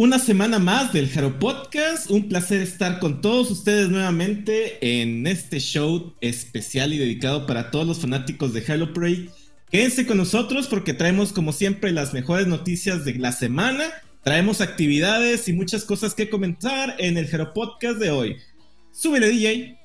Una semana más del Jaro Podcast. Un placer estar con todos ustedes nuevamente en este show especial y dedicado para todos los fanáticos de Halo Prey. Quédense con nosotros porque traemos como siempre las mejores noticias de la semana. Traemos actividades y muchas cosas que comentar en el Jaro Podcast de hoy. Súbele DJ.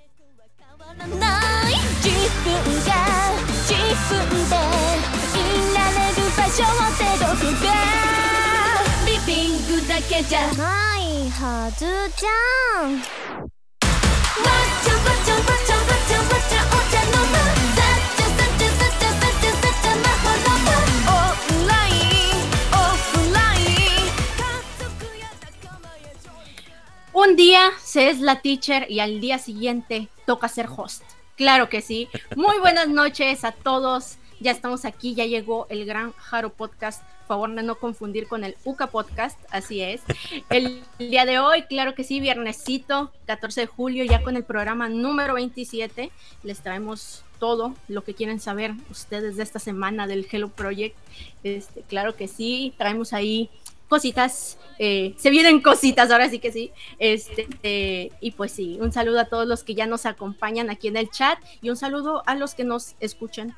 Un día se es la teacher y al día siguiente toca ser host. Claro que sí. Muy buenas noches a todos. Ya estamos aquí, ya llegó el gran Haro Podcast favor no confundir con el UCA Podcast, así es. El, día de hoy, claro que sí, viernesito, 14 de julio, ya con el programa número 27, les traemos todo lo que quieren saber ustedes de esta semana del Hello Project. Este, claro que sí, traemos ahí cositas, eh, se vienen cositas, ahora sí que sí. Este, y pues sí, un saludo a todos los que ya nos acompañan aquí en el chat y un saludo a los que nos escuchan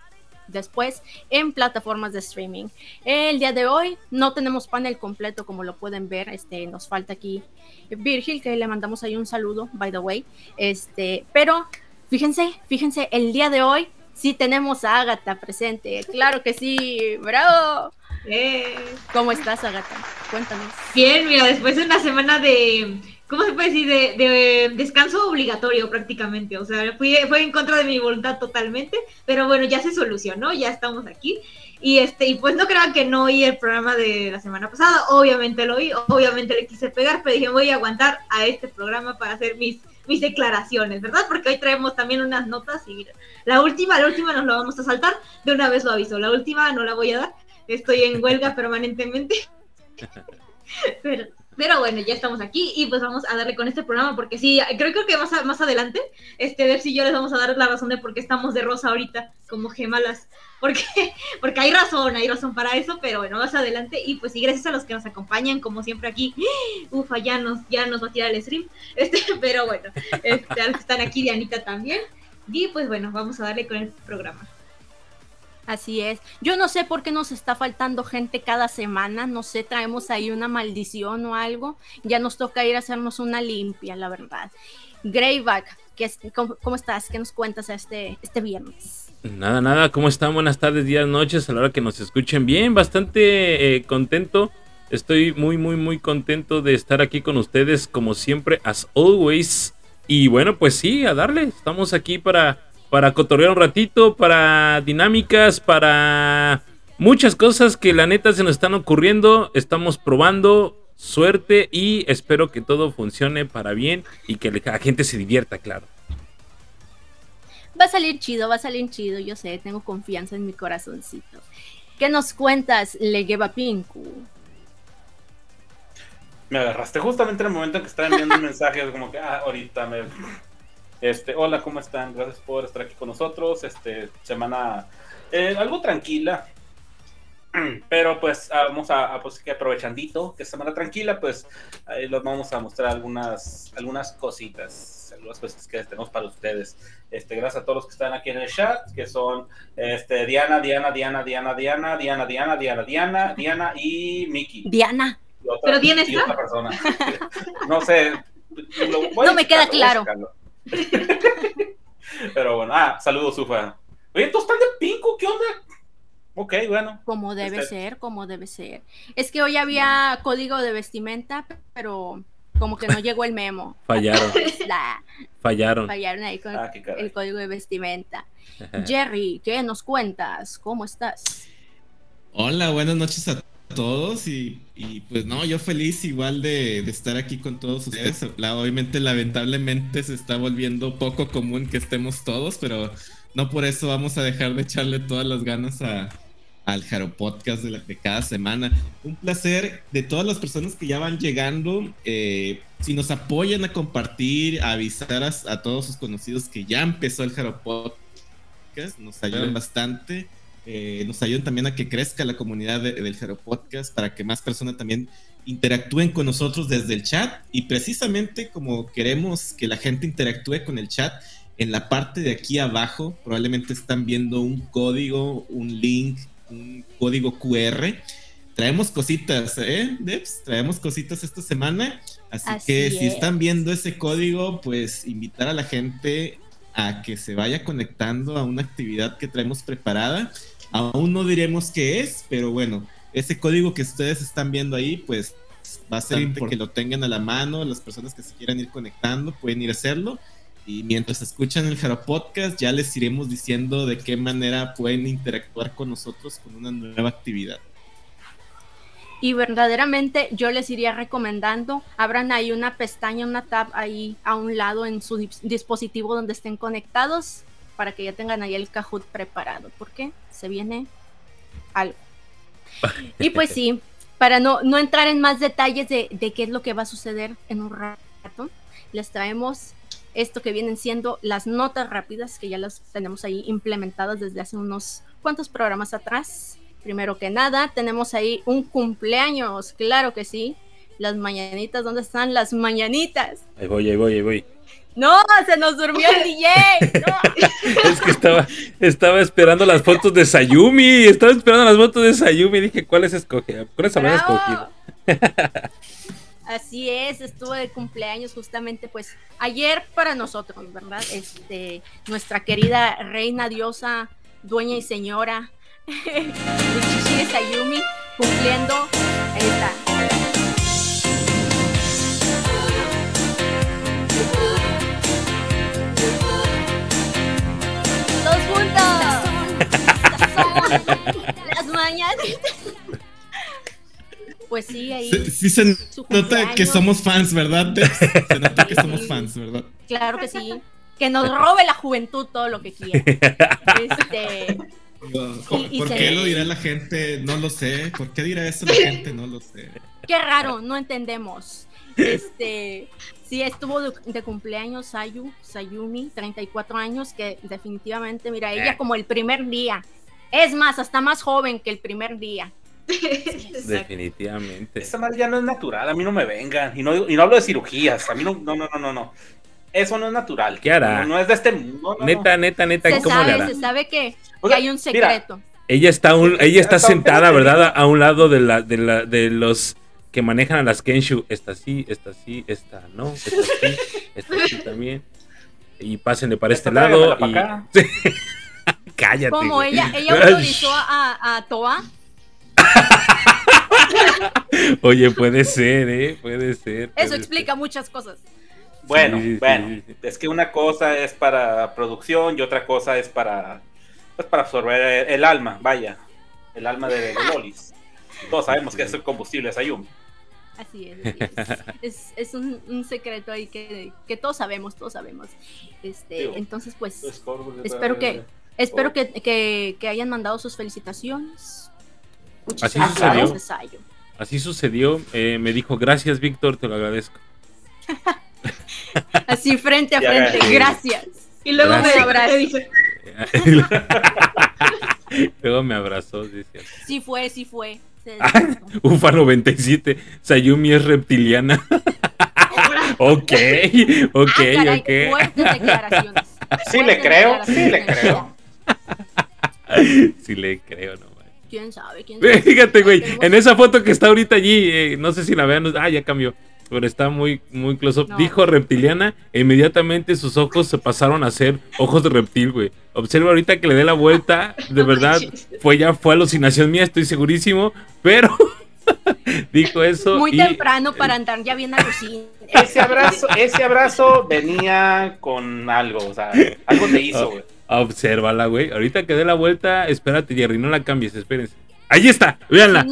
después en plataformas de streaming. El día de hoy no tenemos panel completo como lo pueden ver, este nos falta aquí Virgil que le mandamos ahí un saludo by the way. Este, pero fíjense, fíjense, el día de hoy sí tenemos a Agatha presente. Claro que sí, bravo. Eh. ¿Cómo estás, Agatha? Cuéntanos. Bien, mira, después de una semana de ¿cómo se puede decir? De, descanso obligatorio prácticamente. O sea, fui, fue en contra de mi voluntad totalmente, pero bueno, ya se solucionó, ya estamos aquí. Y este, y pues no crean que no oí el programa de la semana pasada, obviamente lo oí, obviamente le quise pegar, pero dije voy a aguantar a este programa para hacer mis, mis declaraciones, ¿verdad? Porque hoy traemos también unas notas y mira, la última, la última nos la vamos a saltar, de una vez lo aviso, la última no la voy a dar, estoy en huelga permanentemente. pero, pero bueno, ya estamos aquí y pues vamos a darle con este programa porque sí, creo, creo que más, más adelante, este, ver si yo les vamos a dar la razón de por qué estamos de rosa ahorita como gemalas. Porque, porque hay razón, hay razón para eso, pero bueno, más adelante. Y pues sí, gracias a los que nos acompañan, como siempre aquí. Ufa, ya nos, ya nos va a tirar el stream. Este, pero bueno, este, a están aquí, Dianita también. Y pues bueno, vamos a darle con el programa. Así es. Yo no sé por qué nos está faltando gente cada semana. No sé, traemos ahí una maldición o algo. Ya nos toca ir a hacernos una limpia, la verdad. Greyback, ¿cómo, ¿cómo, estás? ¿Qué nos cuentas este, este viernes? Nada, nada. ¿Cómo están? Buenas tardes, días, noches. A la hora que nos escuchen bien. Bastante eh, contento. Estoy muy, muy, muy contento de estar aquí con ustedes, como siempre, as always. Y bueno, pues sí, a darle. Estamos aquí para para cotorrear un ratito, para dinámicas, para muchas cosas que la neta se nos están ocurriendo. Estamos probando suerte y espero que todo funcione para bien y que la gente se divierta, claro. Va a salir chido, va a salir chido, yo sé, tengo confianza en mi corazoncito. ¿Qué nos cuentas, Legueva Pinku? Me agarraste justamente en el momento en que estaba enviando un mensaje, como que, ah, ahorita me este, hola, ¿cómo están? Gracias por estar aquí con nosotros. Este, semana eh, algo tranquila, pero pues vamos a, pues que aprovechandito, que semana tranquila, pues ahí les vamos a mostrar algunas, algunas cositas, algunas cosas que tenemos para ustedes. Este, gracias a todos los que están aquí en el chat, que son este, Diana, Diana, Diana, Diana, Diana, Diana, Diana, Diana, Diana, Diana y Miki. Diana. Pero Diana está. persona. no sé. no me queda claro. Pero bueno, ah, saludos, Ufa. Oye, ¿estos están de pinco? ¿Qué onda? Ok, bueno. Como debe este ser, como debe ser. Es que hoy había código de vestimenta, pero como que no llegó el memo. Fallaron. Fallaron. Fallaron ahí con ah, el código de vestimenta. Jerry, ¿qué nos cuentas? ¿Cómo estás? Hola, buenas noches a todos y, pues no, yo feliz igual de, estar aquí con todos ustedes. obviamente, lamentablemente se está volviendo poco común que estemos todos, pero no por eso vamos a dejar de echarle todas las ganas a, al Jaro Podcast de, de, cada semana. Un placer de todas las personas que ya van llegando. Eh, si nos apoyan a compartir, a avisar a, todos sus conocidos que ya empezó el Jaro Podcast, nos ayudan bastante. Eh, nos ayuden también a que crezca la comunidad del Jaro Podcast para que más personas también interactúen con nosotros desde el chat y precisamente como queremos que la gente interactúe con el chat, en la parte de aquí abajo probablemente están viendo un código, un link, un código QR. Traemos cositas, ¿eh, Debs? Traemos cositas esta semana. Así, que si están viendo ese código, pues invitar a la gente a que se vaya conectando a una actividad que traemos preparada. Aún no diremos qué es, pero bueno, ese código que ustedes están viendo ahí, pues va a ser que lo tengan a la mano. Las personas que se quieran ir conectando pueden ir a hacerlo. Y mientras escuchan el Jaro Podcast, ya les iremos diciendo de qué manera pueden interactuar con nosotros con una nueva actividad. Y verdaderamente yo les iría recomendando, abran ahí una pestaña, una tab ahí a un lado en su dispositivo donde estén conectados para que ya tengan ahí el Kahoot preparado, porque se viene algo. Y pues sí, para no, no entrar en más detalles de, de qué es lo que va a suceder en un rato, les traemos esto que vienen siendo las notas rápidas, que ya las tenemos ahí implementadas desde hace unos cuantos programas atrás. Primero que nada, tenemos ahí un cumpleaños, claro que sí. Las mañanitas, ¿dónde están las mañanitas? Ahí voy, ahí voy, ahí voy. No, se nos durmió el DJ. es que estaba, estaba esperando las fotos de Sayumi. Estaba esperando las fotos de Sayumi. Dije, ¿cuáles escogí? ¿Cuáles habrán escogido? Así es, estuvo de cumpleaños justamente pues ayer para nosotros, ¿verdad? Este, nuestra querida reina diosa, dueña y señora, Uchishi Sayumi, cumpliendo, ahí está. Las mañanas pues sí, ahí. Sí, se nota que somos fans, ¿verdad? Se nota que somos fans, ¿verdad? Claro que sí. Que nos robe la juventud todo lo que quiera. Este. ¿Por qué lo dirá la gente? No lo sé. ¿Por qué dirá eso la gente? No lo sé. Qué raro, no entendemos. Este, sí, estuvo de, cumpleaños Sayu, Sayumi, 34 años, que definitivamente, mira, ella eh. como el primer día. Es más, hasta más joven que el primer día. Definitivamente. Esa madre ya no es natural, a mí no me vengan. Y no, y no hablo de cirugías, a mí no, no, no, no, no. Eso no es natural. ¿Qué hará? No, es de este mundo. neta, neta, neta, se ¿cómo sabe, Se sabe que, hay un secreto. ella está, ella está sentada, ¿verdad? A un lado de, la, de, la, de los que manejan a las Kenshu. Esta sí, esta sí, esta no, esta sí, esta sí también. Y pásenle para este lado. Y... Cállate. Como ella, ella autorizó a, a Toa Oye, puede ser, ¿eh? Puede ser. Eso explica muchas cosas. Bueno, bueno, es que una cosa es para producción y otra cosa es para, pues, para absorber el, alma, vaya, el alma de, Lolis. Todos sabemos que es el combustible es Ayumi. Así es, es, un, secreto ahí que, todos sabemos, todos sabemos. Este, entonces, pues, espero que, espero que, que hayan mandado sus felicitaciones Así sucedió. Así sucedió. Eh, me dijo, gracias, Víctor, te lo agradezco. Así frente a frente, gracias. Y luego me abrazó. luego me abrazó, dice. Sí fue, sí fue. Ufa 97, Sayumi es reptiliana. ok, ok, ah, ok. Sí le creo, sí le creo. sí le creo, no. ¿Quién sabe? ¿Quién sabe? Fíjate, güey. En esa foto que está ahorita allí, eh, no sé si la vean. Ah, ya cambió. Pero está muy, muy close up. Dijo reptiliana e inmediatamente sus ojos se pasaron a ser ojos de reptil, güey. Observa ahorita que le dé la vuelta. De verdad, fue ya fue alucinación mía, estoy segurísimo. Pero dijo eso. Muy temprano para andar ya bien alucinado. Ese abrazo, ese abrazo venía con algo, o sea, algo te hizo, güey. Obsérvala, güey. Ahorita que dé la vuelta, espérate, Jerry, no la cambies, espérense. Ahí está, véanla.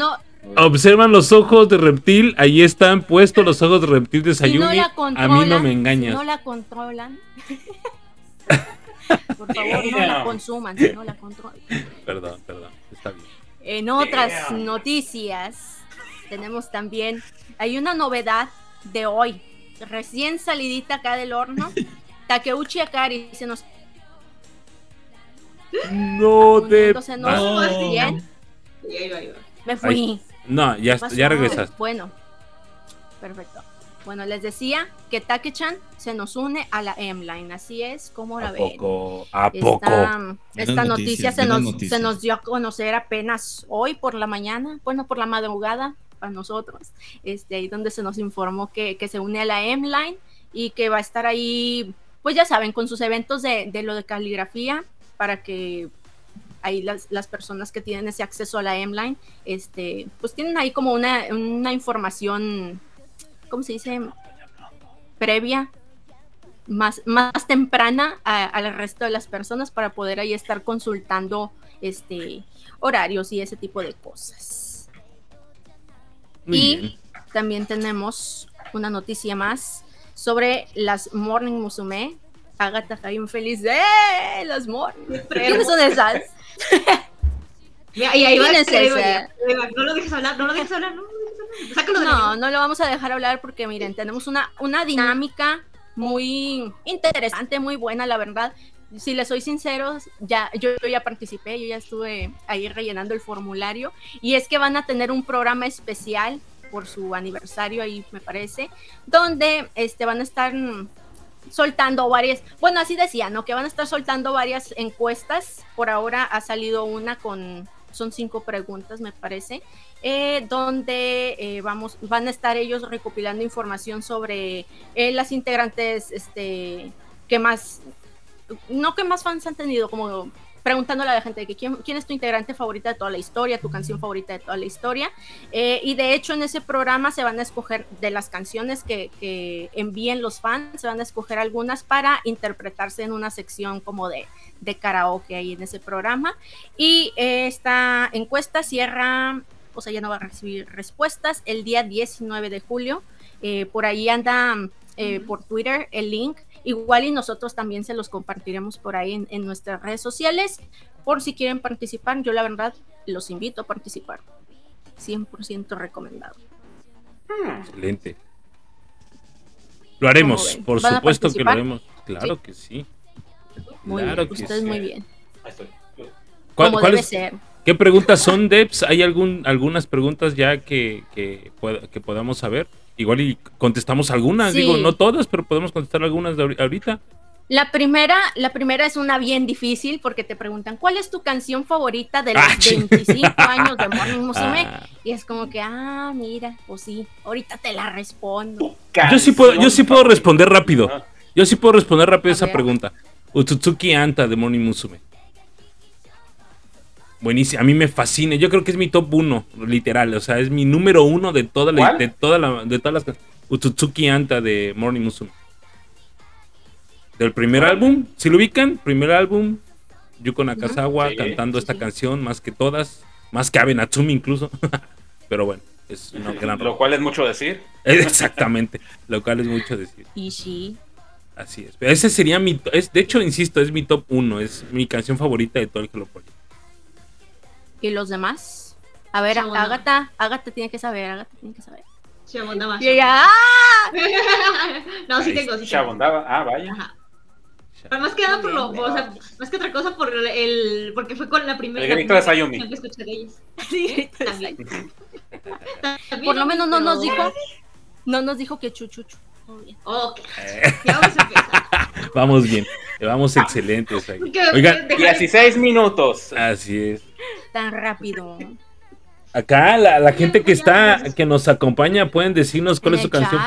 Observan los ojos de reptil, ahí están puestos los ojos de reptil de Sayumi. a mí no me engañas. no la controlan. Por favor, no la consuman, si no la controlan. Perdón, perdón, está bien. En otras noticias, tenemos también, hay una novedad de hoy, recién salidita acá del horno. Takeuchi Akari se nos no de. no, Me fui. No, ya, ya regresas. Bueno, Perfecto. Bueno, les decía que Take-chan se nos une a la M-Line, así es como la ¿A ven. poco? ¿A poco? esta noticia se nos, noticias. se nos dio a conocer apenas hoy por la mañana, bueno, por la madrugada para nosotros, este, ahí donde se nos informó que, que se une a la M-Line y que va a estar ahí, pues ya saben, con sus eventos de, de lo de caligrafía para que ahí las, las personas que tienen ese acceso a la M-Line, este, pues tienen ahí como una, una información, ¿cómo se dice? Previa, más, más temprana al resto de las personas para poder ahí estar consultando este, horarios y ese tipo de cosas. Muy y bien. también tenemos una noticia más sobre las Morning Musume. Agatha está bien feliz de ¡Eh! las Morning. ¿Quiénes son esas? Y ahí va ¿Quién el es ese? No lo dejes hablar, no lo dejes hablar, no lo dejes hablar. Sácalo de No, no lo vamos a dejar hablar porque miren, tenemos una, una dinámica muy interesante, muy buena, la verdad. Si les soy sinceros, ya, yo, yo ya participé, yo ya estuve ahí rellenando el formulario y es que van a tener un programa especial por su aniversario ahí me parece, donde este van a estar soltando varias, bueno así decía, ¿no? Que van a estar soltando varias encuestas. Por ahora ha salido una con, son cinco preguntas me parece, eh, donde eh, vamos, van a estar ellos recopilando información sobre eh, las integrantes, este, que más, no que más fans han tenido, como preguntándole a la gente de que quién, quién es tu integrante favorita de toda la historia, tu canción favorita de toda la historia. Eh, y de hecho en ese programa se van a escoger de las canciones que, que envíen los fans, se van a escoger algunas para interpretarse en una sección como de, de karaoke ahí en ese programa. Y eh, esta encuesta cierra, o sea, ya no va a recibir respuestas el día 19 de julio. Eh, por ahí anda eh, por Twitter el link. Igual y nosotros también se los compartiremos por ahí en, en nuestras redes sociales. Por si quieren participar, yo la verdad los invito a participar. 100% recomendado. Excelente. Lo haremos, por ¿Van a supuesto que lo haremos. Claro que sí. Muy Claro bien, que ustedes sí. muy bien. Ahí estoy. ¿Cuál- Como cuál debe es- ser. ¿Qué preguntas son, Debs? ¿Hay algún, algunas preguntas ya que, que, pueda- que podamos saber? Igual y contestamos algunas, Sí. digo, no todas, pero podemos contestar algunas de ahori- ahorita. La primera, la primera es una bien difícil porque te preguntan ¿cuál es tu canción favorita de los Ah, ching. 25 años de Morning Musume? Ah, Y es como que, ah, mira, pues sí, ahorita te la respondo. yo sí puedo, yo sí puedo responder rápido. Yo sí puedo responder rápido A esa ver. pregunta. Utsutsuki Anta de Morning Musume. Buenísimo, a mí me fascina. Yo creo que es mi top 1, literal. O sea, es mi número uno de toda la, de toda la, de todas las Utsutsuki Anta de Morning Musume. Del primer ¿Cuál? álbum, si lo ubican, primer álbum, Yuko Nakazawa Sí, cantando sí, esta sí. canción más que todas, más que Abe Natsumi incluso. Pero bueno, es una gran Lo cual es mucho decir. Exactamente, lo cual es mucho decir. Y sí, Así es. Pero ese sería mi. Es, de hecho, insisto, es mi top 1. Es mi canción favorita de todo el Hello Project. ¿Y los demás? A ver, Chabona. Agatha, Agatha tiene que saber, Agatha tiene que saber. Chabondaba. Y ella, ¡ah! no, sí tengo, sí tengo. Chabondaba. Ah, vaya. Ajá. Pero más que nada por lo, o sea, más que otra cosa por el, el- porque fue con la primera El grito de Sayumi. canción que escuché de ellas. Sí, También. También Por lo menos no nos dijo, no nos dijo que chuchuchu. Ok, Eh, ya vamos a empezar. vamos bien. Vamos excelentes. Porque- Oigan, deja- 16 minutos. así es. Tan rápido. Acá la, la gente que está, que nos acompaña, pueden decirnos cuál es su canción.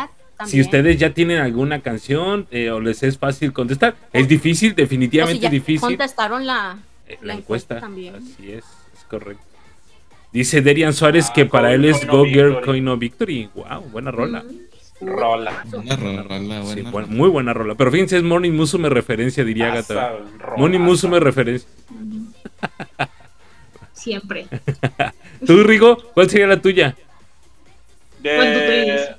Si ustedes ya tienen alguna canción eh, o les es fácil contestar. Es difícil, O si definitivamente ya difícil. contestaron la, Eh, la La encuesta. también. Así es, es correcto. Dice Derian Suárez Ah, que para él es Go Girl Victory. Koi no Victory. Wow, buena rola. Rola. Buena rola, buena Sí, rola. buena- muy buena rola. Pero fíjense, es Morning Musume referencia, diría rola, Morning. Musume referencia. Siempre. ¿Tú, Rigo? ¿Cuál sería la tuya? De- Cuando te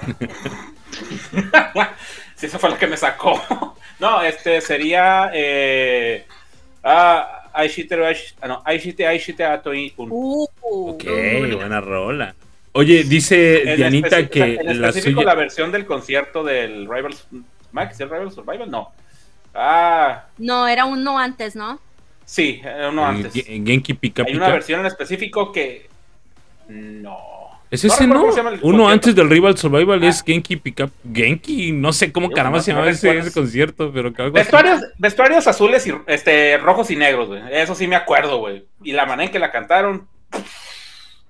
sí, eso fue lo que me sacó. no, este sería. Eh, ah, Aishite, Aish- ah, no, Aishite, Aishite Atoi. Uh, Ok, buena rola. Oye, dice En Dianita que en la específico suya. la versión del concierto del Rivals. ¿Max? ¿El Rival Survival? No. Ah, no, era uno antes, ¿no? sí, era uno antes. Ge- Genki Pika Hay una Pika. versión en específico que. No. ¿Es ese, no? Uno concierto. antes del Rival Survival Ah. es Genki Pickup. Genki, no sé cómo caramba no- se no llamaba ese, concierto, pero. Vestuarios, vestuarios azules y este, rojos y negros, güey. Eso sí me acuerdo, güey. Y la manera en que la cantaron.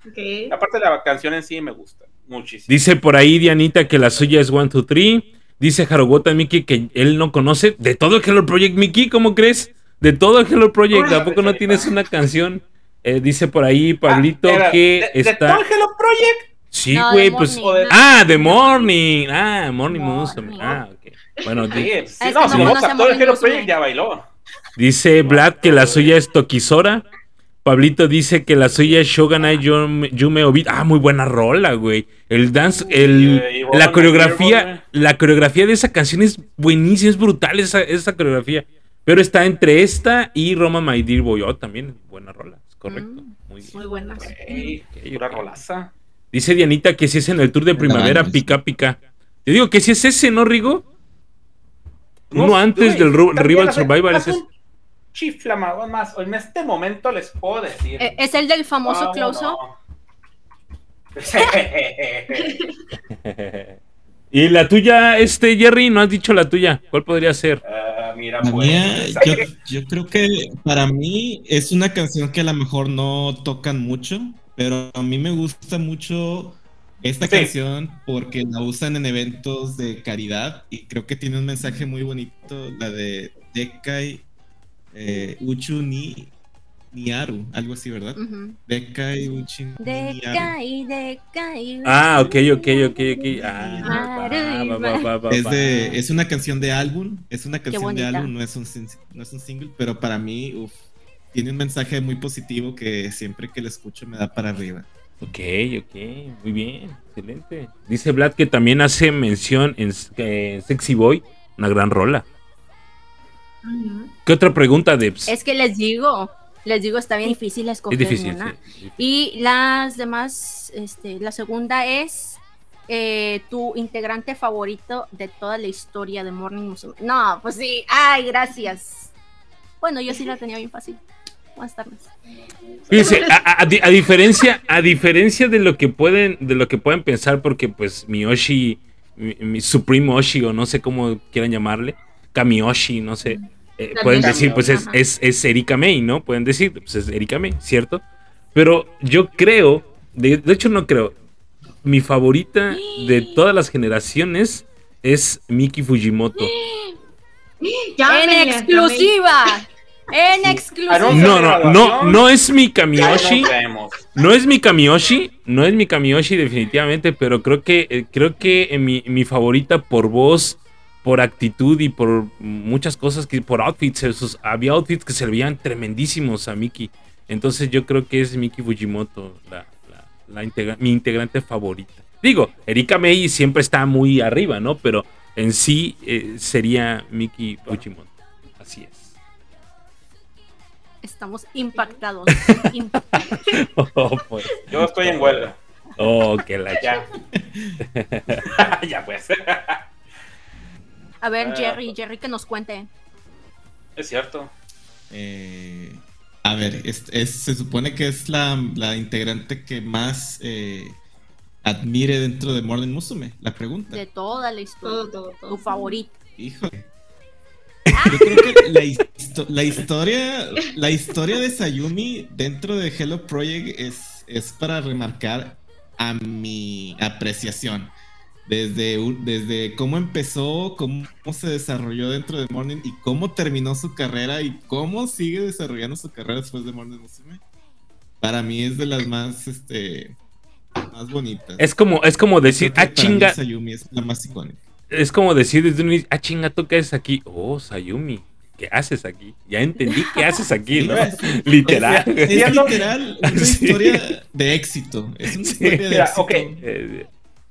Ok. Aparte de la canción en sí me gusta muchísimo. Dice por ahí Dianita que la suya es One, Two, Three. Dice Harogota Mickey que él no conoce de todo el Hello Project, Mickey, ¿cómo crees? De todo el Hello Project, Órale, ¿a poco no tienes una canción? Eh, dice por ahí Pablito Ah, era, que de, de está. todo el Hello Project. Sí, No, güey, de pues. Morning. Ah, The Morning. Ah, Morning. Musume. Ah, ok. Bueno, Sí, sí, no, no si a todo el Hello. Project ya bailó. Dice Vlad que la suya es Tokizora. Pablito dice que la suya es Shogunai Yume Yume. Ah, muy buena rola, güey. El dance, el, y- y la coreografía, la coreografía de esa canción es buenísima, es brutal esa, esa coreografía. Pero está entre esta y Roma My Dear Boy. Oh, también buena rola, es correcto. Mm, Muy bien. Muy buenas. Ey, Ok, pura ok. rolaza. Dice Dianita que si es en el tour de primavera, pica pica. Te digo que si es ese, ¿no, Rigo? No, Uno antes güey, del Rival Survivor es Chiflamadón más. En este momento les puedo decir. Eh, ¿Es el del famoso close up? no. y la tuya, este Jerry, no has dicho la tuya. ¿Cuál podría ser? Ah, mira, pues. mía, ¿sabes yo, yo creo que para mí es una canción que a lo mejor no tocan mucho, pero a mí me gusta mucho esta Sí. canción porque la usan en eventos de caridad y creo que tiene un mensaje muy bonito, la de Dekai eh, Uchu ni Niaru, algo así, ¿verdad? Ujú. Dekai Uchi ni Niaru. Decay, decay. Ah, ok, ok, ok, ok. Ah, va, va, va, Es, de, es una canción de álbum, es una canción de álbum, no es, un, no es un single, pero para mí uf, tiene un mensaje muy positivo que siempre que lo escucho me da para arriba. Ok, ok, muy bien, excelente. Dice Vlad que también hace mención en, en Sexy Boy, una gran rola. ¿Qué otra pregunta, Debs? Es que les digo, les digo, está bien difícil Es escoger difícil, una. sí. Y las demás, este, la segunda es eh, tu integrante favorito de toda la historia de Morning Musume. No, pues sí, ay, gracias. Bueno, yo sí la tenía bien fácil. Buenas tardes. Fíjense, a diferencia, a diferencia de lo que pueden, de lo que pueden pensar, porque pues Miyoshi, mi, mi Supreme Oshi, o no sé cómo quieran llamarle, Kamiyoshi, no sé. eh, pueden decir, pues es, es, es Erika May, ¿no? Pueden decir, pues es Erika May, ¿cierto? Pero yo creo, de, de hecho no creo, mi favorita de todas las generaciones es Miki Fujimoto. Llámenle, en exclusiva. En Sí. exclusiva. No, no, no, no es mi Ya Kamiyoshi. No es mi Kamiyoshi, no es mi Kamiyoshi definitivamente, pero creo que eh, creo que eh, mi, mi favorita por voz, por actitud y por muchas cosas que por outfits, esos- había outfits que se le veían tremendísimos a Miki. Entonces yo creo que es Miki Fujimoto la, la- la integra- mi integrante favorita. Digo, Erika May siempre está muy arriba, ¿no? Pero en sí eh, sería Miki Fujimoto. Así es. Estamos impactados. Imp- Oh, pues. Yo estoy en huelga. Oh, que la Ya. ya pues. A ver, Ah, Jerry, Jerry, que nos cuente. Es cierto. Eh, a ver, es- es- se supone que es la, la integrante que más eh, admire dentro de Morning Musume, la pregunta. De toda la historia. Todo, todo, todo. Tu favorito. Híjole. Yo creo que la, histo- la historia, la historia de Sayumi dentro de Hello Project es, es para remarcar a mi apreciación. Desde, desde cómo empezó, cómo se desarrolló dentro de Morning y cómo terminó su carrera y cómo sigue desarrollando su carrera después de Morning Musume. Para mí es de las más, este, más bonitas. Es como, es como decir, ah, para mí chinga, Sayumi es la más icónica. es como decir desde un inicio, ah, chinga, tú qué haces aquí. Oh, Sayumi, ¿qué haces aquí? Ya entendí qué haces aquí, ¿no? Literal. Es- Es literal una Sí. historia de éxito. Es una Sí. historia de Mira, éxito. ok.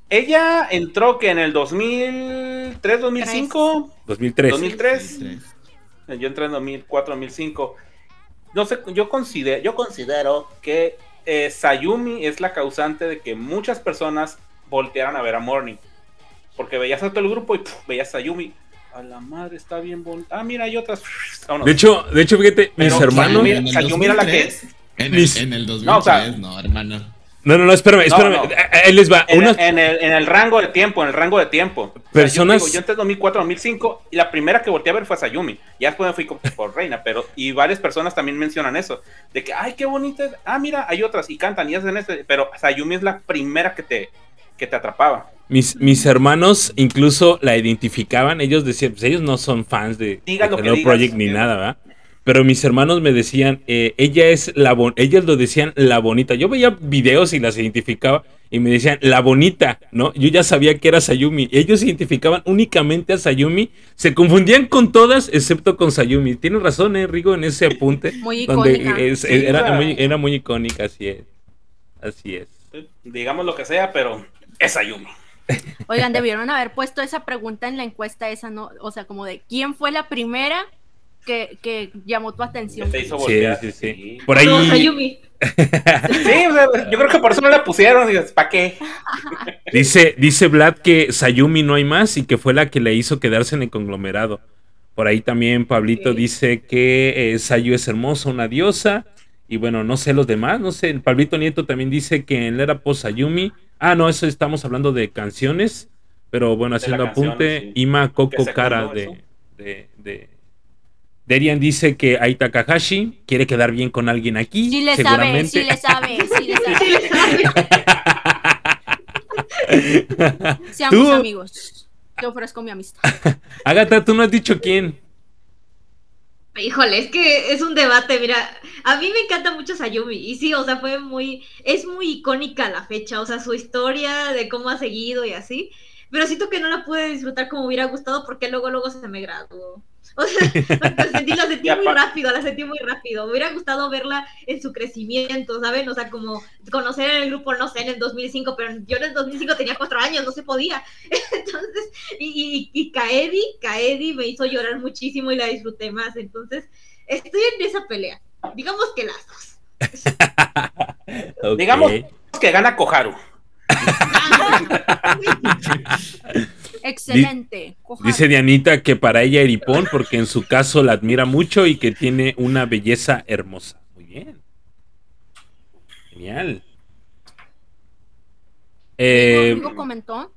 Ella entró que en el 2003, 2005. 2003. 2003. Yo entré en 2004, 2005. No sé, yo considero, yo considero que eh, Sayumi es la causante de que muchas personas voltearan a ver a Morning. Porque veías a todo el grupo y puf, veías a Sayumi. A la madre, está bien bonita. Ah, mira, hay otras. Vámonos. De hecho, de hecho, fíjate, mis Pero hermanos. Sayumi- Sayumi era la 2003, En el, en el 2003, No, o sea- no, hermano. No, no, no, espérame, No, espérame. no. Eh, eh, Ahí les va. En, el, en el rango de tiempo, en el rango de tiempo. O sea, Personas- yo, digo, yo entré en 2004, 2005 y la primera que volteé a ver fue Sayumi. Ya después me fui con- por Reina, pero y varias personas también mencionan eso. De que, ay, qué bonita es. Ah, mira, hay otras y cantan y hacen esto. Pero Sayumi es la primera que te, que te atrapaba. Mis, mis hermanos incluso la identificaban. Ellos decían, pues ellos no son fans de, de Hello digas, Project ni nada, ¿verdad? Pero mis hermanos me decían, eh, ella es la bon ellos lo decían la bonita. Yo veía videos y las identificaba y me decían la bonita, ¿no? Yo ya sabía que era Sayumi. Ellos identificaban únicamente a Sayumi. Se confundían con todas excepto con Sayumi. Tienes razón, eh, Rigo, en ese apunte. Muy donde icónica. es- Sí, era, muy, era muy icónica, así es. Así es. Digamos lo que sea, pero es Sayumi. Oigan, debieron haber puesto esa pregunta en la encuesta esa, ¿no? O sea, como de ¿quién fue la primera que, que llamó tu atención? te hizo Sí, voltear. sí, sí. Sí, Por ahí. No, Sayumi. Sí, o sea, yo creo que por eso no la pusieron. ¿para qué? Dice, dice Vlad que Sayumi no hay más y que fue la que le hizo quedarse en el conglomerado. Por ahí también Pablito dice que eh, Sayu es hermosa, una diosa. Y bueno, no sé los demás, no sé. Pablito Nieto también dice que en era post Sayumi. Ah, no, eso estamos hablando de canciones. Pero bueno, la haciendo canción, apunte, sí. Ima Coco se Cara de- Derian dice que Ai Takahashi quiere quedar bien con alguien aquí. Sí le sabe, seguramente. sí le sabe, sí le sabe. Sí, le sabe. Seamos Tú- amigos. Te ofrezco mi amistad. Agatha, tú no has dicho quién. Híjole, es que es un debate, mira, a mí me encanta mucho Sayumi, y sí, o sea, fue muy, es muy icónica la fecha, o sea, su historia de cómo ha seguido y así, pero siento que no la pude disfrutar como hubiera gustado porque luego, luego se me graduó. O sea, la sentí, la sentí muy rápido, la sentí muy rápido. Me hubiera gustado verla en su crecimiento, ¿saben? O sea, como conocer en el grupo, no sé, en el 2005, pero yo en el 2005 tenía cuatro años, no se podía. Entonces, y, y, y Kaedi, Kaedi me hizo llorar muchísimo y la disfruté más. Entonces, estoy en esa pelea. Digamos que las dos. Digamos que gana Koharu. Excelente. Dice Dianita que para ella Eripón, porque en su caso la admira mucho y que tiene una belleza hermosa. Muy bien. Genial. Eh, Rigo comentó.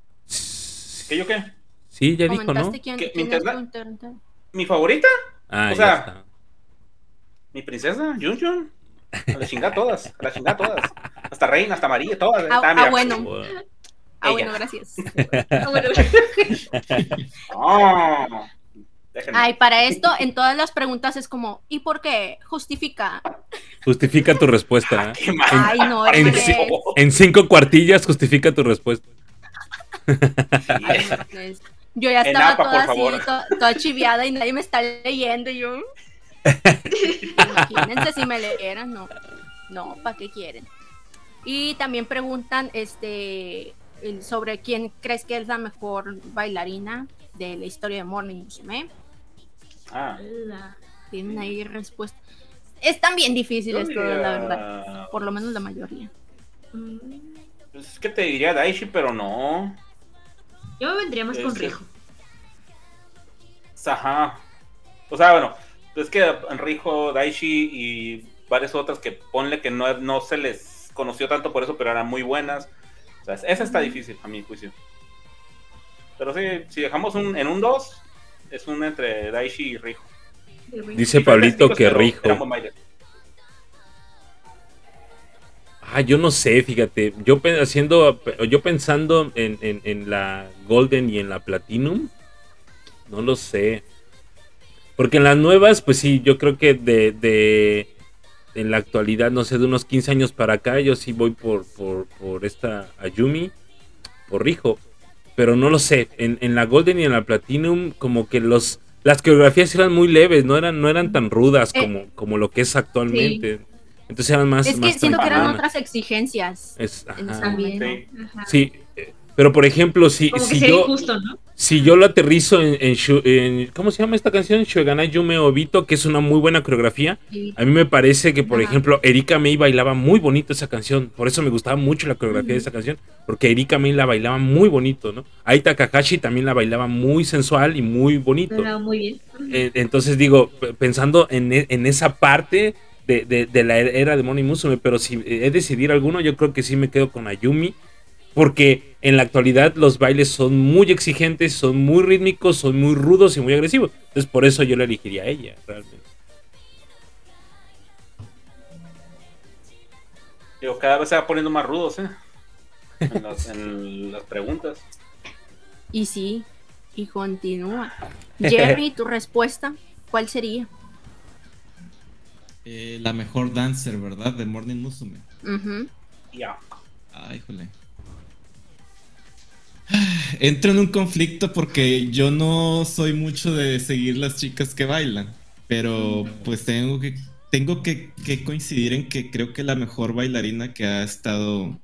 ¿Qué yo qué? sí, ya dijo, ¿no? ¿Comentaste quién, ¿Qué, mi es tu internet? inter- ¿Mi favorita? Ah, o ya sea, está. Mi princesa, Jun Jun. A la chingada todas, a la chingada todas. Hasta Reina, hasta María, todas. Ah, Ah, mira. ah, bueno. Ah, Ella. bueno, gracias. Ah, bueno, No. Déjenme. Ay, para esto, en todas las preguntas es como, ¿y por qué? Justifica. Justifica tu respuesta. ¿eh? Qué mal. Ay, no, En, en cinco cuartillas justifica tu respuesta. Ay, Andrés. Yo ya estaba APA, toda así, toda chiviada y nadie me está leyendo. Y yo. Imagínense si me leyeran, no. No, ¿para qué quieren? Y también preguntan este sobre quién crees que es la mejor bailarina de la historia de Morning Musume. Ah, Tienen ahí respuesta. Están bien difíciles todas, la diría- verdad. Por lo menos la mayoría. Pues es que te diría Daishi, pero no. Yo me vendría más con Es que- Rijo. Ajá. O sea, bueno, es que Rijo, Daishi y varias otras que ponle que no, no se les conoció tanto por eso, pero eran muy buenas. O sea, esa está difícil, a mi juicio. Pero sí, si dejamos un, en un 2, es un entre Daishi y Rijo. Dice Pablito que Rijo. Ah, yo no sé, fíjate. Yo haciendo, yo pensando en, en- en la Golden y en la Platinum, no lo sé. Porque en las nuevas, pues sí, yo creo que de, de en la actualidad, no sé, de unos 15 años para acá, yo sí voy por, por, por esta Ayumi, por Rijo. Pero no lo sé. En, en la Golden y en la Platinum, como que los las coreografías eran muy leves, no eran, no eran tan rudas Eh, como, como lo que es actualmente. Entonces eran más. Es que más siento que eran otras exigencias. Es- ajá. Sí. Ajá. Sí, eh, pero por ejemplo, si, Como que si sería yo injusto, ¿no? Si yo lo aterrizo en, en ¿cómo se llama esta canción? Shoganai Yume Obito, que es una muy buena coreografía. Sí. A mí me parece que, por Ajá. ejemplo, Erika May bailaba muy bonito esa canción. Por eso me gustaba mucho la coreografía de esa canción. Porque Erika May la bailaba muy bonito, ¿no? Ai Takahashi también la bailaba muy sensual y muy bonito. Pero muy bien. Eh, entonces digo, pensando en, e- en esa parte, de, de- de la era de Morning Musume, pero si he de decidir alguno, yo creo que sí me quedo con Ayumi, porque en la actualidad los bailes son muy exigentes, son muy rítmicos, son muy rudos y muy agresivos. Entonces por eso yo le elegiría a ella, realmente. Digo, cada vez se va poniendo más rudos, ¿eh? En las, en las preguntas. Y sí, y continúa. Jerry, tu respuesta, ¿cuál sería? Eh, la mejor dancer, ¿verdad? De Morning Musume. Ya. Ay, jole. Entro en un conflicto porque yo no soy mucho de seguir las chicas que bailan, pero pues tengo que tengo que, que coincidir en que creo que la mejor bailarina que ha estado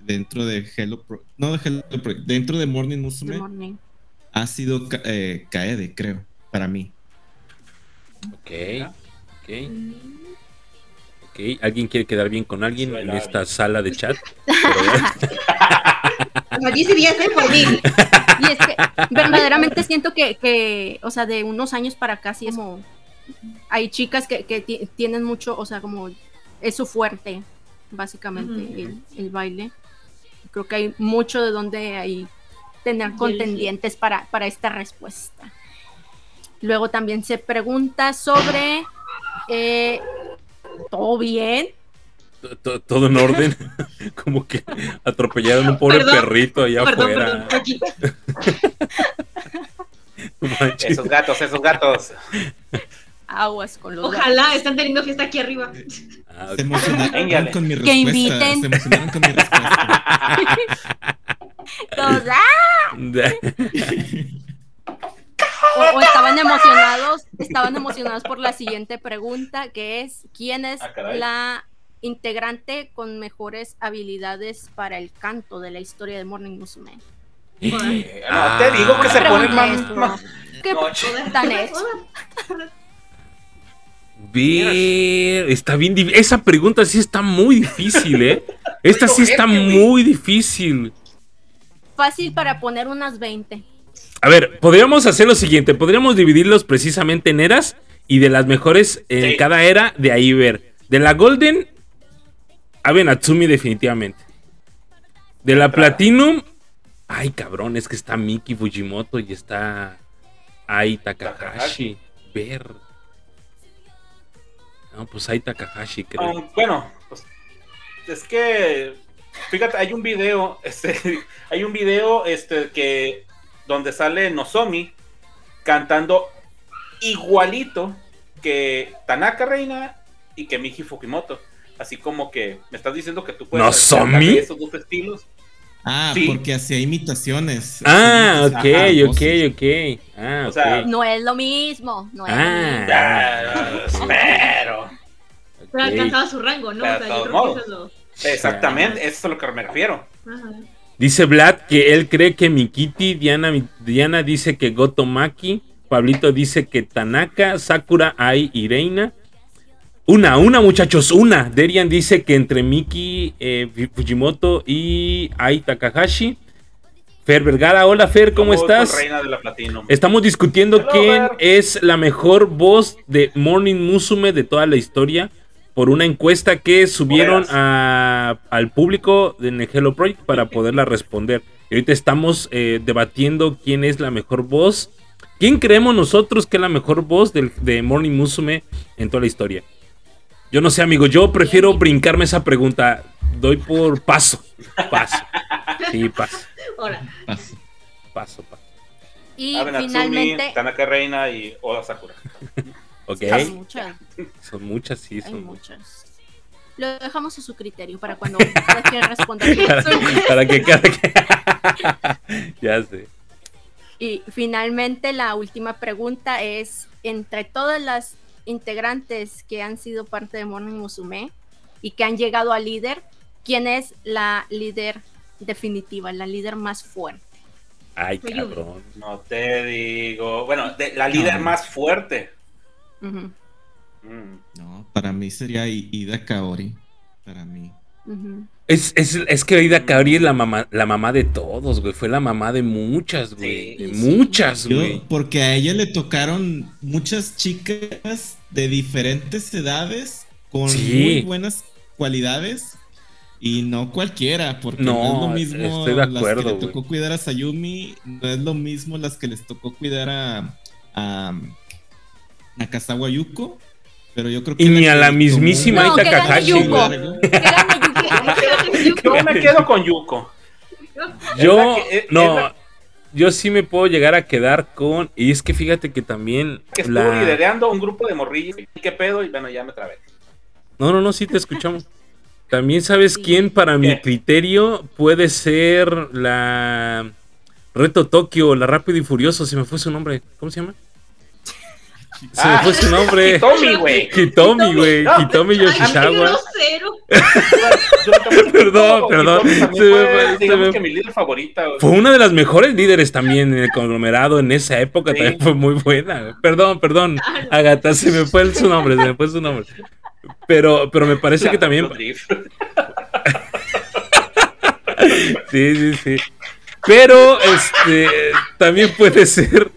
dentro de Hello Pro, no de Hello Pro, dentro de Morning Musume morning. ha sido eh, Kaede, creo, para mí. Ok, ok. Ok, ¿alguien quiere quedar bien con alguien en esta bien. sala de chat? Pero, Sea, 10 días ¿eh? por mí. Y es que verdaderamente siento que, que, o sea, de unos años para acá sí es como... Hay chicas que, que ti- tienen mucho, o sea, como es su fuerte, básicamente, el, el baile. Creo que hay mucho de donde hay tener contendientes para, para esta respuesta. Luego también se pregunta sobre... eh, ¿Todo bien? To- to- todo en orden. Como que atropellaron un pobre Perdón, perrito allá Perdón, afuera. perdón. Esos gatos, esos gatos. Aguas con los Ojalá están teniendo fiesta aquí arriba. Ah. Se emocionaron con mi Que respuesta. inviten. Se emocionaron con mi respuesta. gatos. ¡Ah! O, o estaban emocionados, estaban emocionados por la siguiente pregunta, que es ¿quién es Ah, la integrante con mejores habilidades para el canto de la historia de Morning Musume? Eh, no, te digo que se Ah, ponen más. más-. ¿Qué tan hecho? Ver, está bien difícil. Esa pregunta sí está muy difícil, ¿eh? Esta sí está muy difícil. Fácil para poner unas 20. A ver, podríamos hacer lo siguiente. Podríamos dividirlos precisamente en eras y de las mejores en Sí. cada era, de ahí ver. De la Golden, Abe Natsumi definitivamente. De la Platinum, ay cabrón, es que está Miki Fujimoto y está Ai Takahashi. Ver. No, pues Ai Takahashi, creo. Um, bueno, pues es que fíjate, hay un video, este, hay un video este que donde sale Nozomi cantando igualito que Tanaka Reina y que Miki Fukimoto. Así como que me estás diciendo que tú puedes cantar de esos dos estilos. Ah, Sí. porque hacía imitaciones. Ah, ok, Ajá, ok, ok. Ah, O sea, ok. No es lo mismo. No es Ah. Ya, espero. Pero Ok. alcanzaba su rango, ¿no? Pero O sea, yo creo que eso es lo. Exactamente, eso es a lo que me refiero. Ajá. Dice Vlad que él cree que Mikiti, Diana, Diana dice que Goto Maki, Pablito dice que Tanaka, Sakura, Ai y Reina. Una, una muchachos, una. Derian dice que entre Miki, eh, Fujimoto y Ai Takahashi. Fer Vergara, hola Fer, ¿cómo estás? Reina de la Platinum. Estamos discutiendo Hello, quién Fer. es la mejor voz de Morning Musume de toda la historia por una encuesta que subieron a- al público en el Hello Project para poderla responder. Y ahorita estamos eh, debatiendo quién es la mejor voz. ¿Quién creemos nosotros que es la mejor voz de Morning Musume en toda la historia? Yo no sé, amigo, yo prefiero brincarme esa pregunta. Doy por paso. Paso. Sí, paso. Ahora, Paso. Paso, paso. Y finalmente, Tanaka Reina y Oda Sakura. Ok. hay muchas, Son muchas, sí, hay son muchas. muchas. Lo dejamos a su criterio para cuando cada quien responda. para, para que cada que... ya sé. Y finalmente la última pregunta es, entre todas las integrantes que han sido parte de Morning Musume y que han llegado a líder, ¿quién es la líder definitiva, la líder más fuerte? Ay, cabrón. No te digo. Bueno, de, la líder No. más fuerte. Mm. No, para mí sería Ida Kaori. Para mí. ujú. Es, es, es que Aida Kaori es la mamá, la mamá de todos, güey. Fue la mamá de muchas, güey. Sí. de muchas, Yo, güey. porque a ella le tocaron muchas chicas de diferentes edades con Sí. muy buenas cualidades y no cualquiera, porque no, No, es lo mismo estoy de las que acuerdo, le tocó cuidar a Sayumi, no es lo mismo las que les tocó cuidar a, a Yuko, pero yo creo que Y ni a la mismísima gane Kakashi. Yuko. güey. Que gane Yuki. Yo me quedo con Yuko. Yo, Es la que- es- es no, la- yo sí me puedo llegar a quedar con. Y es que fíjate que también. Que estuvo la- liderando un grupo de morrillos. ¿Y qué pedo? Y bueno, ya me trabé. No, no, no, sí te escuchamos. También sabes Sí. quién, para mi criterio, puede ser la Reto Tokio, la Rápido y Furioso. Se me fue su nombre. ¿Cómo se llama? Se Ah, me fue su nombre. Tommy, güey. Hitomi, güey. Hitomi Ay, qué Yoshizawa. grosero. Yo también- Perdón, perdón. Mi líder favorita. güey. Fue una de las mejores líderes también en el conglomerado en esa época. Sí. También fue muy buena. güey. Perdón, perdón. Agata, se me fue su nombre, se me fue su nombre. Pero, pero me parece que también. Sí, sí, sí. Pero este también puede ser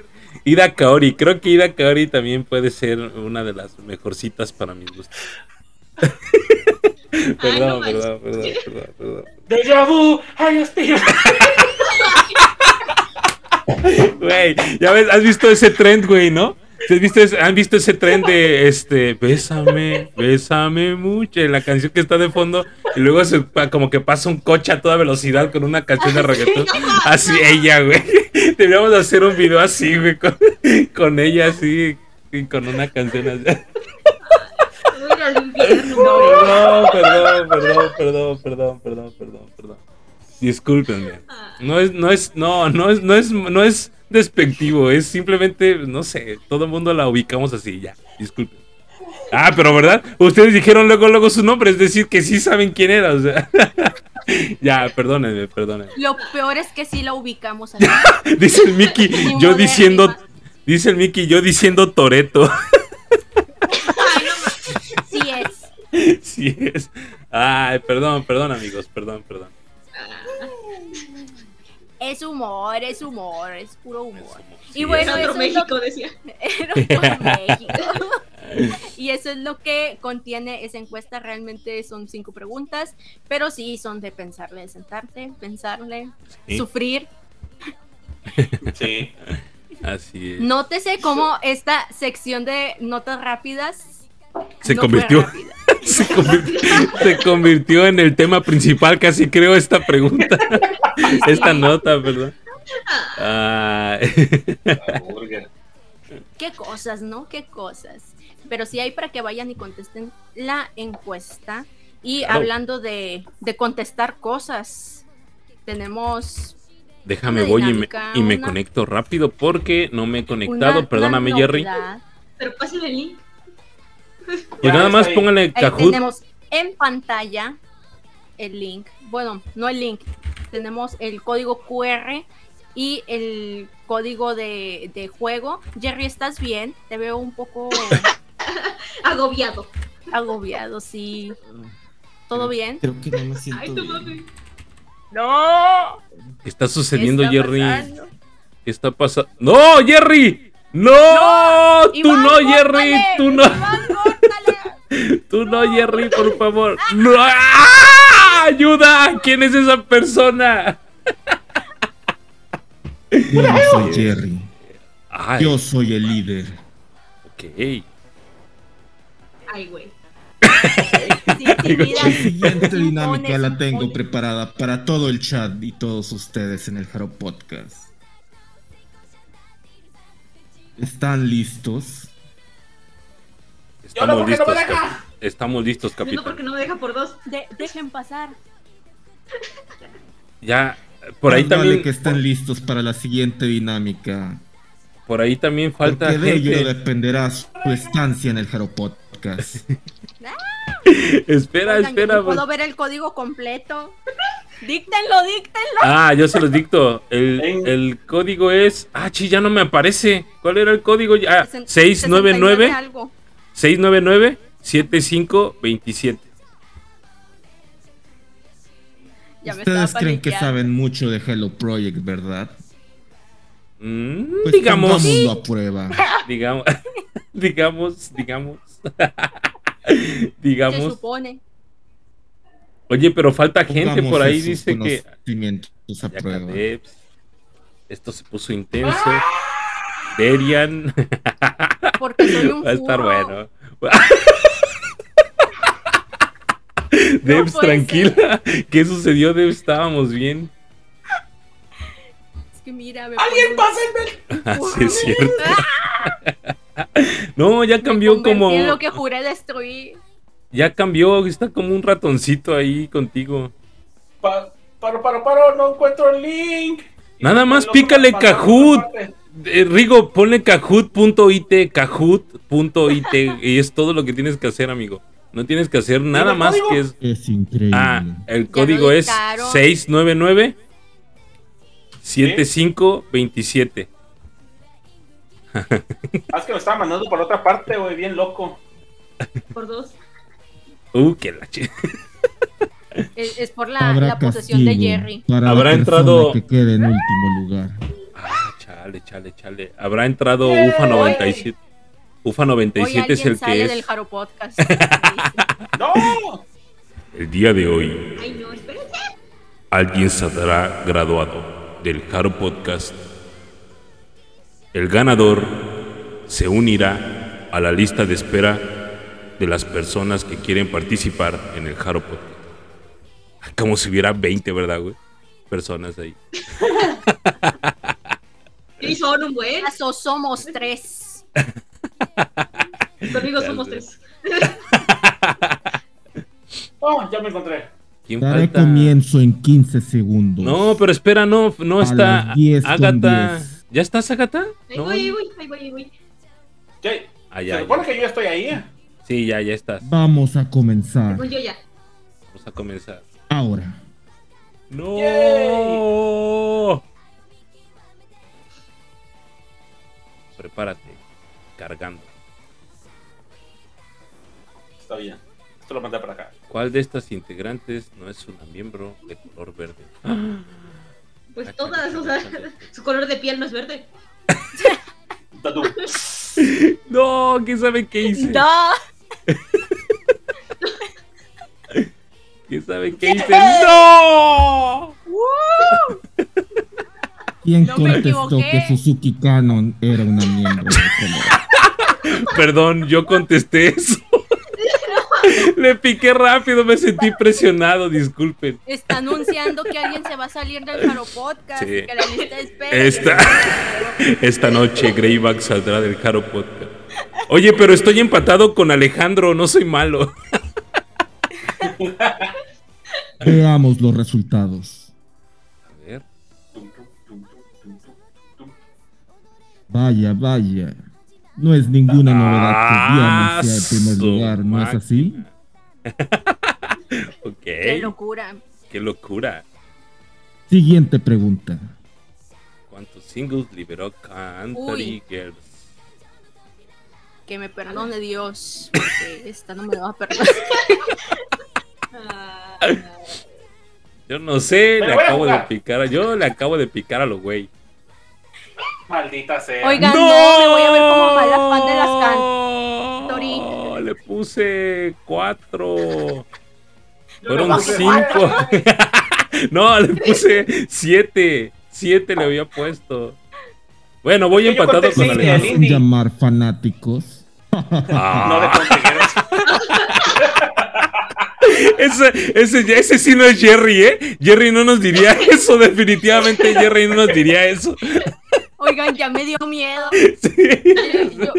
Ida Kaori. Creo que Ida Kaori también puede ser una de las mejorcitas para mis gustos. perdón, no perdón, perdón, perdón, perdón. Deja vu, ay, aspiro. Güey, ya ves, has visto ese trend, güey, ¿no? ¿Has visto ese- ¿Han visto ese trend de este, bésame, bésame mucho? En la canción que está de fondo, y luego se, como que pasa un coche a toda velocidad con una canción de reggaetón. Así ella, güey. Deberíamos hacer un video así, güey, con, ella así, y con una canción así. Perdón, perdón, perdón, perdón, perdón, perdón, perdón, perdón. Discúlpenme. No es, no es, no, no es, no es, no es despectivo, es simplemente, no sé, todo el mundo la ubicamos así, ya, disculpen. Ah, pero verdad, ustedes dijeron luego, luego su nombre, es decir, que sí saben quién era, o sea. ya, perdónenme, perdónenme. Lo peor es que sí la ubicamos así. Dice el Mickey, yo diciendo, dice el Mickey, yo diciendo Toreto. Ay, no mames. Sí es. sí es. Ay, perdón, perdón, amigos, perdón, perdón. Es humor, es humor, es puro humor. Sí, Y bueno, Otro eso es lo México decía. Era por México. Y eso es lo que contiene esa encuesta. Realmente son cinco preguntas, pero sí son de pensarle, de sentarte, pensarle, Sí. sufrir. Sí. Así es. Nótese cómo esta sección de notas rápidas Se no convirtió. se, convirtió, se convirtió en el tema principal, casi creo, esta pregunta. Esta nota, perdón. Ah. Qué cosas, ¿no? Qué cosas. Pero sí hay para que vayan y contesten la encuesta. Y Claro. hablando de, de contestar cosas, tenemos déjame Una voy y me, y me una- conecto rápido porque no me he conectado. una- Perdóname, una Jerry. Pero pásenle el link. Pues Ya nada más pónganle Kahoot. tenemos en pantalla el link. Bueno, no el link. Tenemos el código QR y el código de, de juego. Jerry, ¿estás bien? Te veo un poco Agobiado. agobiado, sí. ¿Todo bien? Creo que no me siento Ay, bien. ¡No! ¿Qué está sucediendo, ¿Qué está Jerry? pasando? ¿Qué está pasando? ¡No, Jerry! ¡No! ¡Tú Iván, no, Jerry! ¡Tú no! Iván. ¡Tú no, Jerry, por favor! ¡No! ¡Ah! ¡Ayuda! ¿Quién es esa persona? Yo no soy Jerry. Ay, Yo soy el líder. ok. Ay, güey. La siguiente dinámica la tengo preparada para todo el chat y todos ustedes en el Jaro Podcast. ¿Están listos? No, Estamos porque no listos. me deja. cap- Estamos listos, Yo no porque capitán. no me deja por dos. De- dejen pasar. Ya, por ahí vale también, que estén listos para la siguiente dinámica. por ahí también falta porque de ello gente. dependerá su estancia en el Jaro Podcast. Espera, Oigan, yo espera. no pues. puedo ver el código completo. Díctenlo, díctenlo. Ah, yo se los dicto. El, el código es. Ah, chi, ya no me aparece. ¿Cuál era el código? Ah, Sesen- 699 69 algo. 699 7527. Ya me estaba Ustedes creen que saben mucho de Hello Project, ¿verdad? Mm, Pues digamos, pongámoslo a prueba. digamos, digamos, digamos. Se Digamos. supone. Oye, pero falta gente Pongamos por ahí, dice que. a prueba. acabé. Esto se puso intenso. Derian. Porque soy un Va a estar bueno. Debs, tranquila. ¿Qué sucedió, Debs? Estábamos bien. Es que mira, me ¡Alguien pongo- pásenme! Así es cierto. No, ya cambió como. en lo que juré destruir. Ya cambió. Está como un ratoncito ahí contigo. Pa- paro, paro, paro, no encuentro el link. Nada más pícale Kahoot. Eh, Rigo, ponle kahoot.it, kahoot.it y es todo lo que tienes que hacer, amigo. No tienes que hacer nada más código? que es... Es increíble. Ah, el código es dictaron. 699 7527. Ah, es que me estaba mandando por otra parte, güey, bien loco. Por dos. Uh, que la ch... Es, es por la, la posesión de Jerry. Para Habrá entrado- que quede en último lugar. Ah, chale, chale, chale. Habrá entrado UFA 97. UFA Hoy 97 es alguien el sale que del es. Jaro Podcast. ¡No! El día de hoy, Ay, no, espérense. alguien saldrá graduado del Haro Podcast. El ganador se unirá a la lista de espera de las personas que quieren participar en el Haro Podcast. Como si hubiera 20, ¿verdad, güey? Personas ahí. Sí, son un buen. Caso somos tres. Conmigo somos tres. Oh, ya me encontré. ¿Quién falta? comienzo en 15 segundos. No, pero espera, no, no A está las 10 con Agatha. 10. ¿Ya estás, Agatha? Ahí No. voy, ahí voy, ahí voy, ahí voy. Ya, Ah, se supone que yo ya estoy ahí. Sí, ya, ya estás. Vamos a comenzar. Pues yo ya. Vamos a comenzar. Ahora. ¡No! Prepárate. Cargando. Está bien. Esto lo mandé para acá. ¿Cuál de estas integrantes no es una miembro de color verde? Pues Ah, todas, o sea, su color de piel no es verde. No, ¿quién sabe qué hice? ¡No! ¿Quién sabe qué hice? ¡No! ¿Quién No me contestó que Suzuki Canon era una miembro de color? Perdón, yo contesté eso. Le piqué rápido, me sentí presionado, disculpen. Está anunciando que alguien se va a salir del Jaro Podcast. Sí. Que la lista. Esta, esta noche Greyback saldrá del Caro Podcast. Oye, pero estoy empatado con Alejandro, no soy malo. Veamos los resultados. A ver. Vaya, vaya. No es ninguna novedad que Diana sea el primer lugar, ¿no es así? ok. Qué locura. Qué locura. Siguiente pregunta. ¿Cuántos singles liberó Country Uy. Girls? Que me perdone Dios. Porque esta no me va a perdonar. Yo no sé, Pero le acabo de picar. a- Yo le acabo de picar a los güey. Maldita sea. Oiga, no, me voy a ver como mala fan de las Cantorí. No, le puse cuatro. Fueron cinco. no, le puse siete. Siete le había puesto. Bueno, voy empatado con seis de ¿Qué Alejandro. hacen llamar fanáticos? No de Ah, conseguir. ese, ese, ese sí no es Jerry, ¿eh? Jerry no nos diría eso, definitivamente Jerry no nos diría eso. Oigan, ya me dio miedo. Sí. Yo,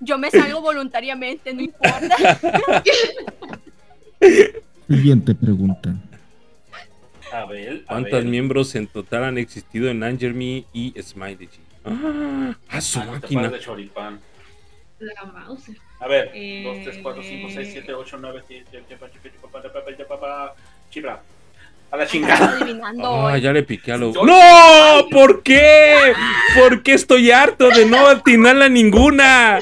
yo me salgo voluntariamente, no importa. Siguiente pregunta. A ver, a ¿Cuántos ver. miembros en total han existido en Anger Me y Smiley? Ah, a su Ah, máquina. de choripán. la. A ver, Eh, 2, 3, 4, 5, 6, 7, 8, 9, 10, 11, 12, Chibra. A la chingada. adivinando Ah, hoy. ya le piqué a lo. Yo- ¡No! ¿Por qué? ¿Por qué estoy harto de no atinarla ninguna?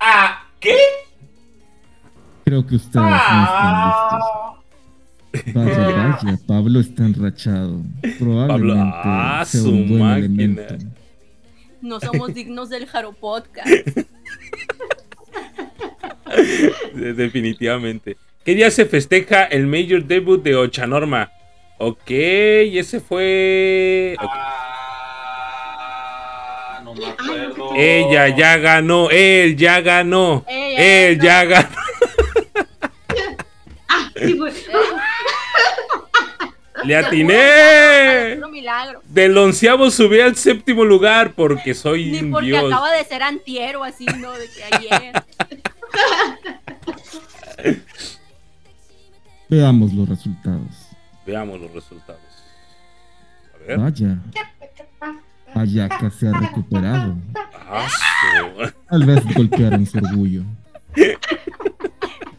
Ah, ¿qué? Creo que ustedes no Ah. están listos. Vaya, vaya, Pablo está enrachado. Probablemente ah, sea su un buen máquina. elemento. No somos dignos del Jaro Podcast. De- Definitivamente. ¿Qué día se festeja el Major Debut de Ochanorma? Ok, ese fue. Ah, no me acuerdo. Ella ya ganó, él ya ganó, Ella él ya ganó. Sí, fue. ¡Le atiné! Milagro. Del onceavo subí al séptimo lugar porque soy Ni porque dios. acaba de ser antiero así, ¿no? De que ayer. Veamos los resultados. Veamos los resultados. A ver. Vaya. Ayaka se ha recuperado. Tal vez golpearon su orgullo.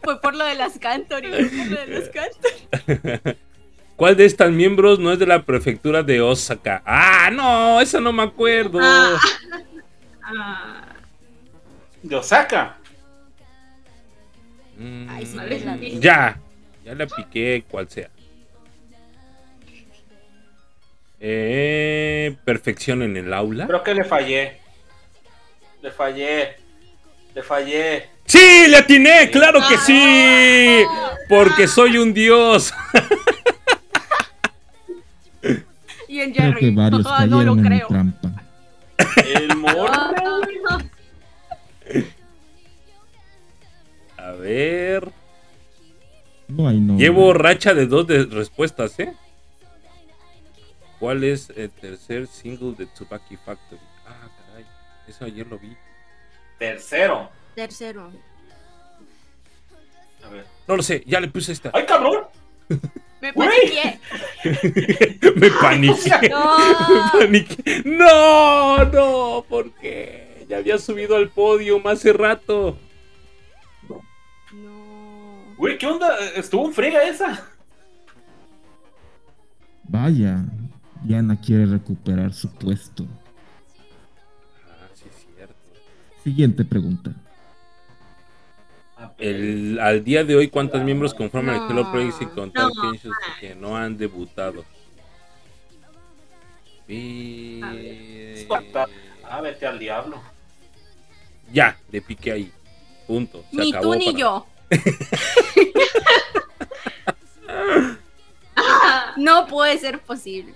Fue por lo de las Cantory. Fue por lo de las Cantory. ¿Cuál de estas miembros no es de la prefectura de Osaka? Ah, no, esa no me acuerdo. Ah. Ah, De Osaka. Mm, Ay, sí, me la di. ya, ya la piqué, cual sea. Eh, perfección en el aula. Creo que le fallé. Le fallé. Le fallé. ¡Sí! ¡Le atiné! ¡Claro que sí! Porque soy un dios. Y en Creo que Jerry. varios Ah, no lo cayeron en creo. trampa. El morro. A ver. No hay nombre. Llevo racha de dos de respuestas, ¿eh? ¿Cuál es el tercer single de Tsubaki Factory? Ah, caray. Eso ayer lo vi. Tercero. Tercero. A ver. No lo sé, ya le puse esta. ¡Ay, cabrón! Me paniqué. Me paniqué. No. Me paniqué. No, no, ¿por qué? Ya había subido al podio hace rato. No. Güey, ¿qué onda? Estuvo en frega esa. Vaya. Diana quiere recuperar su puesto. Ah, sí, es cierto. Siguiente pregunta. El, al día de hoy, ¿cuántos miembros conforman el Hello No, Project sin contar no. Que no han debutado? Vi- Ah, vete al diablo. Ya, le piqué ahí. Punto. Se Ni acabó tú ni para- yo. No puede ser posible.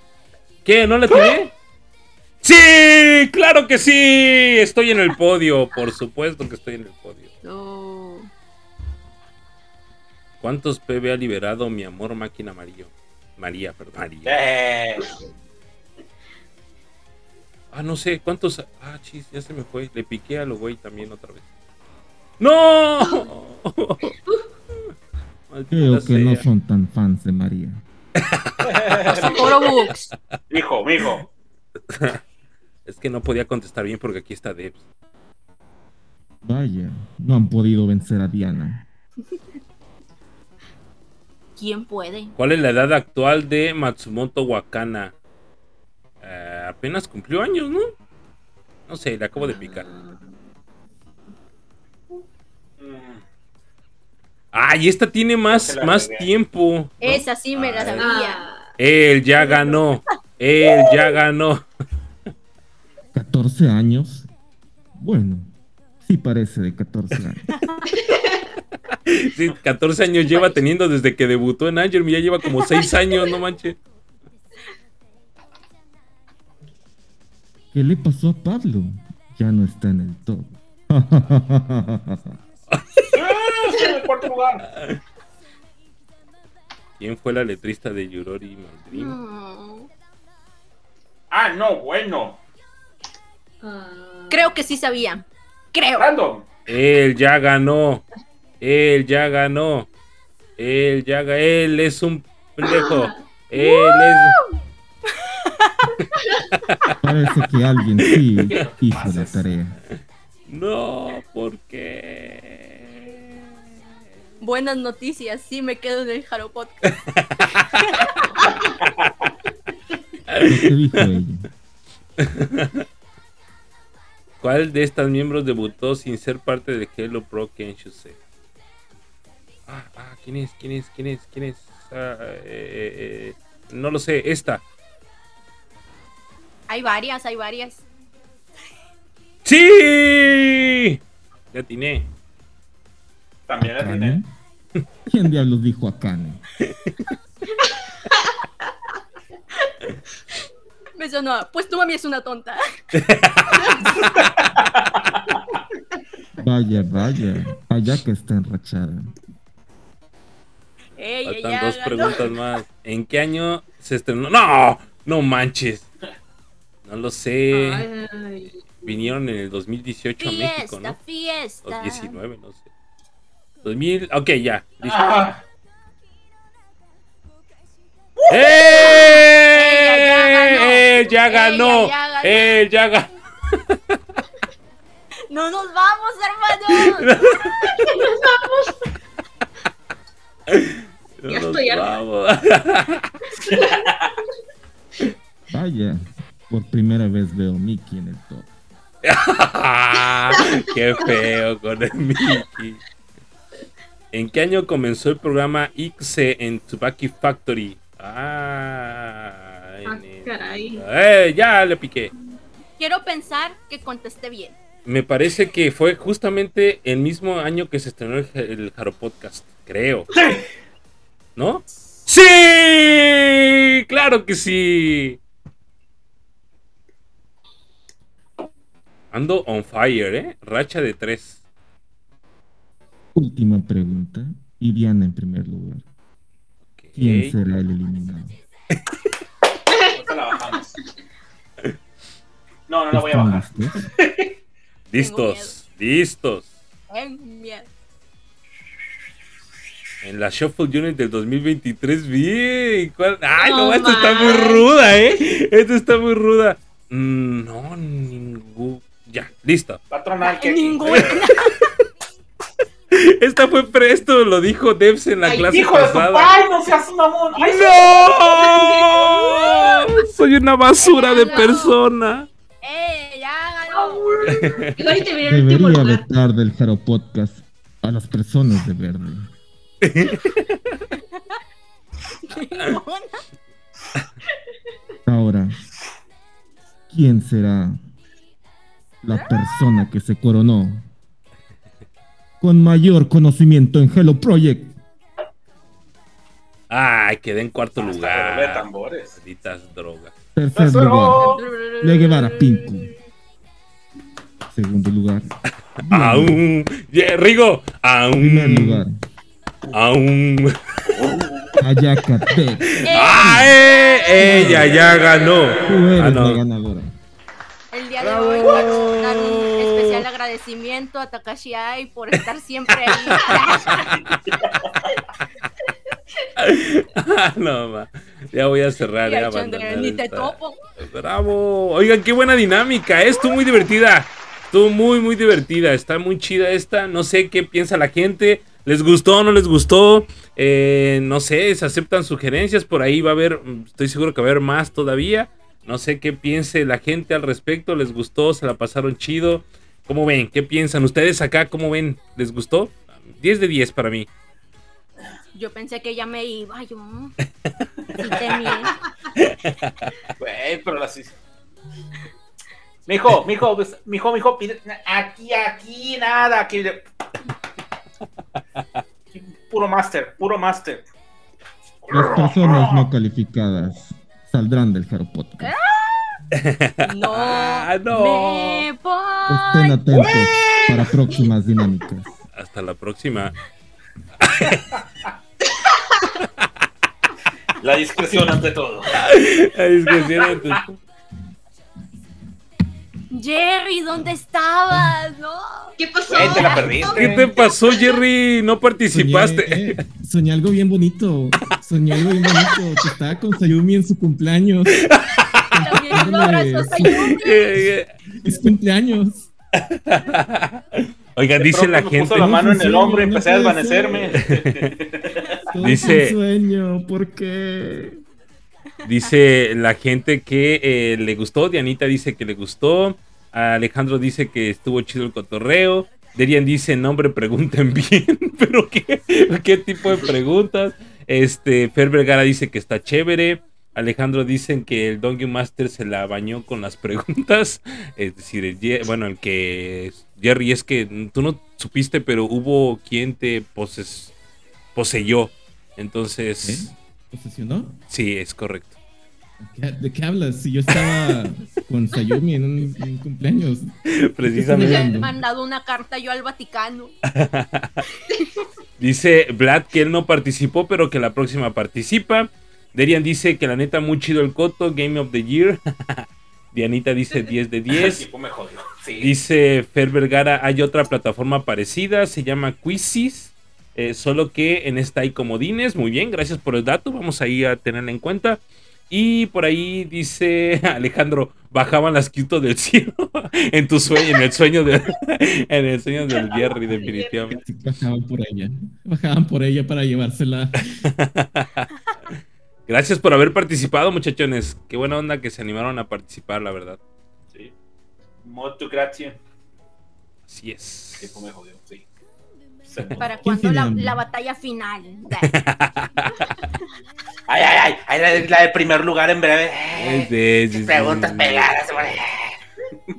¿Qué? ¿No le tiene? ¡Sí! ¡Claro que sí! Estoy en el podio. Por supuesto que estoy en el podio. No. ¿Cuántos PB ha liberado mi amor máquina amarillo? María, perdón. María. Eh, Ah, no sé, ¿cuántos? Ah, chis, ya se me fue. Le piqué a lo güey también otra vez. ¡No! Creo que no son tan fans de María. Oro Books. mijo, mijo. Es que no podía contestar bien porque aquí está Debs. Vaya. No han podido vencer a Diana. ¿Quién puede? ¿Cuál es la edad actual de Matsumoto Wakana? Eh, apenas cumplió años, ¿no? No sé, le acabo de picar. ¡Ay, esta tiene más, la más tiempo! ¿no? Esa sí me la Ay. sabía. ah, Él ya ganó. Él ya ganó. 14 años. Bueno. Sí parece de 14 años. Sí, 14 años lleva teniendo desde que debutó en Angel. Ya lleva como 6 años, no manches. ¿Qué le pasó a Pablo? Ya no está en el top. ¡Ah, estoy en el cuarto lugar! ¿Quién fue la letrista de Yurori Madrid? Mm. Ah, no, bueno. ah. Creo que sí sabía. Creo. Random. Él ya ganó. Él ya ganó. Él ya ganó. Él es un pendejo. Él es. Parece que alguien sí hizo la tarea. No, ¿por qué? Buenas noticias. Sí me quedo en el Jaro Podcast. ¿Cuál de estas miembros debutó sin ser parte de Hello Pro Kenshusei? Ah, ah, ¿quién es? ¿Quién es? ¿Quién es? ¿Quién es? Ah, eh, eh, eh, no lo sé, esta. Hay varias, hay varias. ¡Sí! Ya atiné. También la tiene. ¿Quién diablos dijo Akane? Me sonó, pues tu mami es una tonta. Vaya, vaya. Vaya que está enrachada. Ey, Faltan ella dos ganó. preguntas más. ¿En qué año se estrenó? ¡No! ¡No manches! No lo sé. Ay, Vinieron en el 2018 a México, Fiesta, ¿no? fiesta. O 19, no sé. 2000, ok, ya. Listo. Ah, ¡Eh! Ella ya ganó. ¡Eh! ¡Ya ganó! Ella ya ganó. ¡Eh! ¡Ya ganó! No nos vamos, hermanos. No Ya nos estoy vamos. Vaya. Por primera vez veo Mickey en el top. ¡Qué feo con el Mickey! ¿En qué año comenzó el programa Ixe en Tsubaki Factory? Ah, ah, caray. ¡Eh! Ya le piqué. Quiero pensar que contesté bien. Me parece que fue justamente el mismo año que se estrenó el, el Jaro Podcast, creo. ¿No? ¡Sí! ¡Claro que sí! Ando on fire, ¿eh? Racha de tres. Última pregunta. Y Diana en primer lugar. ¿Quién será el eliminado? la bajamos. No, no la voy a ¿Están bajar. listos? Listos, listos. En la Shuffle Unit del 2023, bien. ¿Cuál? ¡Ay, no! No esta está muy ruda, ¿eh? Esta está muy ruda. No, ningún. Ya, listo. Patronal que Ninguna. Esta fue presto, lo dijo Devs en la Ay, clase hijo de tu. ¡Ay, no seas mamón! ¡Ay, ¡No! Soy una basura de persona. ¡Eh! ¡Ya ganó! Igual y te el último Debería lugar. vetar del Jaro Podcast a las personas de verde. Ahora, ¿quién será la persona que se coronó con mayor conocimiento en Hello Project? Ay, quedé en cuarto Hasta lugar. de tambores. Malditas drogas. Tercer lugar, Le Guevara Pinku. Segundo lugar. Aún. Yeah, Rigo. Primer Aún. lugar, Aún. Ayaka T. ¡Ay! Ella ya ganó. Tú eres Ah, no. la ganadora. El día de hoy especial agradecimiento a Takashi Ai por estar siempre ahí. no, ma. Ya voy a cerrar. Ya Chandra, ni te topo. Bravo. Oigan, qué buena dinámica. ¿eh? Estuvo muy divertida. Estuvo muy, muy divertida. Está muy chida esta. No sé qué piensa la gente. ¿Les gustó o no les gustó? Eh, no sé, se aceptan sugerencias. Por ahí va a haber, mm, estoy seguro que va a haber más todavía. No sé qué piense la gente al respecto. ¿Les gustó? ¿Se la pasaron chido? ¿Cómo ven? ¿Qué piensan? ¿Ustedes acá cómo ven? ¿Les gustó? 10 de 10 para mí. Yo pensé que ya me iba. Yo, sí. Güey, pero las Mijo, mijo, pues, mijo, mijo, pide- aquí, aquí, nada, aquí. Puro master, puro master. Las personas no calificadas saldrán del Jaro Podcast. No, Ah, no. me Estén atentos para próximas dinámicas. Hasta la próxima. La discreción ante todo. Que sí, era tu- Jerry, ¿dónde estabas? No. ¿Qué pasó? Güey, te la perdiste. ¿Qué te pasó, Jerry? No participaste. Soñé, eh, soñé algo bien bonito. Soñé algo bien bonito. Que estaba con Sayumi en su cumpleaños. Sayumi. Eh, Es cumpleaños. Oigan, De dice la me gente. puso la mano en el hombro y no empecé a desvanecerme. Dice- sueño. ¿Por qué? Dice la gente que eh, le gustó. Dianita dice que le gustó. Alejandro dice que estuvo chido el cotorreo. Derian dice, no hombre, pregunten bien. Pero ¿qué, qué tipo de preguntas? Este, Fer Vergara dice que está chévere. Alejandro dicen que el Donkey Master se la bañó con las preguntas. Es decir, el bueno, el que Jerry es que tú no supiste, pero hubo quien te poses- poseyó. Entonces, ¿Qué? ¿Posesionó? sí, es correcto. ¿Qué- ¿De qué hablas? Si yo estaba con Sayumi en un, en un cumpleaños. Me Precisamente. le he mandado una carta yo al Vaticano. Dice Vlad que él no participó, pero que la próxima participa. Derian dice que la neta muy chido el coto, Game of the Year. Dianita dice 10 de El 10. tipo me jodió. Sí. Dice Fer Vergara, hay otra plataforma parecida, se llama Quizzes, eh, solo que en esta hay comodines. Muy bien, gracias por el dato, vamos ahí a tenerla en cuenta. Y por ahí dice Alejandro, bajaban las quito del cielo en tu sueño, en el sueño de, en el sueño del Jerry, definitivamente. Bajaban por ella. Bajaban por ella para llevársela. Gracias por haber participado, muchachones. Qué buena onda que se animaron a participar, la verdad. Sí. Molto grazie. Así es. tipo me jodió, sí. ¿Para ¿Quién cuando la, batalla final? Ay, ay, ay. la, la de primer lugar en breve. Es de- sí, sí, Preguntas güey.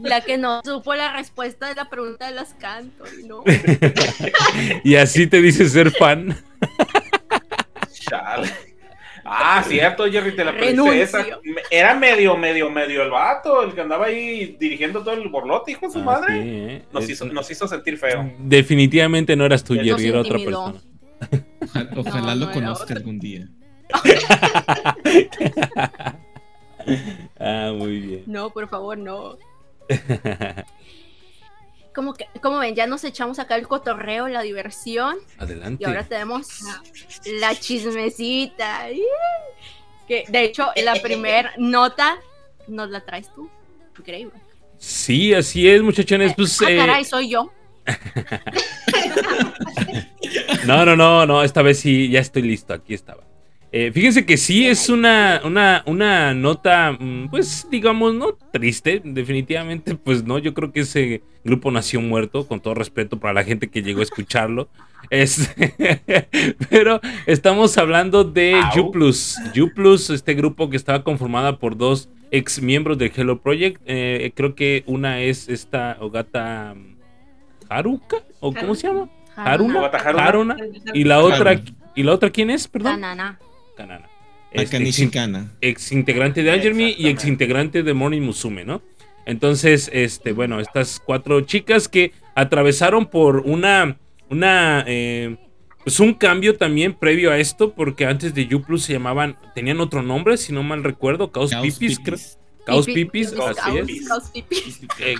La que no supo la respuesta de la pregunta de las cantos, ¿no? Y así te dice ser fan. Chale. Ah, cierto, Jerry, te la Renuncio. esa. Era medio, medio, medio el vato, el que andaba ahí dirigiendo todo el borlote, hijo de su Ah, madre. sí, ¿eh? Nos, Es- hizo, nos hizo sentir feo. Definitivamente no eras tú, Nos Jerry, era otra persona. Ojalá, ojalá No, lo no conozca otra. algún día. Ah, muy bien. No, por favor, no. Como que, como ven, ya nos echamos acá el cotorreo, la diversión. Adelante. Y ahora tenemos la chismecita. Que de hecho, la primer nota nos la traes tú. Increíble. Sí, así es, muchachones. Pues, ah, eh, caray, soy yo. No, no, no, no, esta vez sí, ya estoy listo, aquí estaba. Eh, fíjense que sí es una, una, una nota, mm, pues digamos, no triste, definitivamente, pues no, yo creo que ese grupo nació muerto, con todo respeto para la gente que llegó a escucharlo. Es, pero estamos hablando de. U+. U+, este grupo que estaba conformada por dos ex miembros del Hello Project, eh, creo que una es esta Ogata mm, Haruka, o ¿cómo se llama? Haruna. Ogata Haruna. Haruna. Y la otra. ¿y la otra quién es? Perdón. Kanana. Es Akane ex, integrante de Angermy y ex integrante de Morning Musume, ¿no? Entonces, este, bueno, estas cuatro chicas que atravesaron por una, una, eh, pues un cambio también previo a esto, porque antes de U Plus se llamaban, tenían otro nombre, si no mal recuerdo, Chaos, Chaos Pipis, creo. Pipis. Pipis, Caos- así es. Caos Pipis. Eh,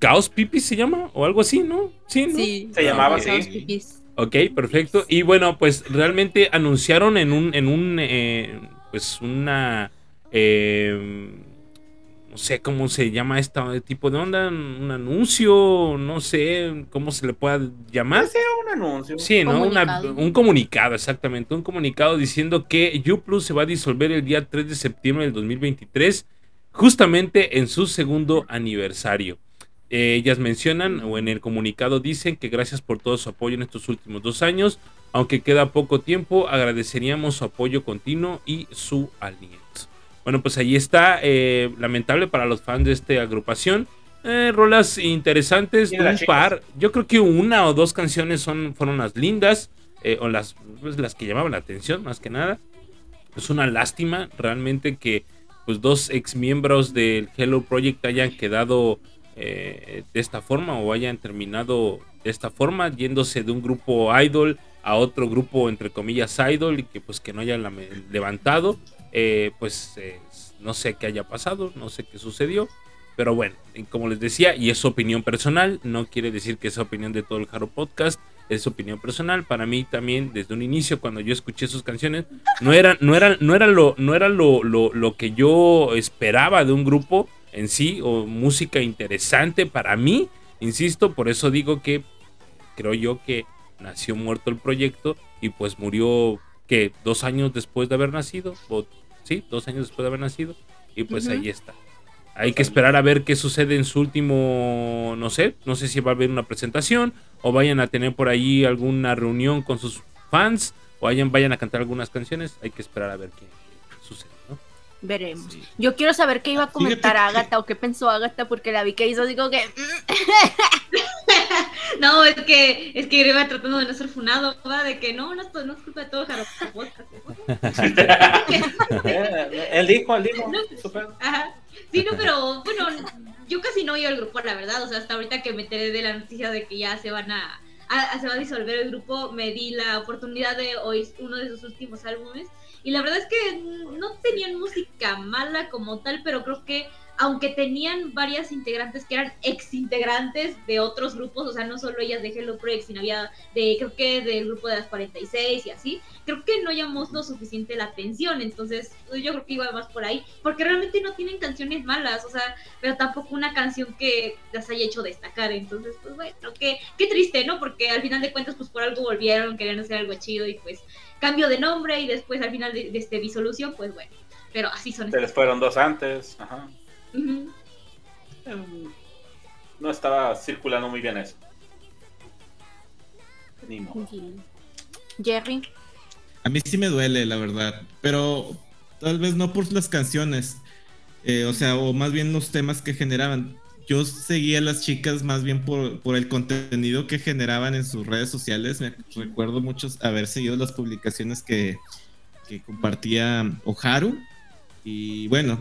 Chaos Pipis se llama, o algo así, ¿no? Sí, ¿no? Sí. Se llamaba Caos así. Pipis. Ok, perfecto. Y bueno, pues realmente anunciaron en un, en un, eh, pues una, eh, no sé cómo se llama este tipo de onda, un anuncio, no sé cómo se le pueda llamar. Era un anuncio. Sí, ¿no? Una- un comunicado, exactamente. Un comunicado diciendo que U se va a disolver el día 3 de septiembre del 2023, justamente en su segundo aniversario. Eh, ellas mencionan, o en el comunicado dicen que gracias por todo su apoyo en estos últimos dos años. Aunque queda poco tiempo, agradeceríamos su apoyo continuo y su aliento. Bueno, pues ahí está. eh, lamentable para los fans de esta agrupación. Eh, rolas interesantes, un par. Yo creo que una o dos canciones son, fueron las lindas. o las, pues, las que llamaban la atención, más que nada. Es una lástima realmente que pues, dos ex miembros del Hello Project hayan quedado eh, de esta forma o hayan terminado de esta forma, yéndose de un grupo idol a otro grupo entre comillas idol y que pues que no hayan levantado. Eh, pues eh, no sé qué haya pasado, no sé qué sucedió. Pero bueno, y como les decía, y es opinión personal, no quiere decir que es opinión de todo el Jaro Podcast, es opinión personal. Para mí también, desde un inicio, cuando yo escuché sus canciones, no era, no era, no era, lo, no era lo, lo, lo que yo esperaba de un grupo en sí, o música interesante para mí, insisto, por eso digo que creo yo que nació muerto el proyecto y pues murió, que Dos años después de haber nacido, o sí, dos años después de haber nacido, y pues ahí está. Hay que esperar a ver qué sucede en su último, no sé, no sé si va a haber una presentación o vayan a tener por ahí alguna reunión con sus fans o vayan, vayan a cantar algunas canciones. Hay que esperar a ver qué. Veremos. Sí. Yo quiero saber qué iba a comentar Agatha o qué pensó Agatha porque la vi que hizo como que... No, es que, es que iba tratando de no ser funado, ¿va? De que no, no, es- no es culpa de todo Jaro él dijo, él dijo. Ajá. Sí, no, pero bueno, yo casi no oí al grupo, la verdad. O sea, hasta ahorita que me enteré de la noticia de que ya se van a, a- se va a disolver el grupo, me di la oportunidad de oír uno de sus últimos álbumes. Y la verdad es que no tenían música mala como tal, pero creo que aunque tenían varias integrantes que eran ex integrantes de otros grupos, o sea, no solo ellas de Hello Project, sino había de, creo que del grupo de las 46 y así, creo que no llamó lo suficiente la atención, entonces yo creo que iba más por ahí, porque realmente no tienen canciones malas, o sea, pero tampoco una canción que las haya hecho destacar, entonces pues bueno, qué, qué triste, ¿no? Porque al final de cuentas pues por algo volvieron, querían hacer algo chido y pues cambio de nombre y después al final de, de este disolución, pues bueno, pero así son. Se les fueron dos antes. Ajá. Em, No estaba circulando muy bien eso. Ni modo. Jerry. A mí sí me duele, la verdad. Pero tal vez no por las canciones. eh, o sea, o más bien los temas que generaban. Yo seguía a las chicas más bien por, el contenido que generaban en sus redes sociales. Me recuerdo muchos haber seguido las publicaciones que, compartía Oharu. Y bueno,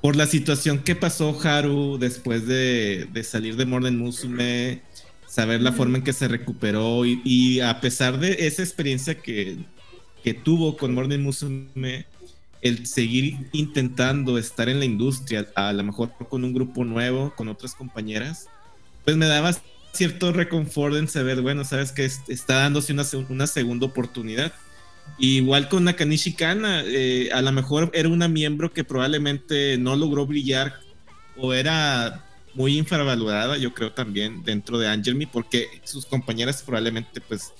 por la situación que pasó Haru después de, salir de Morden Musume, saber la forma en que se recuperó y, y a pesar de esa experiencia que, que tuvo con Morden Musume, el seguir intentando estar en la industria, a lo mejor con un grupo nuevo, con otras compañeras, pues me daba cierto reconfort en saber, bueno, sabes que es- está dándose una, una segunda oportunidad. Igual con Nakanishi Kana, eh, a lo mejor era una miembro que probablemente no logró brillar o era muy infravalorada, yo creo también dentro de Angelme, porque sus compañeras probablemente pues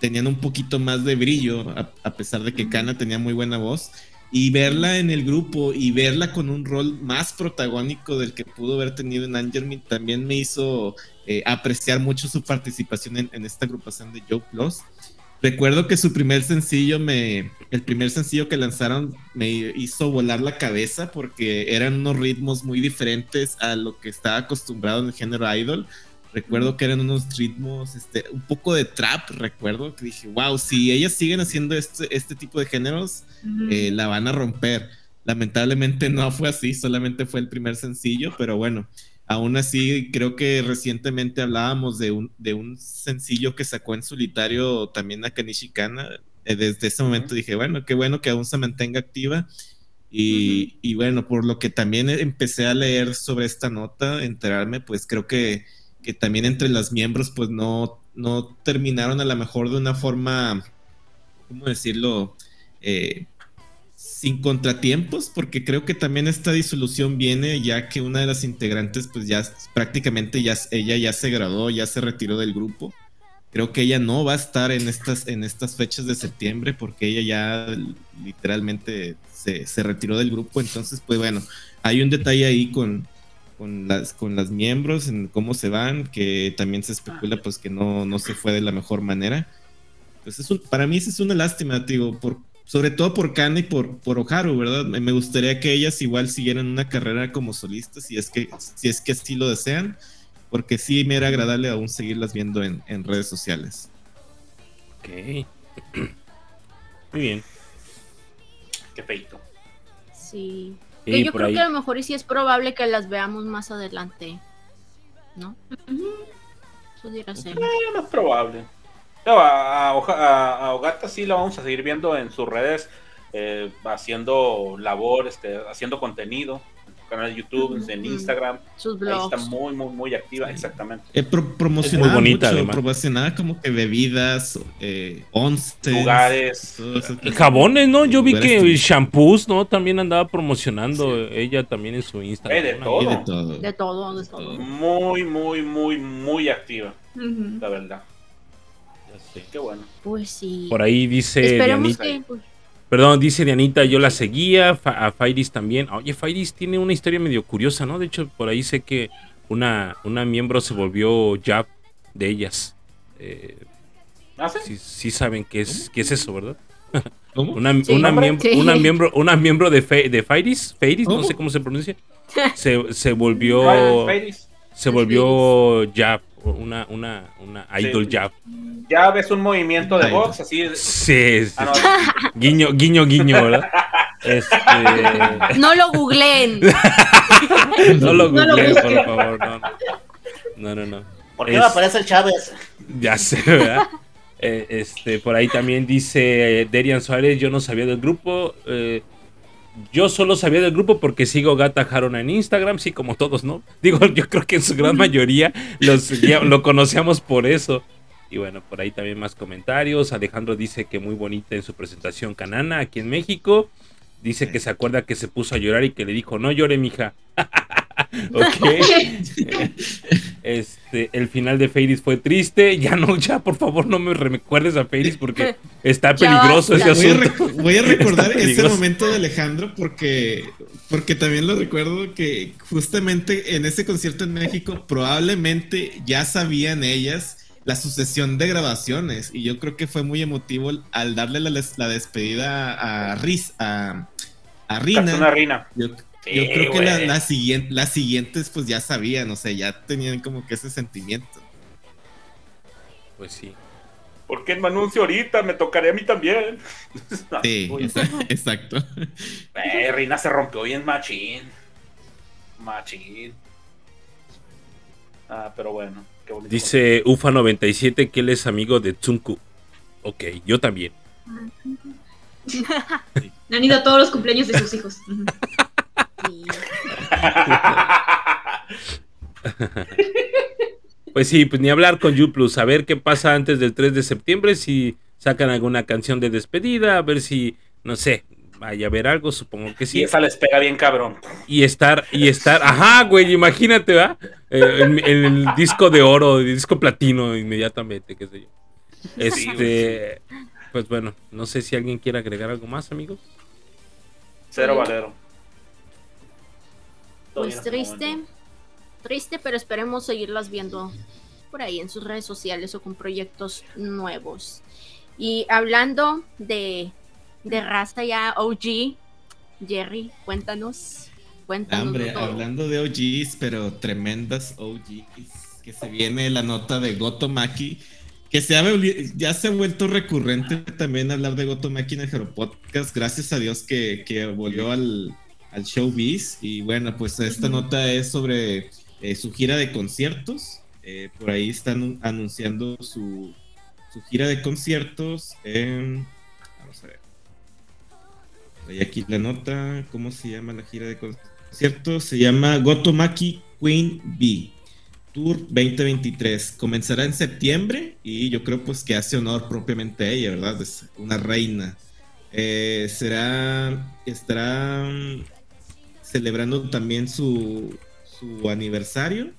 tenían un poquito más de brillo, a, a pesar de que Kana tenía muy buena voz. Y verla en el grupo y verla con un rol más protagónico del que pudo haber tenido en Angelme también me hizo eh, apreciar mucho su participación en, en esta agrupación de Joe Plus. Recuerdo que su primer sencillo me, el primer sencillo que lanzaron me hizo volar la cabeza porque eran unos ritmos muy diferentes a lo que estaba acostumbrado en el género idol. Recuerdo que eran unos ritmos, este, un poco de trap, recuerdo que dije, wow, si ellas siguen haciendo este, este tipo de géneros, eh, la van a romper. Lamentablemente no fue así, solamente fue el primer sencillo, pero bueno, aún así creo que recientemente hablábamos de un, de un sencillo que sacó en solitario también Nakanishi Kana. Eh, Desde ese momento dije, bueno, qué bueno que aún se mantenga activa. Y, y bueno, por lo que también empecé a leer sobre esta nota, enterarme, pues creo que, que también entre las miembros, pues no, no terminaron a lo mejor de una forma, ¿cómo decirlo? Eh, sin contratiempos, porque creo que también esta disolución viene ya que una de las integrantes, pues ya prácticamente ya ella ya se graduó, ya se retiró del grupo. Creo que ella no va a estar en estas, en estas fechas de septiembre porque ella ya literalmente se, se retiró del grupo. Entonces, pues bueno, hay un detalle ahí con, con, las, con las miembros, en cómo se van, que también se especula pues que no, no se fue de la mejor manera. Pues es un, para mí eso es una lástima, digo, por, sobre todo por Kana y por, por Oharu, ¿verdad? Me, me gustaría que ellas igual siguieran una carrera como solistas, si es que, si es que así lo desean, porque sí me era agradable aún seguirlas viendo en, en redes sociales. Ok. Muy bien. Qué feito. Sí. Que yo creo ahí- que a lo mejor y sí es probable que las veamos más adelante. ¿No? Pudiera ser. Es más probable. No, a, a, a- a Ogata sí la vamos a seguir viendo en sus redes, eh, haciendo labor, este, haciendo contenido canal de YouTube, en Instagram. Sus Ahí está muy, muy, muy activa, exactamente. Eh, pro- muy bonita, mucho, además. promocionaba como que bebidas, eh, once, Lugares. Jabones, ¿no? Yo vi que que- shampoos, ¿no? También andaba promocionando ella también en su Instagram. Eh, de todo. De todo. De todo, de todo. Muy, muy, muy, muy activa, la verdad. Sé. Qué bueno. Pues sí. Por ahí dice Esperemos Dianita, que. pues, perdón, dice Dianita, yo la seguía, a Fairis también. Oye, Fairis tiene una historia medio curiosa, ¿no? De hecho, por ahí sé que una, una miembro se volvió Jab de ellas. Eh, ¿Ah, sí? sí, sí saben qué es, qué es eso, ¿verdad? ¿Cómo? Una, Sí. una Hombre. miembro, Sí. una miembro, una miembro de, Fe- de Fairies, Fairies, no sé cómo se pronuncia, se, se volvió, se volvió jab, una, una, una idol Sí. jab. Ya ves un movimiento de box, así. Sí, sí. Ah, no, guiño, guiño, guiño, ¿verdad? Este, No lo googleen. no lo No googleen, por favor, no, no, no, no, no. ¿Por qué Es- me aparece el Chávez? Ya sé, ¿verdad? Eh, este, por ahí también dice eh, Derian Suárez, yo no sabía del grupo. eh, yo solo sabía del grupo porque sigo Gata Haruna en Instagram, sí, como todos, ¿no? Digo, yo creo que en su gran mayoría los, lo conocíamos por eso. Y bueno, por ahí también más comentarios. Alejandro dice que muy bonita en su presentación Canana aquí en México. Dice que se acuerda que se puso a llorar y que le dijo, no llore, mija. ok. Este, el final de Fairies fue triste. Ya no, ya por favor no me recuerdes a Fairies porque está peligroso ese basta. Voy a, asunto. voy a recordar ese momento de Alejandro porque, porque también lo recuerdo que justamente en ese concierto en México probablemente ya sabían ellas la sucesión de grabaciones y yo creo que fue muy emotivo al darle la, la despedida a Riz, a, a Rina. Rina. Yo, Sí, yo creo que la, la siguiente, las siguientes pues ya sabían, o sea, ya tenían como que ese sentimiento. Pues sí. ¿Por qué no anuncio ahorita? Me tocaré a mí también. Sí, Uy, esa- exacto. eh, Rina se rompió bien machín. Machín. Ah, pero bueno. Qué bonito. Dice Ufa97 que él es amigo de Tsunku. Ok, yo también. Han ido a todos los cumpleaños de sus hijos. Sí. Pues sí, pues ni hablar con Plus, a ver qué pasa antes del 3 de septiembre, si sacan alguna canción de despedida, a ver si, no sé, vaya a haber algo, supongo que Y sí. esa les pega bien cabrón. Y estar, y estar, ajá, güey, imagínate, ¿va? Eh, en, en el disco de oro, el disco platino, inmediatamente, qué sé yo. Este, pues bueno, no sé si alguien quiere agregar algo más, amigos. Cero valero. Pues triste, triste, pero esperemos seguirlas viendo por ahí en sus redes sociales o con proyectos nuevos. Y hablando de, de raza ya OG, Jerry, cuéntanos. Cuéntanos. Hombre, todo. hablando de OGs, pero tremendas OGs, que se viene la nota de Gotomaki, que se ha, ya se ha vuelto recurrente también hablar de Gotomaki en el Hero Podcast, gracias a Dios que, que volvió al, al showbiz, y bueno, pues esta nota es sobre eh, su gira de conciertos, Eh, por ahí están anunciando su, su gira de conciertos en... Vamos a ver. Hay aquí la nota. ¿Cómo se llama la gira de conciertos? Se llama Gotomaki Queen Bee Tour 2023. Comenzará en septiembre y yo creo pues que hace honor propiamente a ella, ¿verdad? Es una reina. Eh, será, estará celebrando también su, su aniversario.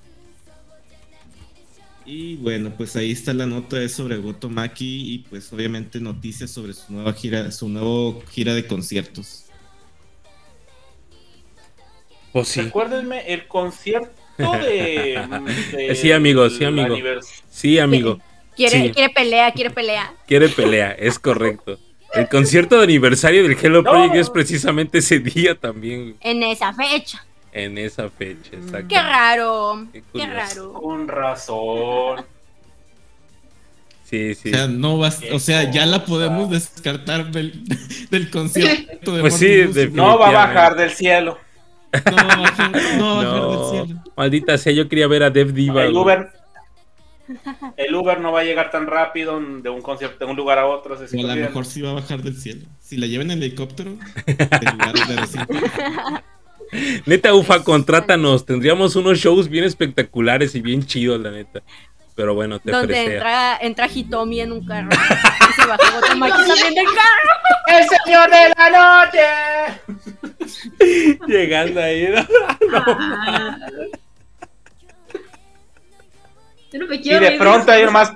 Y bueno, pues ahí está la nota es sobre Gotomaki y pues obviamente noticias sobre su nueva gira, su nuevo gira de conciertos. Pues sí, Recuérdenme el concierto de. de- Sí, amigo, sí, amigo. sí, amigo. Quiere, Sí. quiere pelea, quiere pelea. Quiere pelea, es correcto. El concierto de aniversario del Hello No. Project es precisamente ese día también, En esa fecha. en esa fecha, exacto. Qué raro. Qué raro. Con razón. Sí, sí. O sea, no vas, o sea, ya la podemos descartar del, del concierto de Pues sí, Musume. de- No va a bajar del cielo. No va a bajar, no va a bajar No, del cielo. maldita sea, yo quería ver a Dev Diva. El. Uber. El Uber no va a llegar tan rápido de un concierto de un lugar a otro. O a lo mejor sí va a bajar del cielo. Si la llevan en helicóptero, en lugar de. Neta, Ufa, contrátanos. Tendríamos unos shows bien espectaculares y bien chidos, la neta. Pero bueno, te Donde fresea. entra, entra Hitomi en un carro. y se baja Gotomaki también del carro. ¡El señor de la noche! Llegando ahí. ¿no? Ah. Yo no me Y quiero de reír pronto hay nomás.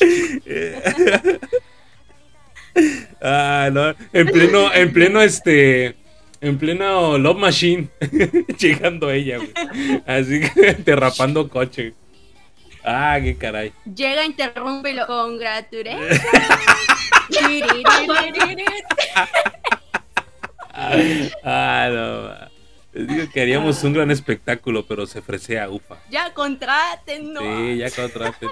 Ah, no. En pleno, en pleno, este. En pleno Love Machine. Llegando ella, güey. Así que derrapando coche. Ah, qué caray. Llega, interrumpe y lo congratulé. ah, no. Les digo que haríamos un gran espectáculo, pero se fresea ufa. Ya contraten, ¿no? Sí, ya contraten.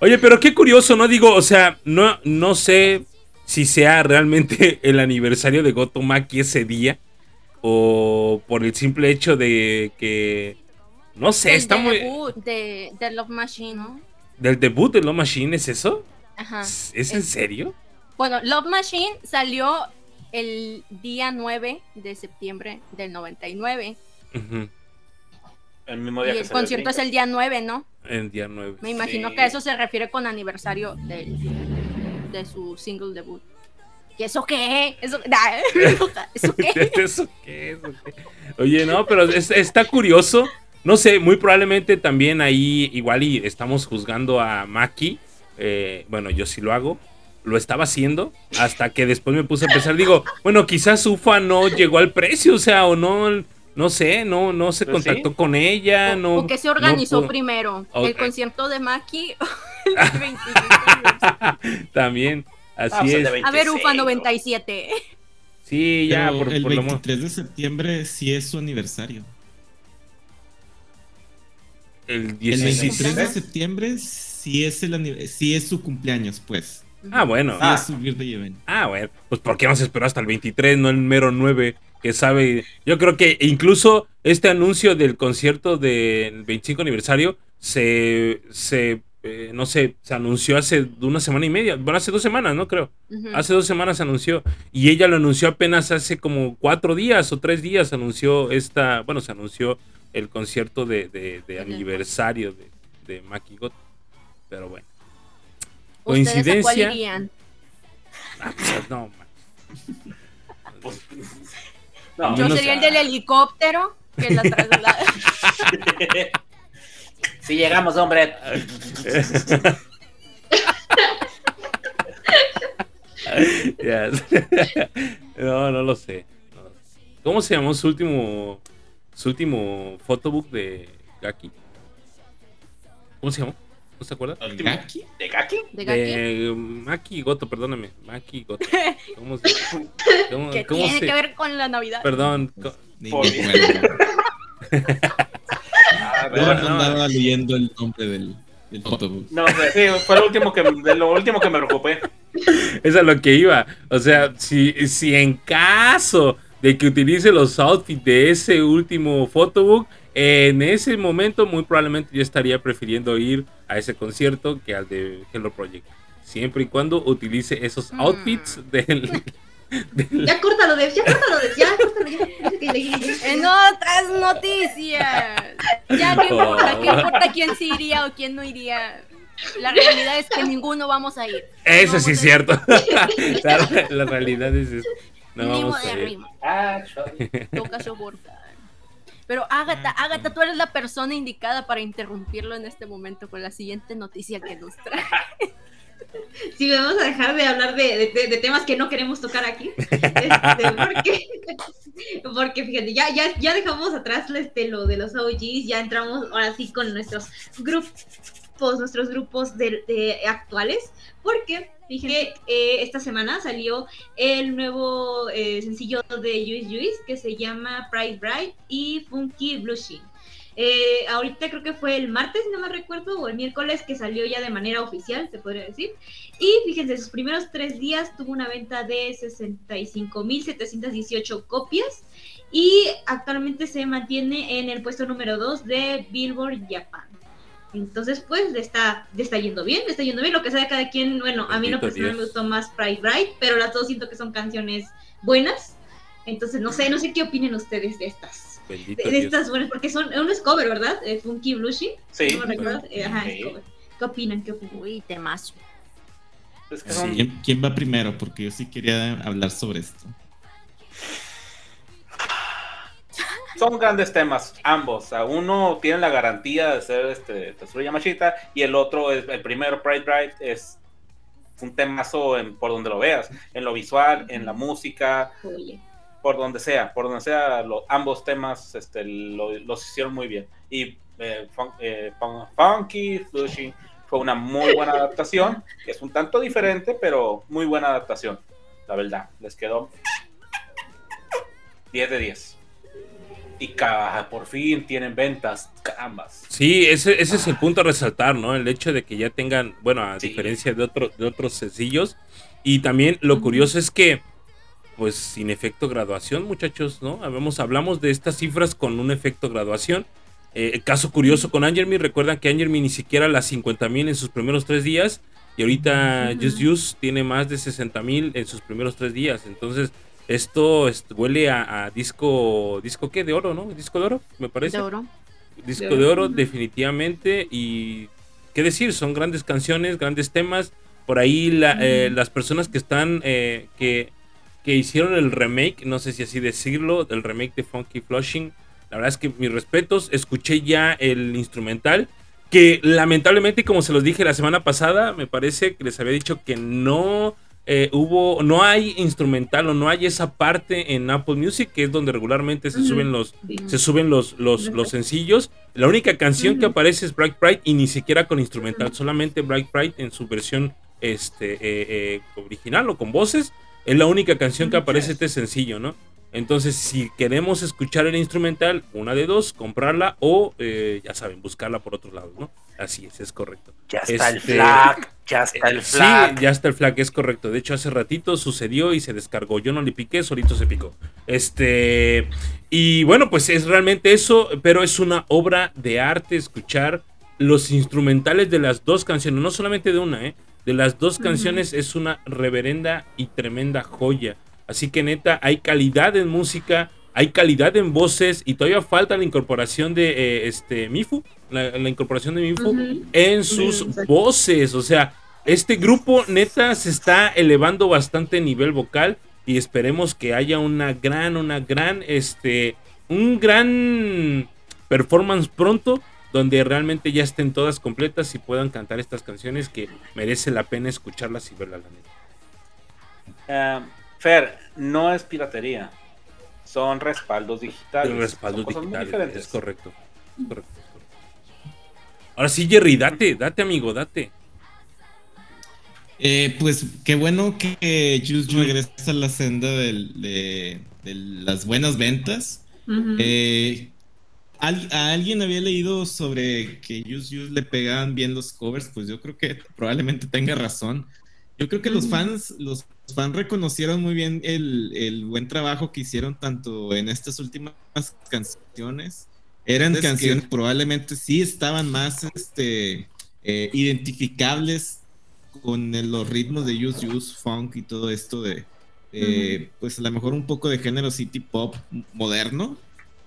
Oye, pero qué curioso, ¿no? Digo, o sea, no, no sé si sea realmente el aniversario de Gotomaki ese día. O por el simple hecho de que. No sé, Del está muy. debut de, de Love Machine, ¿no? ¿Del debut de Love Machine es eso? Ajá. ¿Es es en serio? Bueno, Love Machine salió el día 9 de septiembre del 99. Ujú, El mismo Y día que el salió concierto es Brinco. el día 9, ¿no? En día 9. Me imagino Sí. que a eso se refiere con aniversario del, de su single debut. ¿Y eso qué? ¿Eso, nah, ¿Eso qué? ¿Eso qué? ¿Eso qué? Oye, no, pero es- está curioso. No sé, muy probablemente también ahí igual y estamos juzgando a Maki. Eh, bueno, yo sí lo hago. Lo estaba haciendo hasta que después me puse a pensar, digo, bueno, quizás Ufa no llegó al precio, o sea, o no, no sé, no, no se Pues sí. contactó con ella, O- no. ¿O qué se organizó no primero? ¿El concierto de Maki el 25 aniversario? También, así Ah, es. A ver, UFA 26, ¿no? 97. Sí, ya, Pero por, el por lo mo- 23 de septiembre sí es su aniversario. El El 16. 23 de septiembre sí es, el, sí es su cumpleaños, pues. Ah, bueno. Sí Ah. Ah, bueno, pues ¿por qué no se esperó hasta el 23, no el mero 9? Que sabe, yo creo que incluso este anuncio del concierto del 25 aniversario se, se eh, no sé, se anunció hace una semana y media, bueno, hace dos semanas, ¿no? Creo. Hace dos semanas se anunció y ella lo anunció apenas hace como cuatro días o tres días anunció esta, bueno, se anunció el concierto de, de- aniversario de, de Maki Goto. Pero bueno. ¿Ustedes a cuál coincidencia. irían? Ah, pues, no, man. Pues, no, Yo sería el del helicóptero que la traslada. Si llegamos, hombre. No, no lo sé. ¿Cómo se llamó su último su último photobook de Gaki? ¿Cómo se llamó? ¿No se acuerda? Último. ¿Gaki? ¿De Gaki? ¿De Gaki? De Maki Goto, perdóname. Maki Goto. ¿Cómo se, cómo, que cómo tiene se- que ver con la Navidad. Perdón. co- Por-. Ah, No, no, no. andaba leyendo el nombre del, del no, sí, fue lo último que, de lo último que me preocupé. Es a lo que iba. O sea, si, si en caso de que utilice los outfits de ese último photobook, en ese momento muy probablemente yo estaría prefiriendo ir a ese concierto que al de Hello Project. Siempre y cuando utilice esos Mm. outfits del... del- Ya córtalo, de, ya córtalo, de, ya córtalo, ya. Ya, ya, ya, ya. En otras noticias. Ya no importa, Oh. ¿qué importa quién sí iría o quién no iría? La realidad es que ninguno vamos a ir. Eso No sí es cierto. la, la realidad es eso. No Ni vamos a ir. Ah. Toca soportar. Pero Ágata, Ágata, tú eres la persona indicada para interrumpirlo en este momento con la siguiente noticia que nos trae. Sí, vamos a dejar de hablar de, de- de- de temas que no queremos tocar aquí. Este, porque, porque fíjate, ya, ya, ya dejamos atrás este, lo de los OGs, ya entramos ahora sí con nuestros grupos, nuestros grupos de, de actuales. Porque fíjate, eh, esta semana salió el nuevo eh, sencillo de Juice Juice que se llama Pride Bright y Funky Blushing. Eh, ahorita creo que fue el martes, no me recuerdo, o el miércoles que salió ya de manera oficial, se podría decir. Y fíjense, sus primeros tres días tuvo una venta de 65.718 copias y actualmente se mantiene en el puesto número 2 de Billboard Japan. Entonces, pues, le está, le está yendo bien, le está yendo bien. Lo que sea de cada quien, bueno, a mí lo personal me gustó más Pride Bright, pero las dos siento que son canciones buenas. Entonces, no sé, no sé qué opinen ustedes de estas. Bendito De, estas buenas, porque son, uno es cover, ¿verdad? Eh, Funky Blushing. Sí. ¿No me recuerdas? Eh, ajá, Sí. es cover. ¿Qué opinan? ¿Qué opinan? Uy, temazo. Es que son- ¿Quién, quién va primero? Porque yo sí quería hablar sobre esto. Son grandes temas, ambos. O sea, uno tiene la garantía de ser este Tetsuya Yamashita y el otro es el primero, Pride Bright, es un temazo en, por donde lo veas, en lo visual, en la música, Oye. por donde sea, por donde sea, lo- ambos temas este, lo- los hicieron muy bien. Y eh, fun- eh, fun- Funky, Flushing, Fue una muy buena adaptación, que es un tanto diferente, pero muy buena adaptación, la verdad. Les quedó 10 de 10. Y ca- por fin tienen ventas, carambas. Sí, ese, ese es el punto a resaltar, ¿no? El hecho de que ya tengan, bueno, a Sí. diferencia de, otro, de otros sencillos. Y también lo curioso es que, pues sin efecto graduación, muchachos, ¿no? Hablamos, hablamos de estas cifras con un efecto graduación. Eh, el caso curioso con Angermy, recuerdan que Angermy ni siquiera las 50 mil en sus primeros tres días. Y ahorita. Just Use tiene más de 60 mil en sus primeros tres días. Entonces, esto huele a, a disco, disco qué, de oro, ¿no? Disco de oro, me parece De oro. disco De de oro. definitivamente y qué decir son grandes canciones grandes temas por ahí la- eh, las personas que están eh, que, que hicieron el remake no sé si así decirlo del remake de Funky Flushing la verdad es que mis respetos escuché ya el instrumental que lamentablemente como se los dije la semana pasada me parece que les había dicho que no eh, hubo no hay instrumental o no hay esa parte en Apple Music que es donde regularmente se suben los Sí. se suben los, los, los sencillos. La única canción que aparece es Bright Bright y ni siquiera con instrumental, solamente Bright Bright en su versión este, eh, eh, original o con voces. Es la única canción que aparece este sencillo, ¿no? Entonces, si queremos escuchar el instrumental, una de dos, comprarla o, ya saben, buscarla por otros lados, ¿no? Así es, es correcto. Ya está el Este, flag, ya está el Sí, flag. ya está el flag, es correcto. De hecho, hace ratito sucedió y se descargó. Yo no le piqué, solito se picó. Este. Y bueno, pues es realmente eso, pero es una obra de arte escuchar los instrumentales de las dos canciones, no solamente de una, ¿eh? De las dos canciones es una reverenda y tremenda joya. Así que neta, hay calidad en música, hay calidad en voces y todavía falta la incorporación de eh, este Mifu, la, la incorporación de Mifu Ujú. en sus voces. O sea, este grupo neta se está elevando bastante el nivel vocal y esperemos que haya una gran, una gran, este, un gran performance pronto donde realmente ya estén todas completas y puedan cantar estas canciones que merece la pena escucharlas y verlas la neta. Eh, Fer, no es piratería. Son respaldos digitales. El respaldo Son cosas muy digital, diferentes. es correcto. es correcto, es correcto. Ahora sí, Jerry, date, date, amigo, date. Eh, pues qué bueno que Juice regresa a la senda del- de, de las buenas ventas. Eh, al- a alguien había leído sobre que Juice Juice le pegaban bien los covers, pues yo creo que probablemente tenga razón. Yo creo que los fans, los fans reconocieron muy bien el, el buen trabajo que hicieron tanto en estas últimas canciones. Eran Es que- canciones probablemente sí estaban más este, eh, identificables con el- los ritmos de Use Use, funk y todo esto de, pues a lo mejor un poco de género city pop moderno.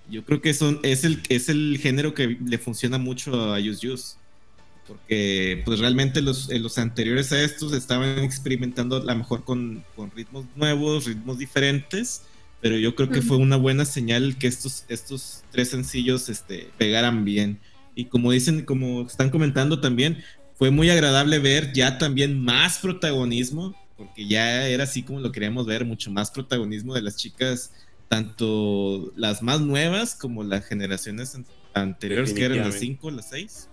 Yo creo que son, es, el, es el género que le funciona mucho a Use Use. Porque pues realmente los, los anteriores a estos estaban experimentando a lo mejor con, con ritmos nuevos, ritmos diferentes. Pero yo creo que fue una buena señal que estos, estos tres sencillos este, pegaran bien. Y como dicen, como están comentando también, fue muy agradable ver ya también más protagonismo, porque ya era así como lo queríamos ver, mucho más protagonismo de las chicas, tanto las más nuevas como las generaciones an- anteriores, que eran las Definitivamente. 5, las 6.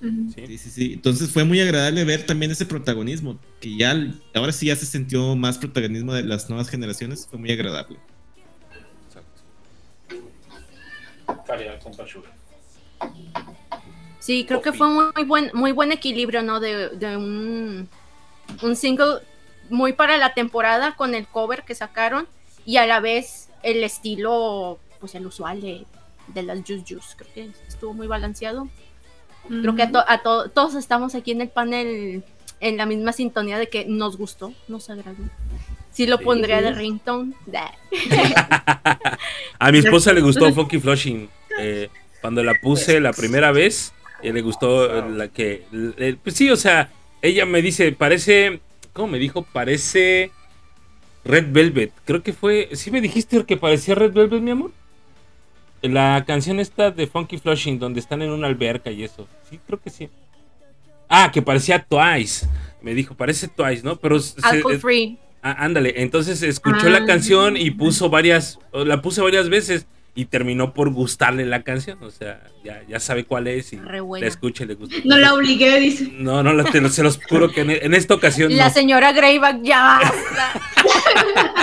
Ujú. ¿sí? Sí, sí, sí. Entonces fue muy agradable ver también ese protagonismo, que ya ahora sí ya se sintió más protagonismo de las nuevas generaciones, fue muy agradable. Calidad con Pachura. Sí, creo que fue muy buen, muy buen equilibrio, ¿no? De, de un, un single muy para la temporada con el cover que sacaron y a la vez el estilo, pues el usual de, de las Juice Juice. Creo que estuvo muy balanceado. Creo que a, to- a to- todos estamos aquí en el panel en la misma sintonía de que nos gustó, nos agradó. Sí lo Sí. pondría de ringtone. A mi esposa le gustó Funky Flushing. eh, cuando la puse la primera vez, eh, le gustó eh, la que. eh, pues sí, o sea, ella me dice, parece. ¿Cómo me dijo? Parece Red Velvet. Creo que fue. ¿Sí me dijiste que parecía Red Velvet, mi amor? La canción esta de Funky Flushing, donde están en una alberca y eso. Sí, creo que sí. Ah, que parecía Twice. Me dijo, parece Twice, ¿no? Pero se- Alcohol eh, free. Ah, ándale, entonces escuchó Ah. la canción y puso varias, la puse varias veces y terminó por gustarle la canción. O sea, ya, ya sabe cuál es y la escucha y le gusta. No la obligué, dice. No, no, la- te se los juro que en, en esta ocasión La no. señora Greyback ya basta.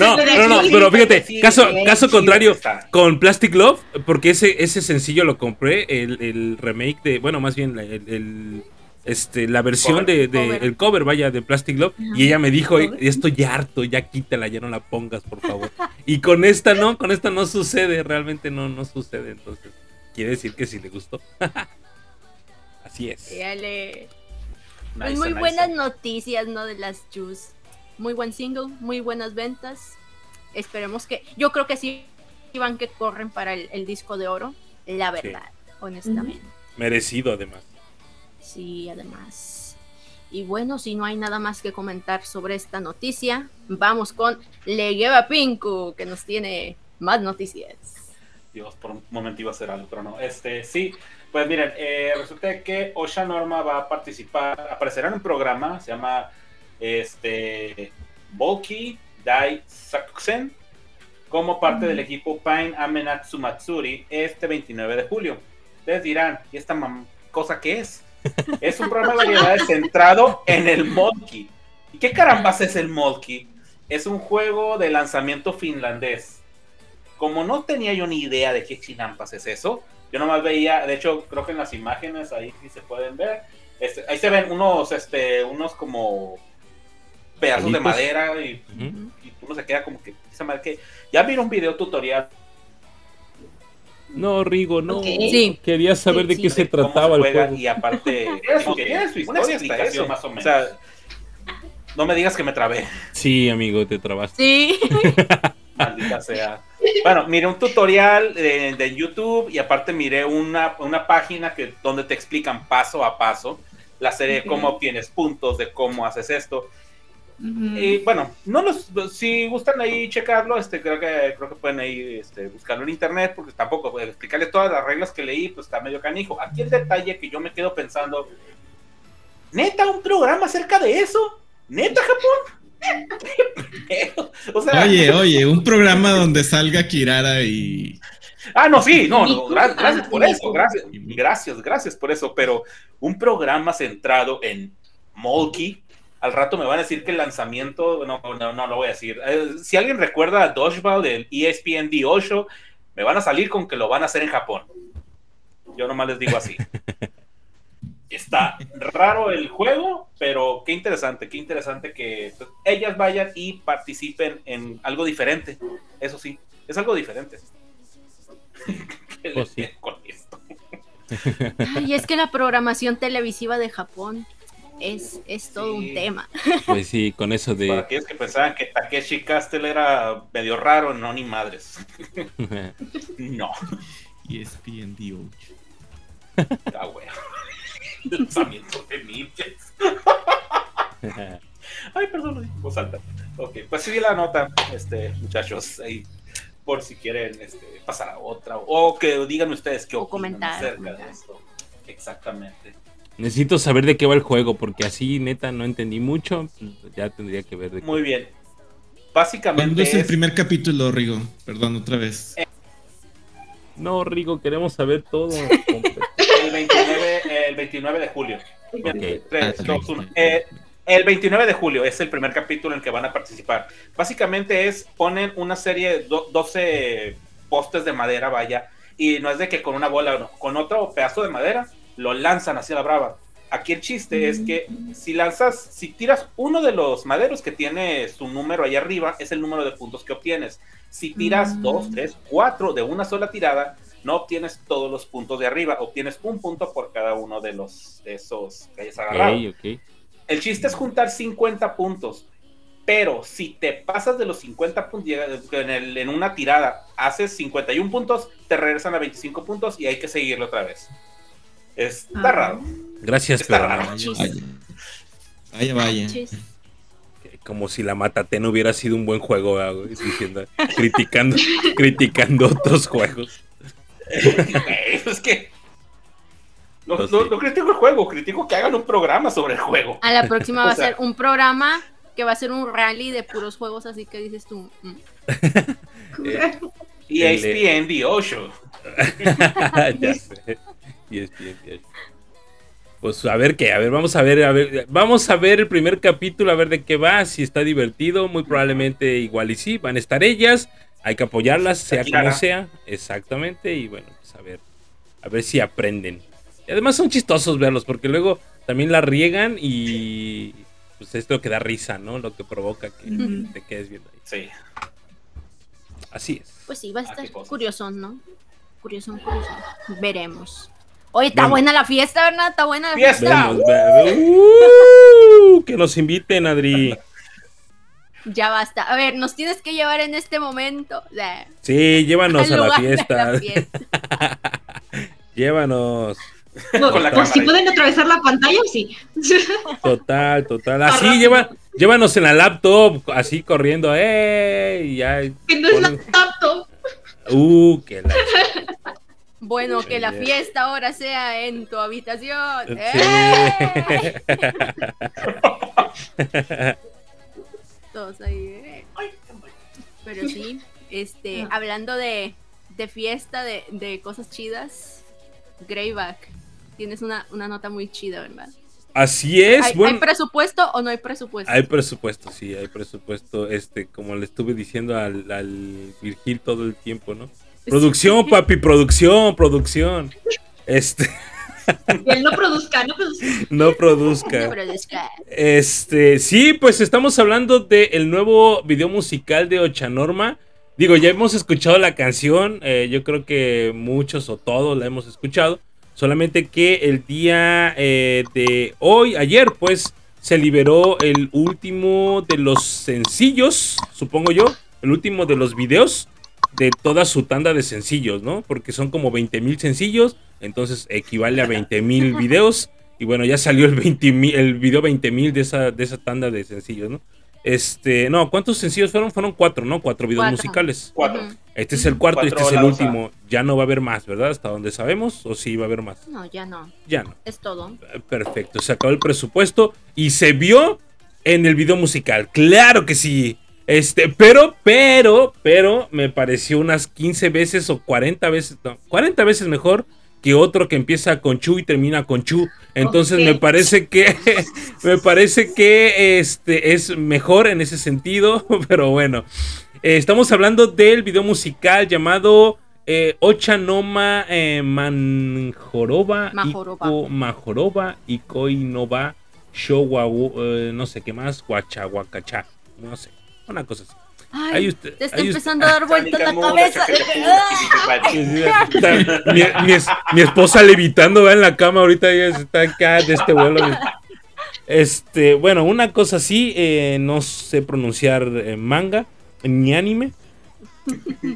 No, no, no, pero fíjate, caso, caso contrario, con Plastic Love, porque ese, ese sencillo lo compré, el, el remake de, bueno, más bien el- este, la versión Cover. de, de- Cover. el cover, vaya, de Plastic Love, y ella me dijo, estoy ya harto, ya quítala, ya no la pongas, por favor. Y con esta no, con esta no sucede, realmente no, no sucede, entonces, quiere decir que sí le gustó. Así es. Dale. Pues muy nice. buenas noticias, ¿no? De las Juice. Muy buen single, muy buenas ventas. Esperemos que. Yo creo que sí van que corren para el, el disco de oro. La verdad, honestamente. Merecido, además. Sí, además. Y bueno, si no hay nada más que comentar sobre esta noticia, vamos con Le lleva Pinku, que nos tiene más noticias. Dios, por un momento iba a hacer algo, pero no. Este, sí, pues miren, eh, resulta que Osha Norma va a participar, aparecerá en un programa, se llama este, Bulky Dai Sakusen, como parte del equipo Pain Amenatsu Matsuri este 29 de julio. Ustedes dirán, ¿y esta cosa qué es? Es un programa de variedades centrado en el Molki. ¿Y qué carambas es el Molki? Es un juego de lanzamiento finlandés como no tenía yo ni idea de qué chinampas es eso, yo nomás veía, de hecho, creo que en las imágenes ahí sí se pueden ver, este, ahí se ven unos, este, unos como pedazos de madera y, Ujú. y uno se queda como que, esa madre que, ya mira un video tutorial No, Rigo, no. Sí. Quería saber Sí, de sí. qué se trataba el juego. y aparte su- una explicación más o menos. O sea, no me digas que me trabé. Sí, amigo, te trabaste. Sí. Maldita sea. Bueno, miré un tutorial de, de YouTube y aparte miré una, una página que, donde te explican paso a paso la serie de cómo obtienes puntos, de cómo haces esto. Y bueno, no los, si gustan ahí checarlo, este, creo que creo que pueden ahí este, buscarlo en internet, porque tampoco puedo explicarles todas las reglas que leí, pues está medio canijo. Aquí el detalle que yo me quedo pensando, neta, un programa acerca de eso, neta Japón. o sea, Oye, oye, un programa donde salga Kirara y. Ah, no, sí, no, no, gracias Ah, por Miku. eso, gracias, gracias, gracias por eso, pero un programa centrado en Molky, al rato me van a decir que el lanzamiento, no, no, no lo voy a decir. Eh, si alguien recuerda a Dodgeball del ESPN D8, me van a salir con que lo van a hacer en Japón. Yo nomás les digo así. Está raro el juego, pero qué interesante, qué interesante que pues, ellas vayan y participen en algo diferente. Eso sí, es algo diferente. ¿Qué Pues sí. le- con esto? Y es que la programación televisiva de Japón es, es todo Sí. un tema. Pues sí, con eso Para de. aquellos que pensaban que Takeshi Castle era medio raro, no, ni madres. No, ESPN D8. ah, bueno. Lanzamiento de ninjas. Ay, perdón, lo dije en voz alta. Ok, pues sí vi la nota, este, muchachos, ahí, por si quieren este, pasar a otra, o que digan ustedes qué O opinan comentar, acerca comentar. de esto. Exactamente. Necesito saber de qué va el juego, porque así neta no entendí mucho. Ya tendría que ver de qué. Muy bien. Básicamente ¿Cuándo es el primer capítulo, Rigo? Perdón, otra vez. No, Rigo, queremos saber todo. el 29, el 29 de julio. Ah. Eh, el 29 de julio es el primer capítulo en el que van a participar. Básicamente es, ponen una serie, do- 12 postes de madera, vaya, y no es de que con una bola, no, con otro pedazo de madera, lo lanzan hacia la brava. Aquí el chiste es que si lanzas, si tiras uno de los maderos que tiene su número ahí arriba, es el número de puntos que obtienes. Si tiras Mm. dos, tres, cuatro de una sola tirada, no obtienes todos los puntos de arriba, obtienes un punto por cada uno de los de esos que hayas agarrado. El chiste es juntar 50 puntos. Pero si te pasas de los 50 puntos llega- en, el- en una tirada, haces 51 puntos, te regresan a 25 puntos y hay que seguirlo otra vez. Está Ah. raro. Gracias, Está pero raro. Vaya, vaya. Vaya, vaya. Chis. Como si la Matatena hubiera sido un buen juego. Diciendo, criticando, criticando otros juegos. es que. No, Pues no- sí. no critico el juego, critico que hagan un programa sobre el juego. A la próxima O va a ser un programa que va a ser un rally de puros juegos, así que dices tú. mm. Y El de- ESPN The Osho. ya sé. Pues a ver qué, a ver, vamos a ver, a ver, vamos a ver el primer capítulo, a ver de qué va, si está divertido, muy probablemente igual y sí, van a estar ellas, hay que apoyarlas, sea como sea, exactamente, y bueno, pues a ver, a ver si aprenden. Y además son chistosos verlos, porque luego también la riegan y pues es lo que da risa, ¿no? Lo que provoca que te quedes viendo ahí. Sí. Así es. Pues sí, va a Ah, estar curioso, ¿no? Curioso, curioso. Veremos. Oye, está buena la fiesta, ¿verdad? Está buena la Fiesta. fiesta. ¡Uh! que nos inviten, Adri. Ya basta. A ver, nos tienes que llevar en este momento. Sí, llévanos a la fiesta. la fiesta. Llévanos. No, Con la pues si pueden atravesar la pantalla, sí. Total, total. Así, lleva, llévanos en la laptop, así corriendo. ¡Eh! Y ya. Que no es la laptop. Uh, que la. Bueno, que la fiesta ahora sea en tu habitación. Sí. ¡Eh! Todos ahí. eh. Pero sí, este, hablando de, de fiesta, de, de cosas chidas, Greyback, tienes una, una nota muy chida, ¿verdad? Así es. ¿Hay, bueno, hay presupuesto o no hay presupuesto? Hay presupuesto, sí, hay presupuesto, este, como le estuve diciendo al, al Virgil todo el tiempo, ¿no? Producción, papi, producción, producción. Este, Y él no produzca, no produzca. no No, produzca. Este, sí, pues estamos hablando del nuevo video musical de Ochanorma. Digo, ya hemos escuchado la canción, eh, yo creo que muchos o todos la hemos escuchado. Solamente que el día eh, de hoy, ayer, pues, se liberó el último de los sencillos, supongo yo, el último de los videos de toda su tanda de sencillos, ¿no? Porque son como 20 mil sencillos, entonces equivale a 20 mil videos. Y bueno, ya salió el, 20 el video 20 mil de esa, de esa tanda de sencillos, ¿no? Este, no, ¿cuántos sencillos fueron? Fueron cuatro, ¿no? Cuatro videos Cuatro. musicales. Cuatro. Este es el cuarto y este es el último. Ya no va a haber más, ¿verdad? Hasta donde sabemos, o sí va a haber más. No, ya no. Ya no. Es todo. Perfecto, se acabó el presupuesto y se vio en el video musical. Claro que sí. Este, pero, pero, pero me pareció unas 15 veces o 40 veces, no, 40 veces mejor que otro que empieza con Chu y termina con Chu. Entonces me parece que me parece que este es mejor en ese sentido, pero bueno. Eh, estamos hablando del video musical llamado eh, Ochanoma eh, Manjoroba Majoroba. Iko Majoroba Ikoinova Showawu eh, no sé qué más Guachahuacachá no sé una cosa así. Ay, Ahí usted- te está ahí empezando a dar vueltas la cabeza. mi, mi es- mi esposa levitando ¿va? en la cama ahorita ella está acá de este vuelo. Este bueno una cosa así eh, no sé pronunciar eh, manga ni anime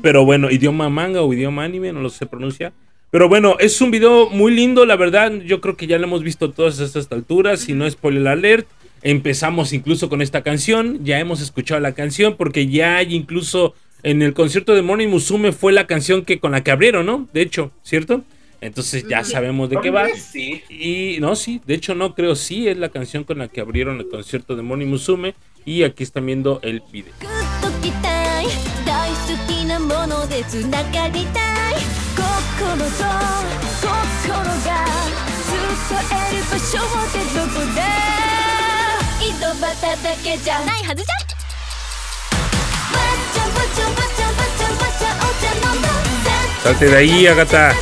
pero bueno idioma manga o idioma anime no lo sé pronunciar. Pero bueno es un video muy lindo la verdad yo creo que ya lo hemos visto todas a estas alturas si no es spoiler alert empezamos incluso con esta canción ya hemos escuchado la canción porque ya hay incluso en el concierto de Moni Musume fue la canción que con la que abrieron no de hecho cierto entonces ya sabemos de qué va Sí. y no, sí, de hecho no creo, sí, es la canción con la que abrieron el concierto de Moni Musume. Y aquí están viendo el video. だないさてだいいやがた。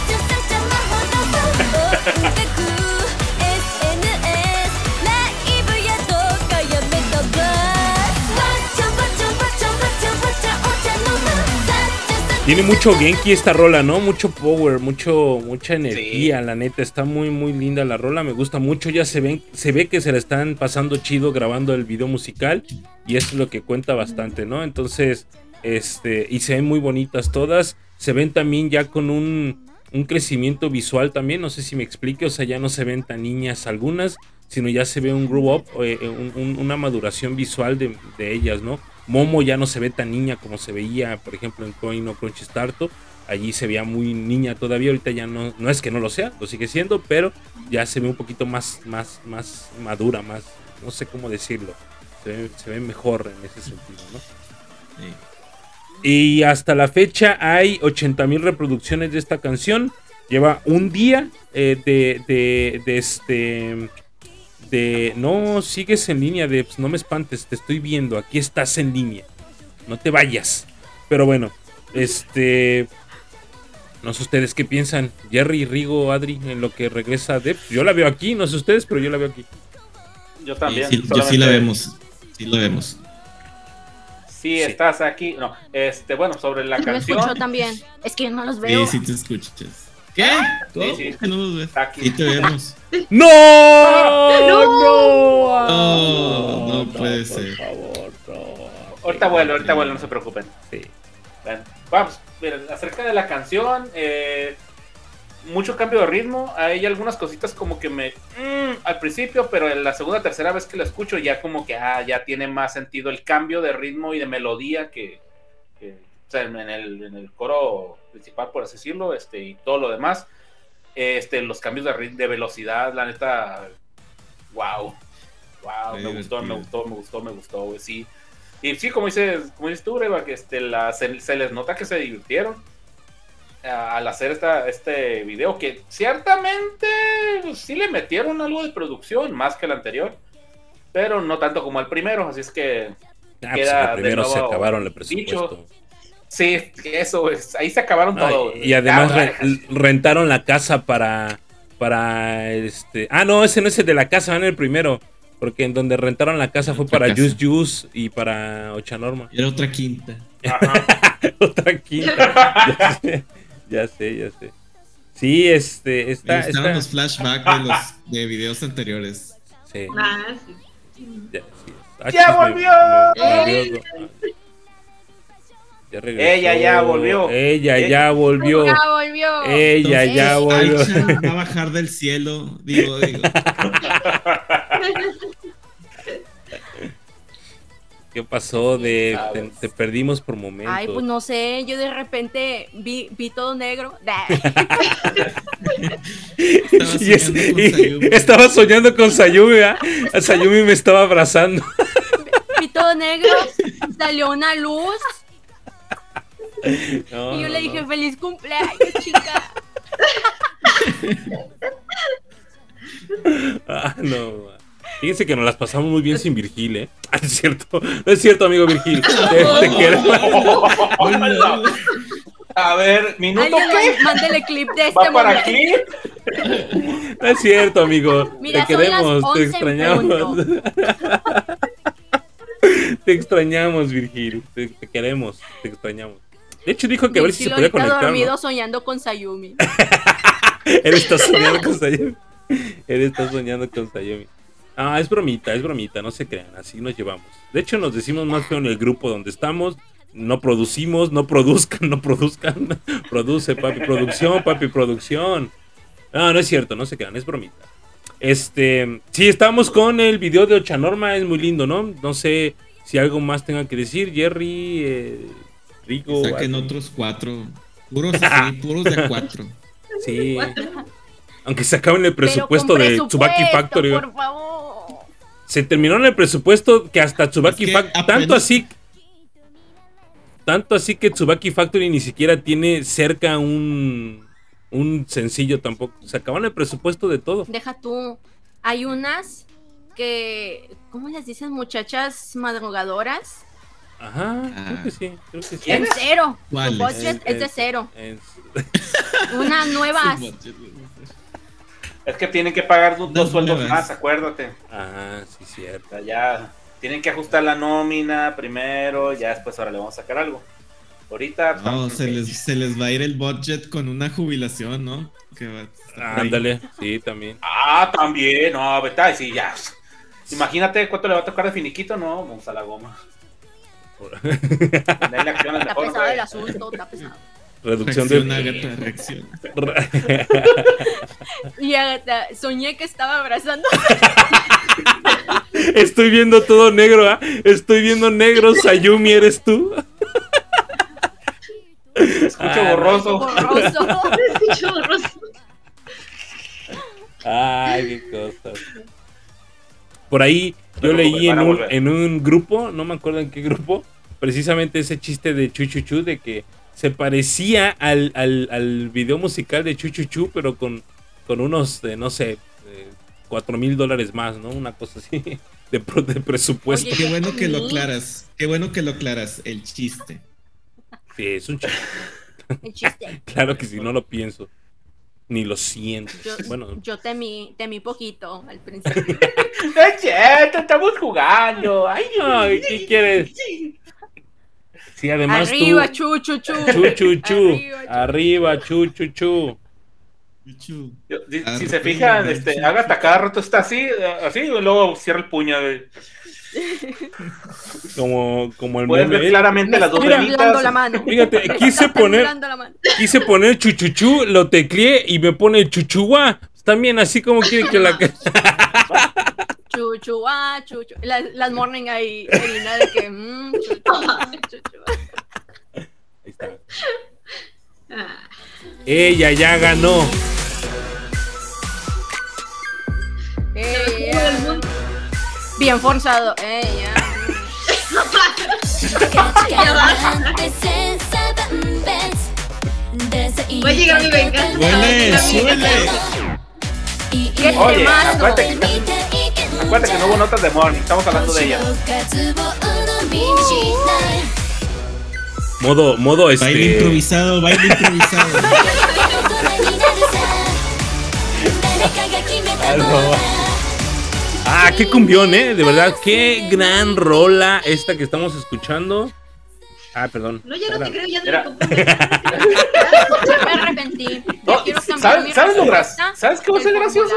Tiene mucho Genki esta rola, ¿no? Mucho power, mucho, mucha energía, la neta. Está muy, muy linda la rola. Me gusta mucho. Ya se ven, se ve que se la están pasando chido grabando el video musical. Y esto es lo que cuenta bastante, ¿no? Entonces, este, y se ven muy bonitas todas. Se ven también ya con un, un crecimiento visual también. No sé si me explique. O sea, ya no se ven tan niñas algunas, sino ya se ve un grow up, eh, un- un- una maduración visual de, de ellas, ¿no? Momo ya no se ve tan niña como se veía, por ejemplo, en Coin o Crunchy Starto. Allí se veía muy niña todavía, ahorita ya no, no es que no lo sea, lo sigue siendo, pero ya se ve un poquito más, más, más madura, más, no sé cómo decirlo. Se ve, se ve mejor en ese sentido, ¿no? Y hasta la fecha hay 80 mil reproducciones de esta canción. Lleva un día eh, de, de, de este. De. No sigues en línea, de. No me espantes, te estoy viendo. Aquí estás en línea. No te vayas. Pero bueno, este. No sé ustedes qué piensan. Jerry, Rigo, Adri, en lo que regresa Deb. Yo la veo aquí, no sé ustedes, pero yo la veo aquí. Yo Sí, también. sí, yo sí la vemos. Sí lo vemos. Sí, estás aquí. No, este, bueno, sobre la canción. escuchó también. Es que no los Sí, veo. sí te escuchas. ¿Qué? ¿Cómo sí. que no nos ves? Aquí. Sí te vemos. ¡No! ¡No! No, no puede ser. Ahorita vuelvo, ahorita vuelvo, no se preocupen. Sí. Bueno, vamos, miren, acerca de la canción, eh, mucho cambio de ritmo. Hay algunas cositas como que me. mm, al principio, pero en la segunda tercera vez que la escucho, ya como que ah, ya tiene más sentido el cambio de ritmo y de melodía que. que, o sea, en el, en el coro principal, por así decirlo, este, y todo lo demás. Este, los cambios de, de velocidad, la neta. Wow. Wow, me gustó, me gustó, me gustó, me gustó, sí. Y sí, como dices, como dices tú, Greba, que este, la, se, se les nota que se divirtieron a- al hacer esta, este video, que ciertamente pues, sí le metieron algo de producción, más que el anterior, pero no tanto como el primero, así es que Ah, pues Queda el primero de se acabaron el presupuesto. Sí, eso es, ahí se acabaron Ah, todo. y además Ah, re- rentaron la casa para. Para este. Ah, no, ese no es el de la casa, en el primero. Porque en donde rentaron la casa fue Otra para casa. Juice Juice y para Ochanorma. Era otra quinta. ajá. Otra quinta. ya sé, ya sé, ya sé. Sí, este. Me Está. gustaron está- los flashbacks de los de videos anteriores. sí, Ah, sí. ya, sí. Ah, ¡Ya me- me volvió. Ya regresó. Ella ya volvió. Ella Eh, ya volvió. Ya volvió. Ella Entonces, ya volvió. Va a bajar del cielo. Digo, digo. ¿Qué pasó? De, te, perdimos por momentos. Ay, pues no sé, yo de repente vi, vi todo negro. Estaba es- soñando con y Sayumi. estaba soñando con Sayumi, ¿verdad? Sayumi me estaba abrazando. vi todo negro, salió una luz No, y yo no, le dije, no. feliz cumpleaños, chica. Ah, no. Fíjense que nos las pasamos muy bien sin Virgil, ¿eh? Ah, es cierto. No es cierto, amigo Virgil. Te, te queremos. A ver, minuto qué? mándele clip de este ¿Va para momento. aquí? No es cierto, amigo. Mira, te queremos, 11 te extrañamos. te extrañamos, Virgil. Te, te queremos, te extrañamos. De hecho, dijo que a ver si se podía conectar. dormido ¿no? soñando con Sayumi. Él está soñando con Sayumi. Él está soñando con Sayumi. Ah, es bromita, es bromita, no se crean, así nos llevamos. De hecho, nos decimos más feo en el grupo donde estamos. No producimos, no produzcan, no produzcan. Produce, papi, producción, papi, producción. No, no es cierto, no se crean, es bromita. Este, sí, estamos con el video de Ochanorma, es muy lindo, ¿no? No sé si algo más tengan que decir, Jerry, eh, Rico. Saquen otros cuatro. Puros así, puros de cuatro. Sí. Aunque se acaben el presupuesto de Tsubaki Factory. Por favor. Se terminó en el presupuesto que hasta Tsubaki Es que Factory. Tanto así. Tanto así que Tsubaki Factory ni siquiera tiene cerca un. Un sencillo tampoco. Se acabaron el presupuesto de todo. Deja tú. Hay unas que, ¿cómo les dicen? Muchachas madrugadoras. Ajá, Ah. creo que sí. Creo que sí. En cero. Su ¿Cuáles? budget es de cero. es- Unas nuevas. Es que tienen que pagar dos, Dos sueldos nuevas. más, acuérdate. Ajá, sí, cierto. Ya tienen que ajustar la nómina primero, ya después ahora le vamos a sacar algo. Ahorita. No, se les, se les va a ir el budget con una jubilación, ¿no? Que va a estar por ahí. Ándale, sí, también. Ah, también, no, vete, sí, ya. Imagínate cuánto le va a tocar de finiquito, no, vamos a la goma. Está pesado el asunto, está pesado. Reducción Reacción, de. Agatha, reacción. Y Agatha, soñé que estaba abrazando. Estoy viendo todo negro, ¿ah? Estoy viendo negro. Sayumi, ¿eres tú? Escucho Ah, borroso. Borroso. Escucho borroso. Ay, qué cosas. Por ahí yo leí en un, en un grupo, no me acuerdo en qué grupo, precisamente ese chiste de Chuchuchu de que se parecía al, al, al video musical de Chuchuchu, pero con, con unos, eh, no sé, eh, cuatro mil dólares más, ¿no? Una cosa así de, pro- de presupuesto. Oye, Qué bueno que lo aclaras. Qué bueno que lo aclaras. El chiste. Sí, es un chiste. El chiste. Claro que si no lo pienso. Ni lo siento. Yo, Bueno, yo temí, temí poquito al principio. No es cierto, estamos jugando. Ay, Ay, ¿qué quieres? Sí, además Arriba, tú. chu, chu, chu. Chu, chu, chu. Arriba, chu. Chu, chu, chu. Chuchu. Yo- Si, si se fijan, este. Agatha cada rato está así, eh, así, y luego cierra el puño. Como, como el Pueden meme. ver claramente Me las dos velitas. la mano. Fíjate, quise poner-. Quise poner chuchuchú, lo tecleé y me pone chuchuá. También así como quiere que la... Chu, chu, ah, chu, chu. Las, las morning ahí, Elina, de que. mm, chu, chu, ah, chu, chu. Ahí está. Ella ya ganó. Eh, Bien forzado. Eh, ya. Va a llegar mi venganza. Huele, súbele. ¿Qué Oye, acuérdate que, acuérdate que no hubo notas de morning, estamos hablando de ella. Modo, modo Baile este... improvisado, baile improvisado. Ah, qué cumbión, ¿eh? De verdad, qué gran rola esta que estamos escuchando. Ah, perdón. No, ya no te creo, ya no Era- compré. Me arrepentí. No, ¿sabes- sabes lo gra- respuesta sabes qué va a ser gracioso?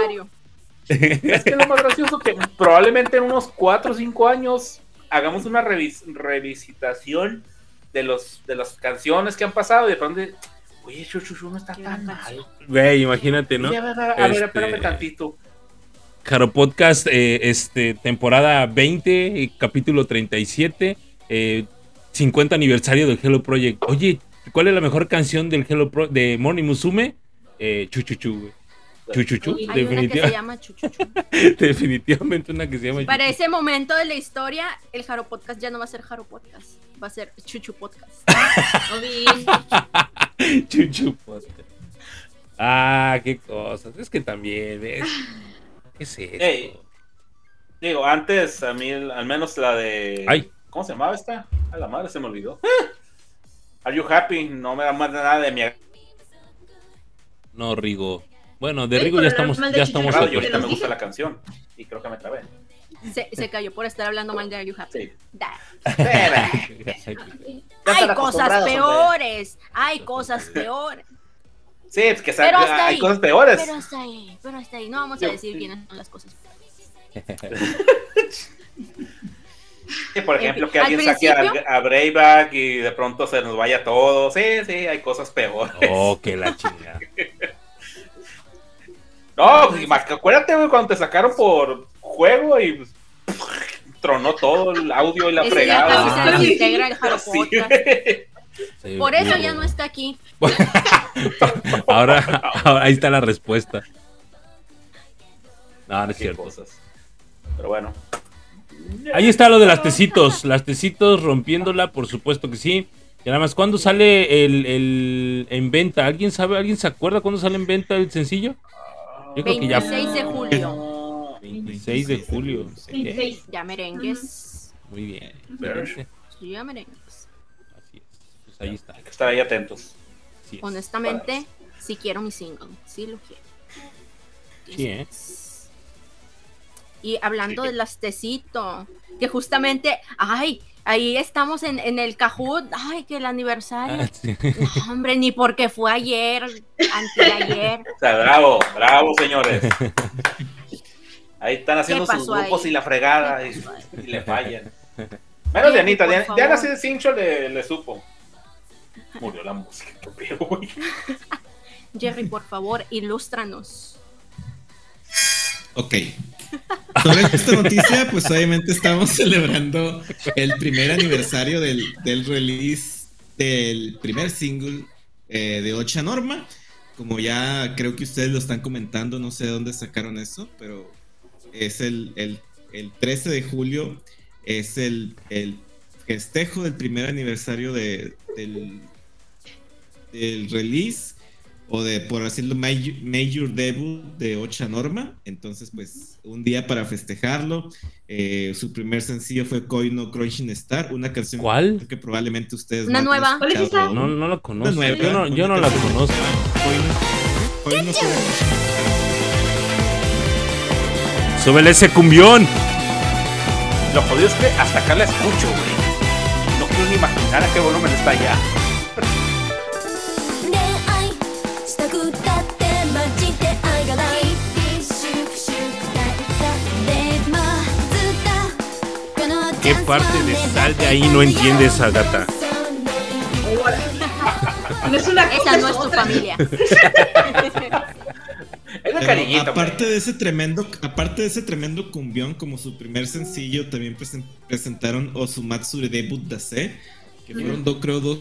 Es que lo más gracioso que probablemente en unos 4 o 5 años hagamos una revis- revisitación de los de las canciones que han pasado y de pronto, oye, Chuchuchu no está tan mal. Güey, imagínate, ¿no? Ver, a ver, a ver, Este- espérame tantito. Caro Podcast, eh, este, temporada 20, eh, capítulo 37, eh, 50 aniversario del Hello Project. Oye, ¿cuál es la mejor canción del Hello Pro de Morning Musume? Eh, Chuchuchu, güey. Chuchuchu, Hay Hay una que se llama Chuchuchu. definitivamente una que se llama Para ese momento de la historia, el Jaro Podcast ya no va a ser Jaro Podcast, va a ser Chuchu Podcast. Chuchu Podcast. Ah, qué cosas. Es que también, ¿ves? ¿Qué es esto? Ey. Digo, antes a mí, al menos la de. Ay. ¿Cómo se llamaba esta? A la madre se me olvidó. Are you happy? No me da más nada de mi No, Rigo. Bueno, de Rigo ya estamos, ya estamos ahorita me gusta la canción. Y creo que me trabé. Se, se cayó por estar hablando mal de Are You Happy. Sí. Hay cosas peores, hay cosas peores. Sí, es que Pero hasta hay ahí. cosas peores. Pero hasta ahí, pero hasta ahí. No vamos a decir quiénes son las cosas peores. Sí, por ejemplo, que Al alguien saque a, a Brayback y de pronto se nos vaya todo. Sí, sí, hay cosas peores. Oh, que la chingada. No, pues, más que acuérdate, güey, cuando te sacaron por juego y tronó todo el audio y la Ese ya fregada. Ah, Sí. Sí, Por eso sí, ya no está aquí. Ahora, ahora ahí está la respuesta. No, no es cierto. cosas. Pero bueno. Ahí está lo de las tecitos. Las tecitos rompiéndola, por supuesto que sí. Y nada más, ¿cuándo sale el, el- en venta? ¿Alguien sabe? ¿Alguien se acuerda cuándo sale en venta el sencillo? Yo creo que ya 26 de julio. 26 de julio. Bien, 26. Ya merengues. Muy bien. Excelente. Ya merengues. Ahí está. Hay que estar ahí atentos. Es. Honestamente, sí quiero mi single. Sí lo quiero. Sí, ¿eh? Y hablando de las tecito, que justamente, ay, ahí estamos en, en el Cajut, ay, que el aniversario. Ah, sí. No, hombre, ni porque fue ayer, anteayer. O sea, bravo, bravo, señores. Ahí están haciendo sus grupos ahí? y la fregada y, le fallan. Menos Jerry, Dianita, por Diana. Diana sí de cincho le, le supo. Murió la música, qué pedo, güey. Jerry, por favor, ilústranos. Ok. Sobre esta noticia, pues obviamente estamos celebrando el primer aniversario del, del release del primer single eh, de Ocha Norma. Como ya creo que ustedes lo están comentando, no sé de dónde sacaron eso, pero es el, el- el 13 de julio, es el, el festejo del primer aniversario de, del, del release o de, por decirlo, major, major debut de Ocha Norma. Entonces, pues, un día para festejarlo. Eh, su primer sencillo fue Koi no Crushing Star, una canción ¿Cuál? que probablemente ustedes Una no nueva. ¿Cuál es esa? No, no la conozco. nueva, yo no, yo no la conozco. Koi no- Koi no Crushing Súbele ese cumbión. Lo jodido es que hasta acá la escucho, güey quiero ni imaginar a qué volumen está ya. ¿Qué parte de sal de ahí no entiendes, Agata? No es una cosa, Esa no es tu familia. Pero cariñito, aparte de ese tremendo, aparte de ese tremendo cumbión, como su primer sencillo, también presen- presentaron Osumatsu de Debut Dase, que fueron, do- creo, dos,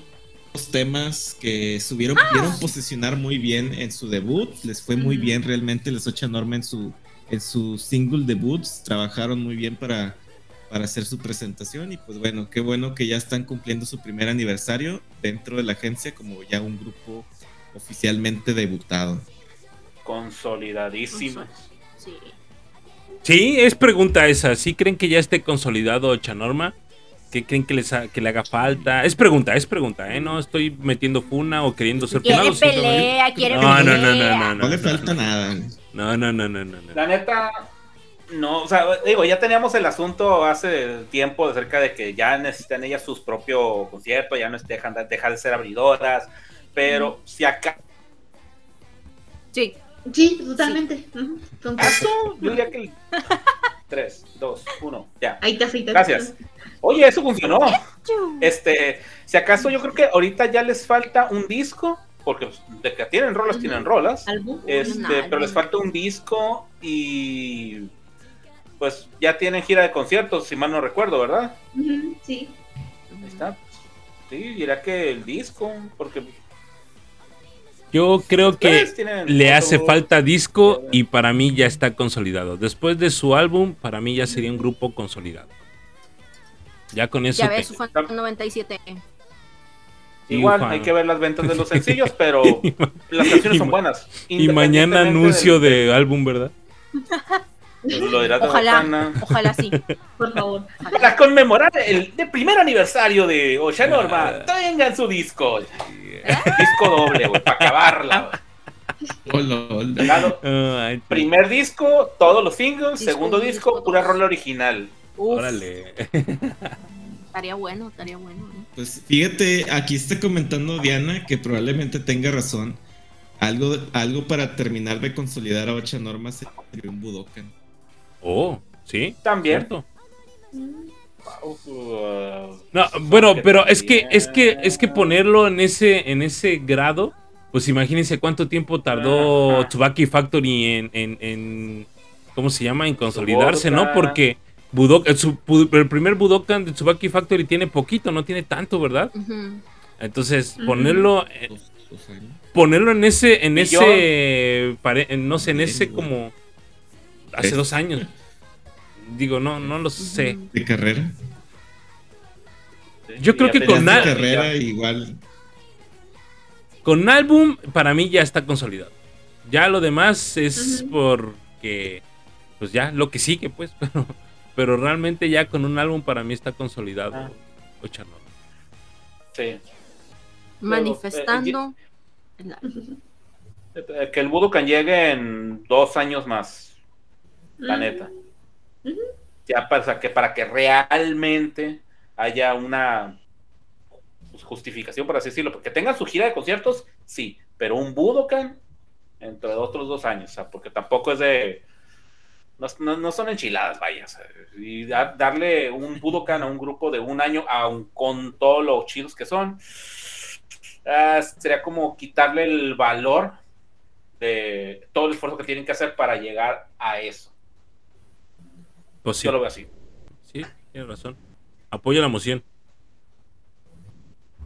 dos temas que subieron, pudieron posicionar muy bien en su debut. Les fue muy bien realmente, les ocha Norma en su, en su single debut. Trabajaron muy bien para, para hacer su presentación. Y pues bueno, qué bueno que ya están cumpliendo su primer aniversario dentro de la agencia, como ya un grupo oficialmente debutado. Consolidadísimo. Sí. Sí, es pregunta esa. ¿Sí creen que ya esté consolidado Chanorma? ¿Qué creen que, les ha- que le haga falta? Es pregunta, es pregunta, ¿eh? No estoy metiendo funa o queriendo ser Quiere funado. simplemente- pelea, quiere No, no, pelea. no, no, no, No le no, falta nada. No, no, no, no, no, no. La neta, no, o sea, digo, ya teníamos el asunto hace tiempo acerca de que ya necesitan ellas sus propios conciertos, ya no dejan de, dejar de ser abridoras, pero si acá Sí. Sí, totalmente. Concuerdo. acaso, yo diría que el 3, 2, 1, ya. Ahí te aceitas. Gracias. Oye, eso funcionó. Este, si acaso yo creo que ahorita ya les falta un disco, porque de que tienen rolas, tienen rolas. Este, pero les falta un disco y pues ya tienen gira de conciertos, si mal no recuerdo, ¿verdad? Sí. Ahí está. Sí, dirá que el disco, porque Yo creo que le hace falta disco y para mí ya está consolidado. Después de su álbum, para mí ya sería un grupo consolidado. Ya con eso. Ya te- ves, su fan 97. Igual, hay que ver las ventas de los sencillos, pero las canciones son buenas. Y mañana anuncio del- de álbum, ¿verdad? Lo Ojalá, ojalá sí. Por favor. Para conmemorar el de primer aniversario de Ocha Norma, tengan su disco. Disco doble, güey, para acabarla. güey. Hola, hola. Claro, Ay, Primer disco, todos los singles. Disco segundo disco, disco pura rola original. Uf, órale. estaría bueno, estaría bueno. ¿no? Pues fíjate, aquí está comentando Diana que probablemente tenga razón. Algo, algo para terminar de consolidar a Ocha Norma sería un Budokan. Oh, sí. También. cierto. No, bueno, que pero es que, es que, es que ponerlo en ese, en ese grado, pues imagínense cuánto tiempo tardó. Tsubaki Factory en, en, en- ¿cómo se llama? En consolidarse, ¿no? Porque Budok- el, bu- el primer Budokan de Tsubaki Factory tiene poquito, no tiene tanto, ¿verdad? Entonces, ponerlo, eh, ponerlo en ese, en ese, pare- no sé, en ese como hace Es- dos años. Digo, no, no lo sé. De carrera. Yo creo que con na- carrera igual. Con álbum, para mí ya está consolidado. Ya lo demás es porque, pues ya, lo que sigue, pues. Pero, pero realmente ya con un álbum para mí está consolidado. Ah. Ocha Norma. Sí. Manifestando. Eh, Que el Budokan llegue en dos años más. La Mm. neta. Ya para que, para que realmente haya una justificación, por así decirlo. Porque tengan su gira de conciertos, sí. Pero un Budokan entre otros dos años. O sea, porque tampoco es de. No, no- no son enchiladas, vaya. o sea, y dar- darle un Budokan a un grupo de un año, aun con todos los chidos que son, ah, sería como quitarle el valor de todo el esfuerzo que tienen que hacer para llegar a eso. Pues sí, Yo lo veo así. sí, tiene razón. Apoya la moción.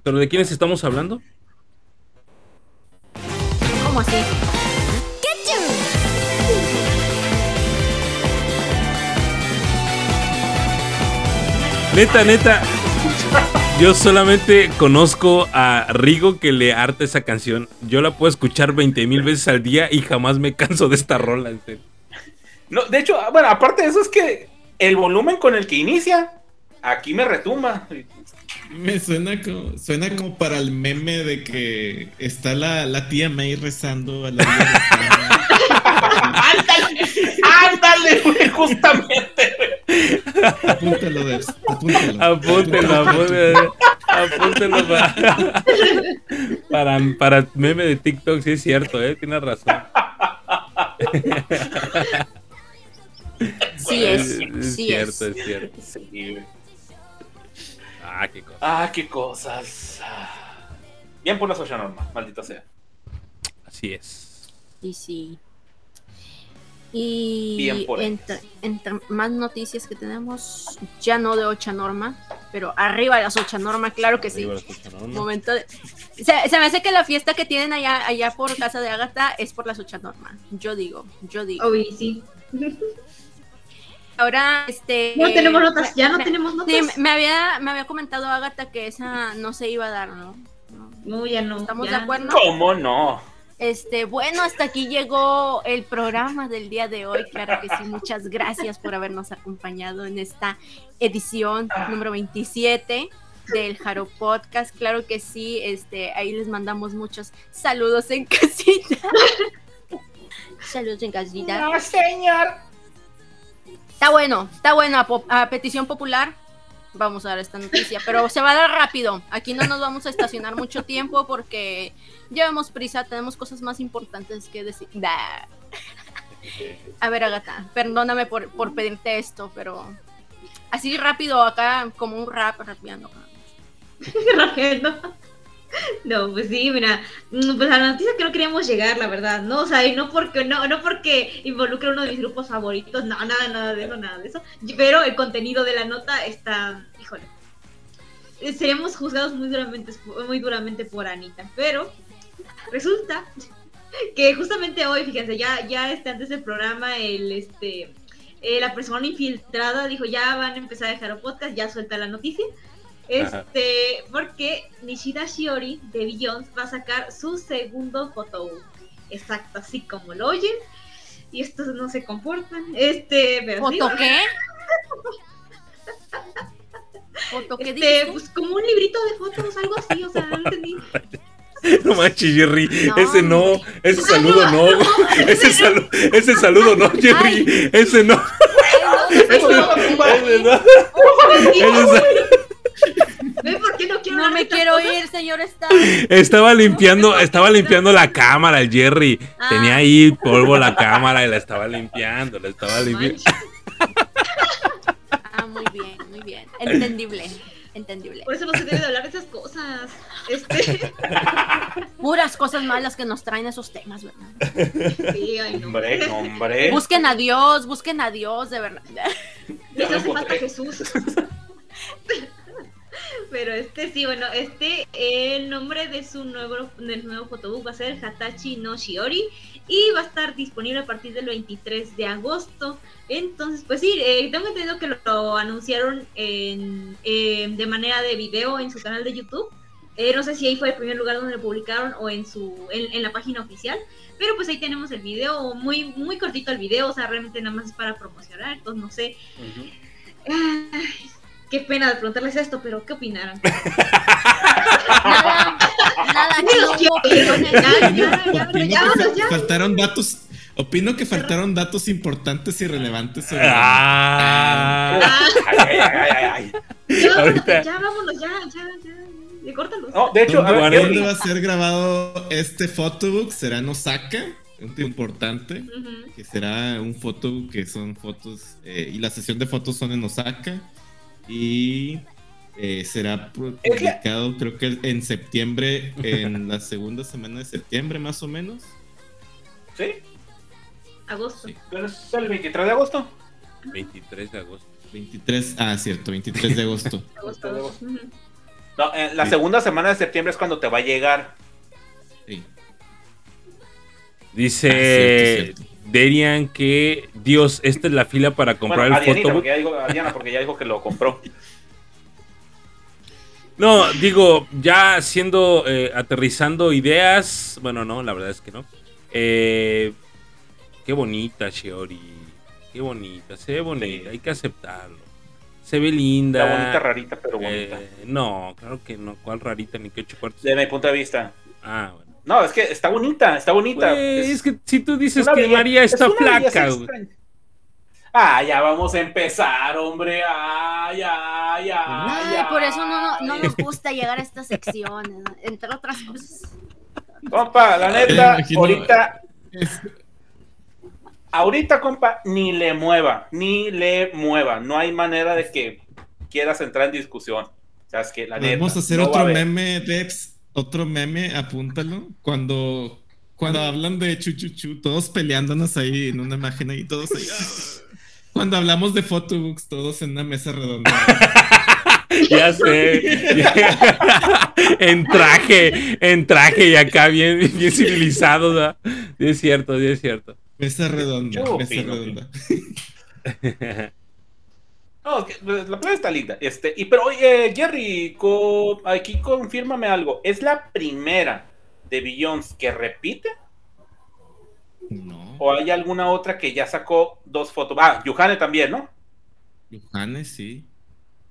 ¿Pero de quiénes estamos hablando? ¿Cómo así? Neta, neta. Yo solamente conozco a Rigo que le harta esa canción. Yo la puedo escuchar 20 mil veces al día y jamás me canso de esta rola. en serio. No, de hecho, ah, bueno, aparte de eso es que el volumen con el que inicia, aquí me retumba. Me suena como, suena como para el meme de que está la, la tía May rezando a la ¡Ándale! ¡Ándale, güey! Justamente, güey. Apúntalo, Debs, apúntalo. Apúntelo, apúntelo. Apúntelo para, para, para meme de TikTok, sí es cierto, ¿eh? Tienes razón. Sí es, Es sí cierto, es. es cierto. Sí. Ah, qué. Ah, qué cosas. Bien por la social norma, maldita sea. Así es. Sí, sí. Y Bien por entre, entre más noticias que tenemos, ya no de ocha norma, pero arriba de las ocha norma, claro que sí. Arriba. No. Momento de... se, se me hace que la fiesta que tienen allá, allá por casa de Agatha es por las ocha norma. Yo digo, yo digo. Uy, sí. Ahora, este. No tenemos notas, me- ya no me- tenemos Sí, notas. me- me había, me había comentado Agatha que esa no se iba a dar, ¿no? No. No, ya no. ¿Estamos ya. de acuerdo? ¿Cómo no? Este, bueno, hasta aquí llegó el programa del día de hoy. Claro que sí, muchas gracias por habernos acompañado en esta edición número 27 del Jaro Podcast. Claro que sí, este, ahí les mandamos muchos saludos en casita. saludos en casita. No, señor. Está bueno, está bueno a, petición popular. Vamos a dar esta noticia, pero se va a dar rápido. Aquí no nos vamos a estacionar mucho tiempo porque llevamos prisa, tenemos cosas más importantes que decir. A ver, Agatha, perdóname por, pedirte esto, pero así rápido acá, como un rap rapeando. Rajendo. No, pues sí, mira, mm, pues a la noticia que no queríamos llegar, la verdad, ¿no? O sea, y no porque, no, no porque involucre uno de mis grupos favoritos, no, nada, nada de eso, nada de eso. Pero el contenido de la nota está, híjole. eh, Seremos juzgados muy duramente, muy duramente por Anita, pero resulta que justamente hoy, fíjense, ya, ya este, antes del programa, el este eh, la persona infiltrada dijo ya van a empezar a dejar el podcast, ya suelta la noticia. Este, porque Nishida Shiori de Jones va a sacar su segundo photobook. Exacto, así como lo oyen. Y estos no se comportan. Este, pero sí, ¿Foto qué? ¿Foto qué este, pues como un librito de fotos, algo así, o sea, no entendí. No manches, Jerry. No, ese no. Ese saludo no. Ese, salu- ese saludo no, Jerry. Ese no. Ese no. Ese no. Ese sa- ¿Ven por qué no quiero me quiero ir, señor Star. Estaba limpiando, estaba limpiando la cámara, el Jerry. Ah. Tenía ahí polvo la cámara y la estaba limpiando, la estaba limpiando. Ah, muy bien, muy bien. Entendible, entendible. Por eso no se debe de hablar de esas cosas. Este, Puras cosas malas que nos traen esos temas, ¿verdad? sí, ay, no. Hombre, hombre. Busquen a Dios, busquen a Dios, de verdad. Les hace falta. Jesús. Pero este sí, bueno, este el nombre de su nuevo del nuevo fotobook va a ser Hatachi no Shiori y va a estar disponible a partir del 23 de agosto. Entonces, pues sí, eh, tengo entendido que lo, lo anunciaron en, eh, de manera de video en su canal de YouTube. Eh, no sé si ahí fue el primer lugar donde lo publicaron o en su en, en la página oficial. Pero pues ahí tenemos el video, muy muy cortito el video, o sea, realmente nada más es para promocionar, entonces no sé. Ay, qué pena de preguntarles esto, pero ¿qué opinaron? Nada, nada, opiniones. ya, ya, que faltaron datos. Opino que faltaron datos importantes y relevantes sobre Ah, Ah, Ay, ay, ay, ay, ay. ya, vámonos, ahorita. ya, vámonos, ya, ya, ya. ya, Córtalos. No, de hecho, a ¿Dónde, ver, dónde va a ser grabado este photobook? Será en Osaka, un tipo importante. Ujú. Que será un photobook que son fotos. eh, y la sesión de fotos son en Osaka. Y eh, será publicado, creo que en septiembre, en la segunda semana de septiembre, más o menos. ¿sí? Agosto. Sí. ¿Es el 23 de agosto? 23 de agosto. 23, ah, cierto, 23 de agosto. Agosto, agosto. No, en la Sí. segunda semana de septiembre es cuando te va a llegar. Sí. Dice Ah, cierto, cierto. Derian que Dios, esta es la fila para comprar bueno, el fotobook. porque ya dijo, a Diana, porque ya dijo que lo compró. No, digo, ya siendo, eh, aterrizando ideas, bueno, no, la verdad es que no. Eh, qué bonita, Shiori. Qué bonita, se ve bonita, hay que aceptarlo. Se ve linda. La bonita rarita, pero bonita. Eh, no, claro que no. ¿Cuál rarita? Ni qué ocho cuartos. De mi punto de vista. Ah, bueno. No, es que está bonita, está bonita. Es, que si tú dices que belleza- María es está belleza flaca, güey. Ah, ya vamos a empezar, hombre. Ah, ya, ya, Ay, ya. por eso no, no nos gusta llegar a estas secciones, ¿no? entre otras cosas. Compa, la neta, imagino- ahorita, Es- ahorita, compa, ni le mueva, ni le mueva. No hay manera de que quieras entrar en discusión. O sea, es que la neta. Vamos a hacer no otro meme, Debs. Otro meme, apúntalo. Cuando, cuando hablan de chuchuchu, todos peleándonos ahí en una imagen ahí, todos ahí. ah. Cuando hablamos de photobooks, todos en una mesa redonda. Ya sé. en traje, en traje y acá bien, bien civilizados, ¿verdad? Sí, es cierto, sí, es cierto. Mesa redonda, mesa redonda. No, es que pues, la playa está linda. Este, y pero oye, Jerry, co- aquí confírmame algo. ¿Es la primera de Billions que repite? No, ¿O hay alguna otra que ya sacó dos fotos? Ah, Yuhane también, ¿no? Johannes, sí.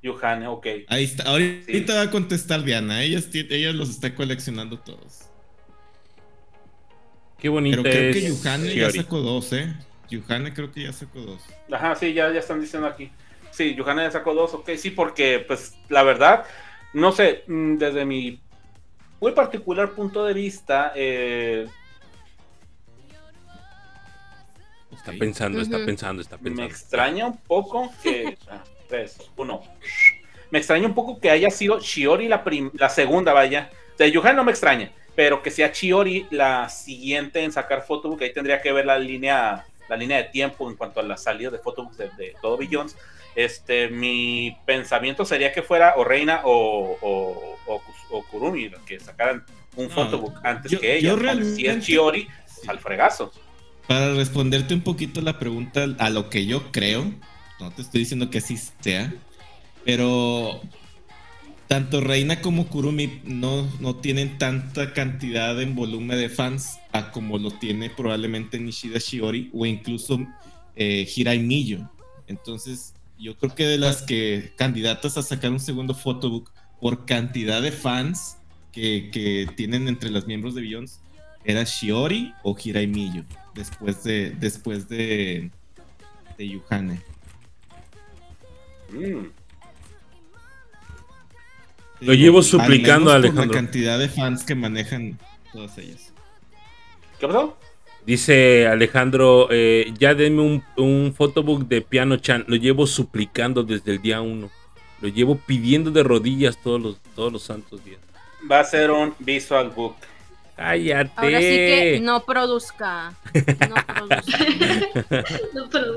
Yuhane, ok. Ahí está. Ahorita Sí. va a contestar Diana. Ella, ella los está coleccionando todos. Qué bonita Pero creo es. que Yuhane ya sacó dos, ¿eh? Yuhane creo que ya sacó dos. Ajá, sí, ya, ya están diciendo aquí. Sí, Yuhane ya sacó dos, ok, sí, porque, pues, la verdad, no sé, mm, desde mi muy particular punto de vista, eh, Está pensando, está pensando, está me pensando. extraña un poco que. ah, tres, uno. Me extraña un poco que haya sido Shiori la, prim- la segunda, vaya. O sea, Yuhane no me extraña, pero que sea Shiori la siguiente en sacar photobook, ahí tendría que ver la línea, la línea de tiempo en cuanto a la salida de photobooks de, de todo Billions. Este, mi pensamiento sería que fuera o Reina o, o, o, Kurumi que sacaran un No, photobook antes yo- que ella. Si realmente- es Shiori, pues, al fregazo. Para responderte un poquito la pregunta a lo que yo creo, no te estoy diciendo que así sea, pero tanto Reina como Kurumi no, no tienen tanta cantidad en volumen de fans a como lo tiene probablemente Nishida Shiori o incluso eh, Hirai Miyo. Entonces, yo creo que de las que candidatas a sacar un segundo photobook por cantidad de fans que, que tienen entre los miembros de Billions era Shiori o Hirai después de después de de Yuhane. Mm. Lo llevo suplicando a menos por Alejandro. La cantidad de fans que manejan todas ellas. ¿Qué pasó? Dice Alejandro, eh, ya denme un, un photobook de Piano Chan. Lo llevo suplicando desde el día uno. Lo llevo pidiendo de rodillas todos los, todos los santos días. Va a ser un visual book. Cállate. Ahora sí que no produzca. No produzca. No, pero-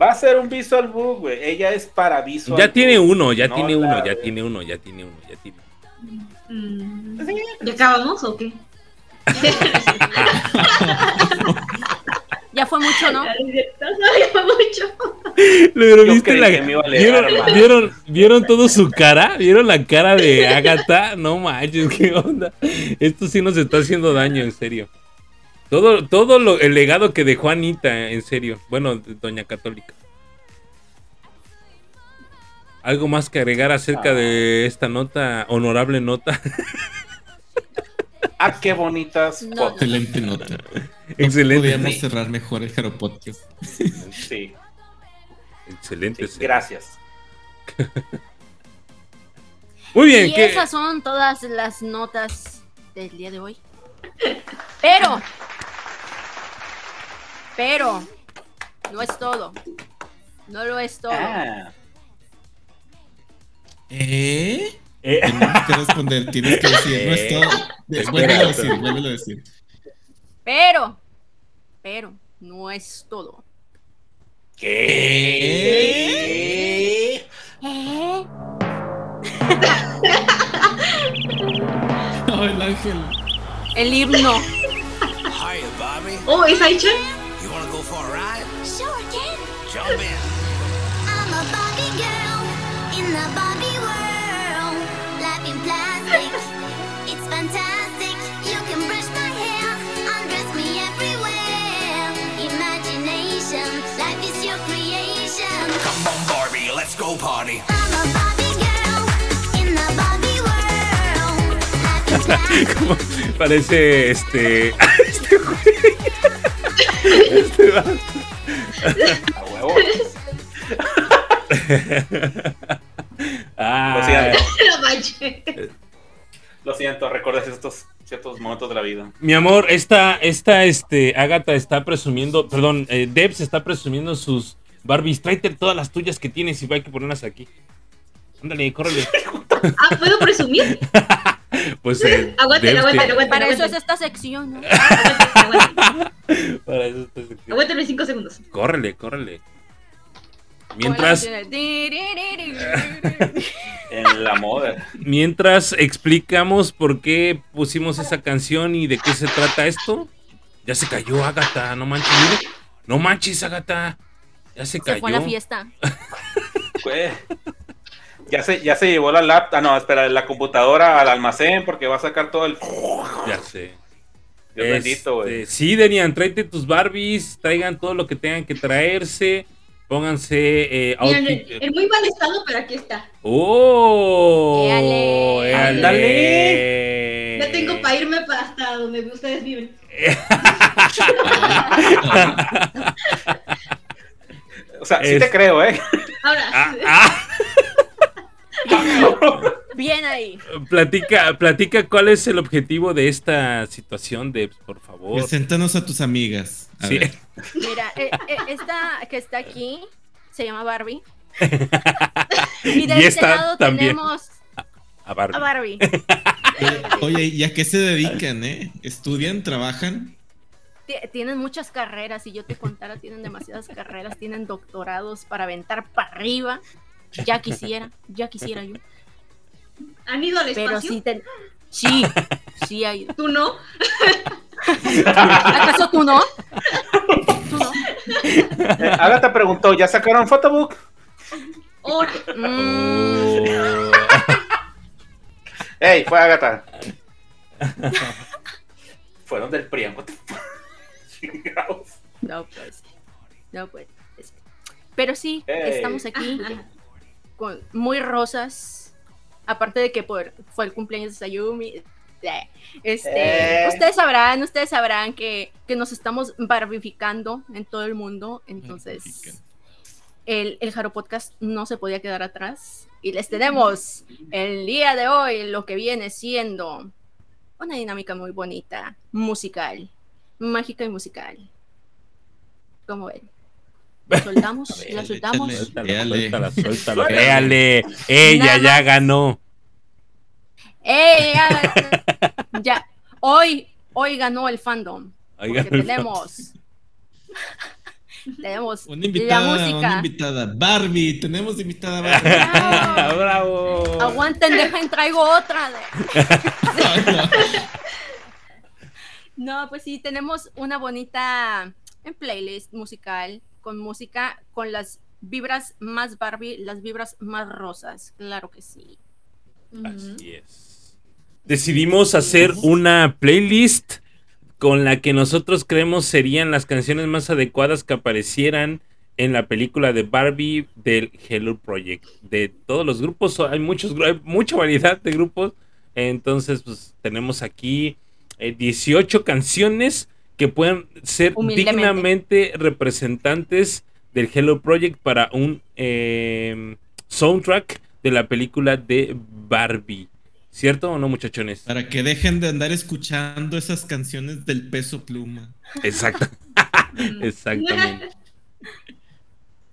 Va a ser un visual book, güey. Ella es para visual Ya tiene uno, ya No tiene uno, ya tiene uno, ya tiene uno, ya tiene Mm. ¿Ya acabamos o qué? Ya fue mucho, ¿no? Sabía mucho. Pero Yo viste creí la. que me iba a leer, ¿Vieron. ¿vieron, ¿Vieron todo su cara? ¿Vieron la cara de Agatha? No manches, qué onda. Esto sí nos está haciendo daño, en serio. Todo, todo lo, el legado que dejó Anita, en serio. Bueno, Doña Católica. ¿Algo más que agregar acerca Ah. de esta nota, honorable nota? Ah, qué bonitas No, fotos. Excelente nota. Excelente. Podríamos Sí. cerrar mejor el Jaro Podcast. Sí, Excelente. sí, gracias. Muy bien. Y ¿qué- esas son todas las notas del día de hoy. Pero, pero, no es todo. No lo es todo. Ah, ¿Eh? Eh, Tienes que responder, tienes que decir, no es todo. De- Vuélvelo a decir, a decir. Pero, pero, no es todo. ¿Qué? ¿Eh? No, el ángel. El himno. Hiya, Bobby. Oh, ¿es Aicha? You wanna go for a ride? Sure can. Jump in. I'm a Barbie girl in the Barbie Como Parece este. Este güey. Este vato. A huevo. Ah, Lo siento. Lo siento, recordé estos ciertos momentos de la vida. Mi amor, esta, esta, este, Agatha está presumiendo, perdón, eh, Debs está presumiendo sus Barbies. Tráete todas las tuyas que tienes y hay que ponerlas aquí. Ándale, córrele. Ah, ¿puedo presumir? Pues, eh, aguanten. Para eso es esta sección, ¿no? Para eso está sección. Aguántenme cinco segundos. Córrele, córrele. Mientras, En la moda. mientras explicamos por qué pusimos esa canción y de qué se trata esto. Ya se cayó Agatha, no manches, mire. No manches, Agatha. Ya se Se cayó. fue a la fiesta. Güey. Ya se, ya se llevó la laptop. Ah, no, espera, la computadora al almacén porque va a sacar todo el. Ya sé. Dios bendito, güey. Este, Sí, Denian, tráete tus Barbies, traigan todo lo que tengan que traerse. Pónganse eh, Miren, outfit- en, en muy mal estado, pero aquí está. ¡Oh! Éale. ¡Éale! Ya tengo para irme para hasta donde ustedes viven. O sea, sí Es- te creo, ¿eh? Ahora, Ah, ah. Bien ahí. Platica, platica cuál es el objetivo de esta situación, Debs, por favor. Preséntanos a tus amigas. A Sí. ver. Mira, eh, eh, esta que está aquí se llama Barbie. Y de Y este esta lado también. tenemos A Barbie. a Barbie. Oye, ¿y a qué se dedican, eh? ¿Estudian? ¿Trabajan? Ti- Tienen muchas carreras, si yo te contara, tienen demasiadas carreras, tienen doctorados para aventar para arriba. Ya quisiera, ya quisiera yo. ¿han ido al Pero espacio? sí, ten- sí, sí ha ido. ¿Tú no? ¿Acaso tú no? ¿Tú no? Eh, Agatha preguntó, ¿ya sacaron photobook? Mm, Oh. ¡Ey! Fue Agatha. Fueron del Priam. no, pues. No, pues. Pero sí, estamos aquí Ajá. Con, muy rosas. Aparte de que por, fue el cumpleaños de Sayumi. Este, Eh. Ustedes sabrán, ustedes sabrán que, que nos estamos barbificando en todo el mundo. Entonces, el, el Jaro Podcast no se podía quedar atrás. Y les tenemos el día de hoy lo que viene siendo una dinámica muy bonita, musical, mágica y musical. ¿Cómo ven? ¿La soltamos? A ver, ¿La soltamos? échale. Suéltala, suéltala, suéltala. Véale. Ella ya ganó. ¡Ey! Ya, ya. Hoy, hoy ganó el fandom. Hoy Porque ganó el tenemos. tenemos Una la invitada, una música. invitada. Barbie, tenemos invitada Barbie. Bravo. Bravo. Aguanten, dejen, traigo otra. No, pues sí, tenemos una bonita en playlist musical con música con las vibras más Barbie, las vibras más rosas. Claro que sí. Así es. Decidimos hacer una playlist con la que nosotros creemos serían las canciones más adecuadas que aparecieran en la película de Barbie del Hello Project. De todos los grupos, hay muchos, hay mucha variedad de grupos. Entonces, pues tenemos aquí eh, 18 canciones que pueden ser dignamente representantes del Hello Project para un eh, soundtrack de la película de Barbie. ¿Cierto o no, muchachones? Para que dejen de andar escuchando esas canciones del peso pluma. Exacto. Exactamente.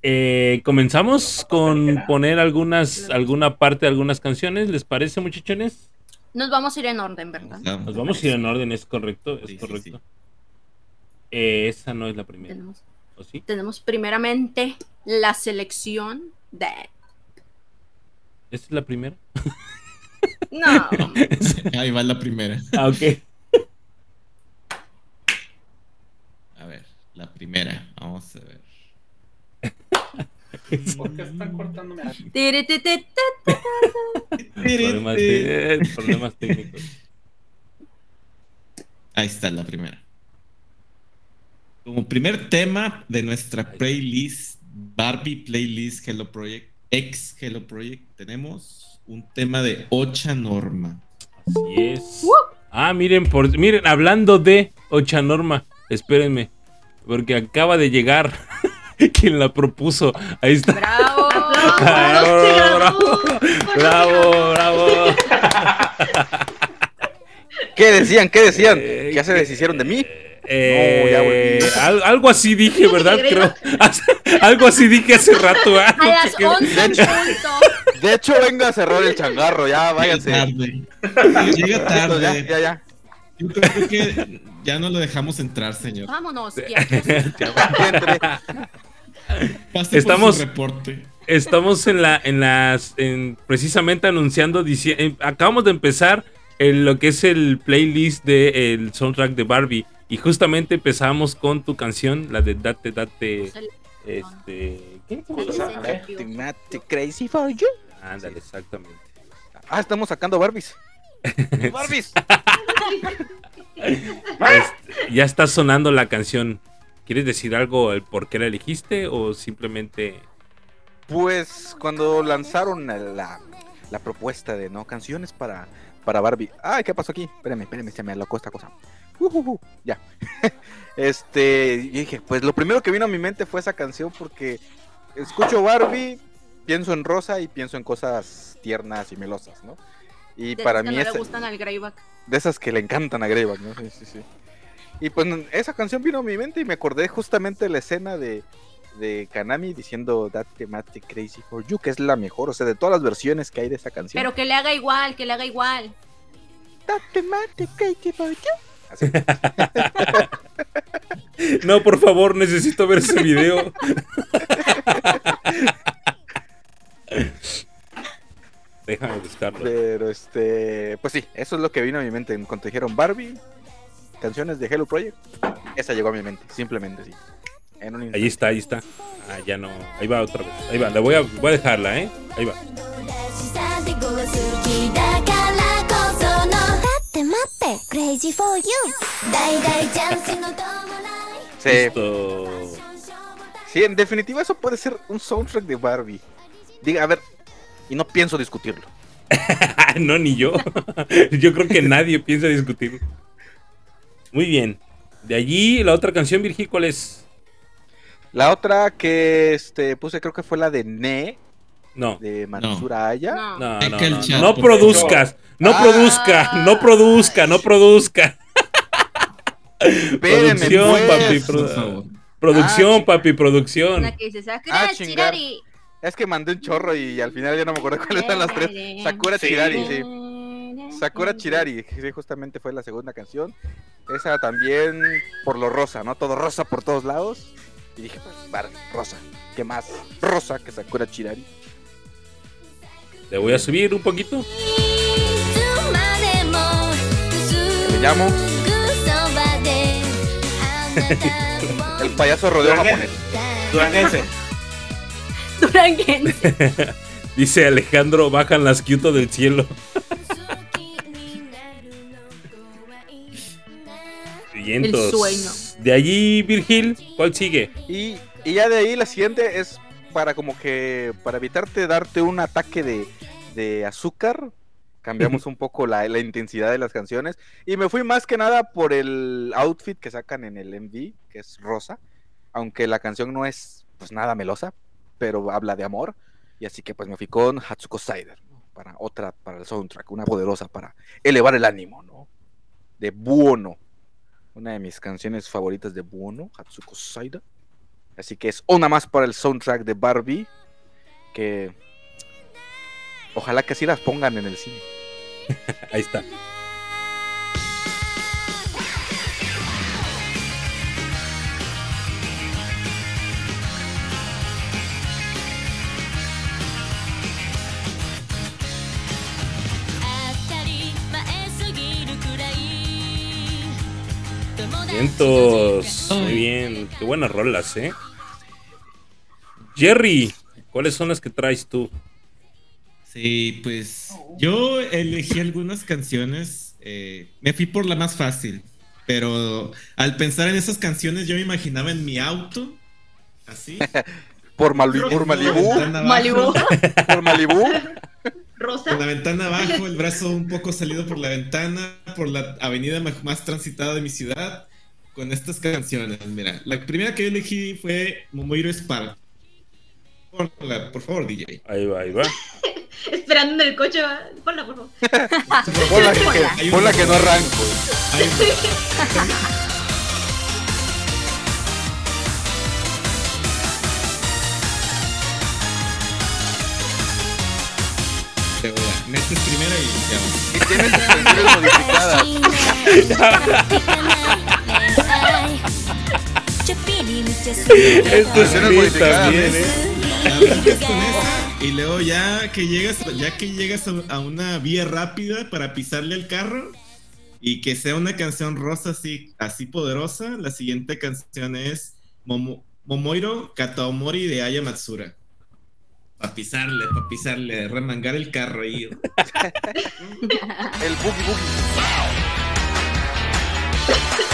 Eh, Comenzamos con poner algunas, alguna parte de algunas canciones. ¿Les parece, muchachones? Nos vamos a ir en orden, ¿verdad? Nos vamos a ir en orden, es correcto, es Sí, sí, correcto. sí. Eh, esa no es la primera, Tenemos, ¿o sí? tenemos primeramente la selección de. ¿Esta es la primera? No, Ahí va la primera. Ah, ok. A ver, la primera. Vamos a ver. ¿Por qué están ti. Problemas, problemas técnicos. Ahí está la primera. Como primer tema de nuestra playlist, Barbie Playlist Hello Project, ex Hello Project, tenemos un tema de Ocha Norma. Así es. Ah, miren, por, miren, hablando de Ocha Norma, espérenme, porque acaba de llegar quien la propuso. Ahí está. ¡Bravo! Bravo, bravo, bravo, bravo. ¿Qué decían? ¿Qué decían? Eh, ¿Ya se deshicieron de mí? Eh, No, ya volví. al- algo así dije, ¿verdad? Creo. algo así dije hace rato. ¿ah? A las Que- 11 en punto. De hecho, vengo a cerrar el changarro, ya, váyanse. Tarde. Llega Ya, tarde. ya, ya. Yo creo que ya no lo dejamos entrar, señor. Vámonos, ya. Estamos- por su reporte. Estamos en la, en las, en, precisamente anunciando, em- acabamos de empezar el- lo que es el playlist del soundtrack de Barbie y justamente empezamos con tu canción, la de Date Date, este, ¿qué? Automatic Crazy for you. Ándale, exactamente. Ah, estamos sacando Barbies. Barbies. Este, ya está sonando la canción. ¿Quieres decir algo el por qué la elegiste o simplemente Pues cuando lanzaron la, la propuesta de no canciones para, para Barbie. Ay, ¿qué pasó aquí? Espérame, espérame, se me alocó esta cosa. Uh, uh, uh, ya. este, dije, pues lo primero que vino a mi mente fue esa canción porque escucho Barbie, pienso en Rosa y pienso en cosas tiernas y melosas, ¿no? Y De para que mí no es le gustan al Greyback. de esas que le encantan a Greyback, ¿no? Sí, sí, sí. Y pues esa canción vino a mi mente y me acordé justamente de la escena de, de Kanami diciendo That Thematic Crazy for You, que es la mejor, o sea, de todas las versiones que hay de esa canción. Pero que le haga igual, que le haga igual. That Thematic Crazy for You. Así. No, por favor, necesito ver ese video. Déjame buscarlo. Pero este, pues sí, eso es lo que vino a mi mente cuando dijeron Barbie, canciones de Hello Project. Esa llegó a mi mente, simplemente sí. En ahí está, ahí está. Ah, ya no. Ahí va otra vez. Ahí va, la voy a, voy a dejarla, ¿eh? Ahí va. Sí. Sí, en definitiva eso puede ser un soundtrack de Barbie. Diga, a ver, y no pienso discutirlo. no, ni yo. yo creo que nadie piensa discutirlo. Muy bien. De allí, la otra canción, Virgil, ¿cuál es? La otra que este puse creo que fue la de Ne No. de Matsura Aya. No. No, no, no, chat, no por produzcas, no Ah. produzca, no produzca, no produzca. Producción, pues. papi, produ-. Producción, Ah, papi, producción. Una que dice Sakura Ah. Chirari. Es que mandé un chorro y al final ya no me acuerdo cuáles eran las tres. Sakura Sí. Chirari, sí. Sakura Chirari, sí, justamente fue la segunda canción. Esa también por lo rosa, ¿no? Todo rosa por todos lados. Y dije, pues, vale, rosa. ¿Qué más rosa que Sakura Chirari? Le voy a subir un poquito. Me llamo. El payaso rodeo japonés. Duranguense. Duranguense. Dice Alejandro, bajan las Kyoto del cielo. El sueño. De allí, Virgil, ¿cuál sigue? Y, y ya de ahí la siguiente es para como que, para evitarte darte un ataque de, de azúcar. Cambiamos un poco la, la intensidad de las canciones. Y me fui más que nada por el outfit que sacan en el MV, que es rosa. Aunque la canción no es pues nada melosa, pero habla de amor. Y así que pues me fui con Hatsuko Sider, ¿no? para otra, para el soundtrack, una poderosa para elevar el ánimo, ¿no? De Buono. Una de mis canciones favoritas de Buono, Hatsuko Sider. Así que es una más para el soundtrack de Barbie. Que ojalá que así las pongan en el cine. Ahí está. Vientos. Muy bien. Qué buenas rolas, ¿eh? Jerry, ¿cuáles son las que traes tú? Sí, pues yo elegí algunas canciones, eh, me fui por la más fácil, pero al pensar en esas canciones yo me imaginaba en mi auto, así, por, Mali- por abajo, Malibu. por Malibú. Rosa. Con la ventana abajo, el brazo un poco salido por la ventana, por la avenida más transitada de mi ciudad, con estas canciones. Mira, la primera que yo elegí fue Momoiro Spark. Ponla, por favor, DJ. Ahí va, ahí va. Esperando en el coche. va. Ponla, por favor. Ponla que, ponla que no arranco. Ahí te voy a- Metes primero y ya. Y tienes canciones modificadas. Esto es también, ¿eh? y luego ya que llegas, ya que llegas a, a una vía rápida para pisarle al carro y que sea una canción rosa así, así poderosa, la siguiente canción es Momo- Momoiro Kataomori de Aya Matsura. Para pisarle, para pisarle, remangar el carro ahí. El boogie boogie.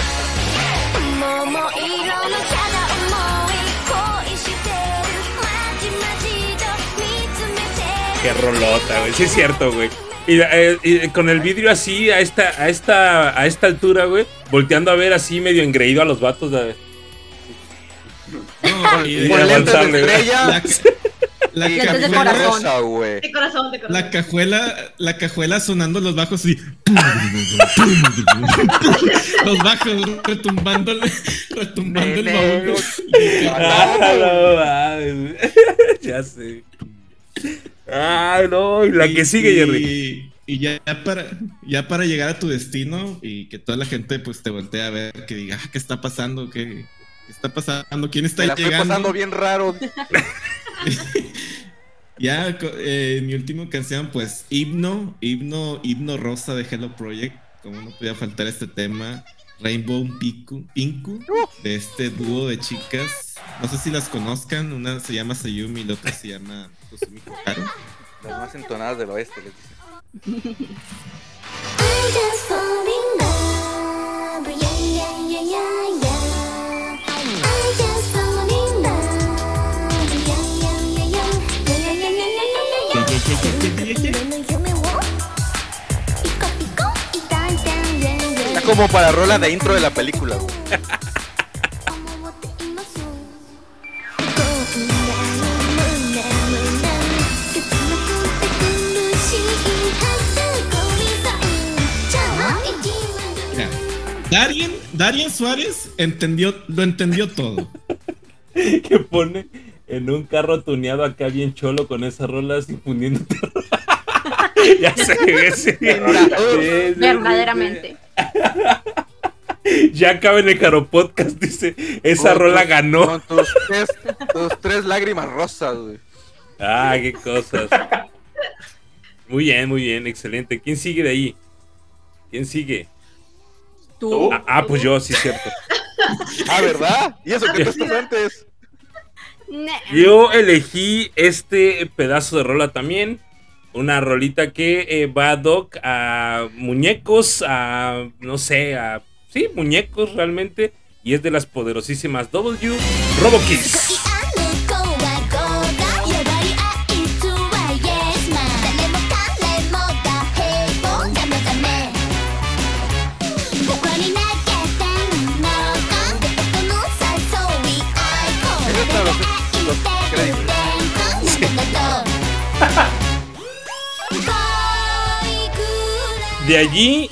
Qué rolota, güey. Sí es cierto, güey. Y, eh, y con el vidrio así, a esta, a esta, a esta altura, güey, volteando a ver así medio engreído a los vatos. de- No, y de- estrella. La, la y Lentes de camisa corazón. rosa, güey. De corazón, de corazón. La cajuela, la cajuela sonando los bajos y los bajos retumbando, retumbando el baúl. Ah, ya sé. Ah, no, y la que sigue, Jerry. Y, y ya para, ya para llegar a tu destino y que toda la gente pues te voltee a ver, que diga, ah, ¿qué está pasando? ¿Qué, qué está pasando? ¿Quién está Me la estoy llegando? pasando bien raro. Ya, eh, mi última canción, pues, himno, himno, himno rosa de Hello Project. Como no podía faltar este tema. Rainbow Pinku, Pinku, de este dúo de chicas. No sé si las conozcan. Una se llama Sayumi y la otra se llama Kusumi Koharu. Las más entonadas del oeste, les dicen. I just fall in love yeah yeah yeah yeah yeah Está como para rola de intro de la película, güey. Darien, Darien Suárez entendió, lo entendió todo. que pone en un carro tuneado acá bien cholo con esas rolas infundiendo terror. ya sé, sí. Verdaderamente. Ya acaba en el Caro Podcast, dice. Esa Con rola tus- ganó. Con tus tres, tus tres lágrimas rosas, güey. Ah, qué cosas. Muy bien, muy bien, excelente. ¿Quién sigue de ahí? ¿Quién sigue? Tú. Ah, ah, pues yo, sí, cierto. Ah, ¿verdad? ¿Y eso que tú estás antes? Yo elegí este pedazo de rola también. Una rolita que eh, va ad hoc a muñecos, a no sé, a sí, muñecos realmente. Y es de las poderosísimas W Robo De allí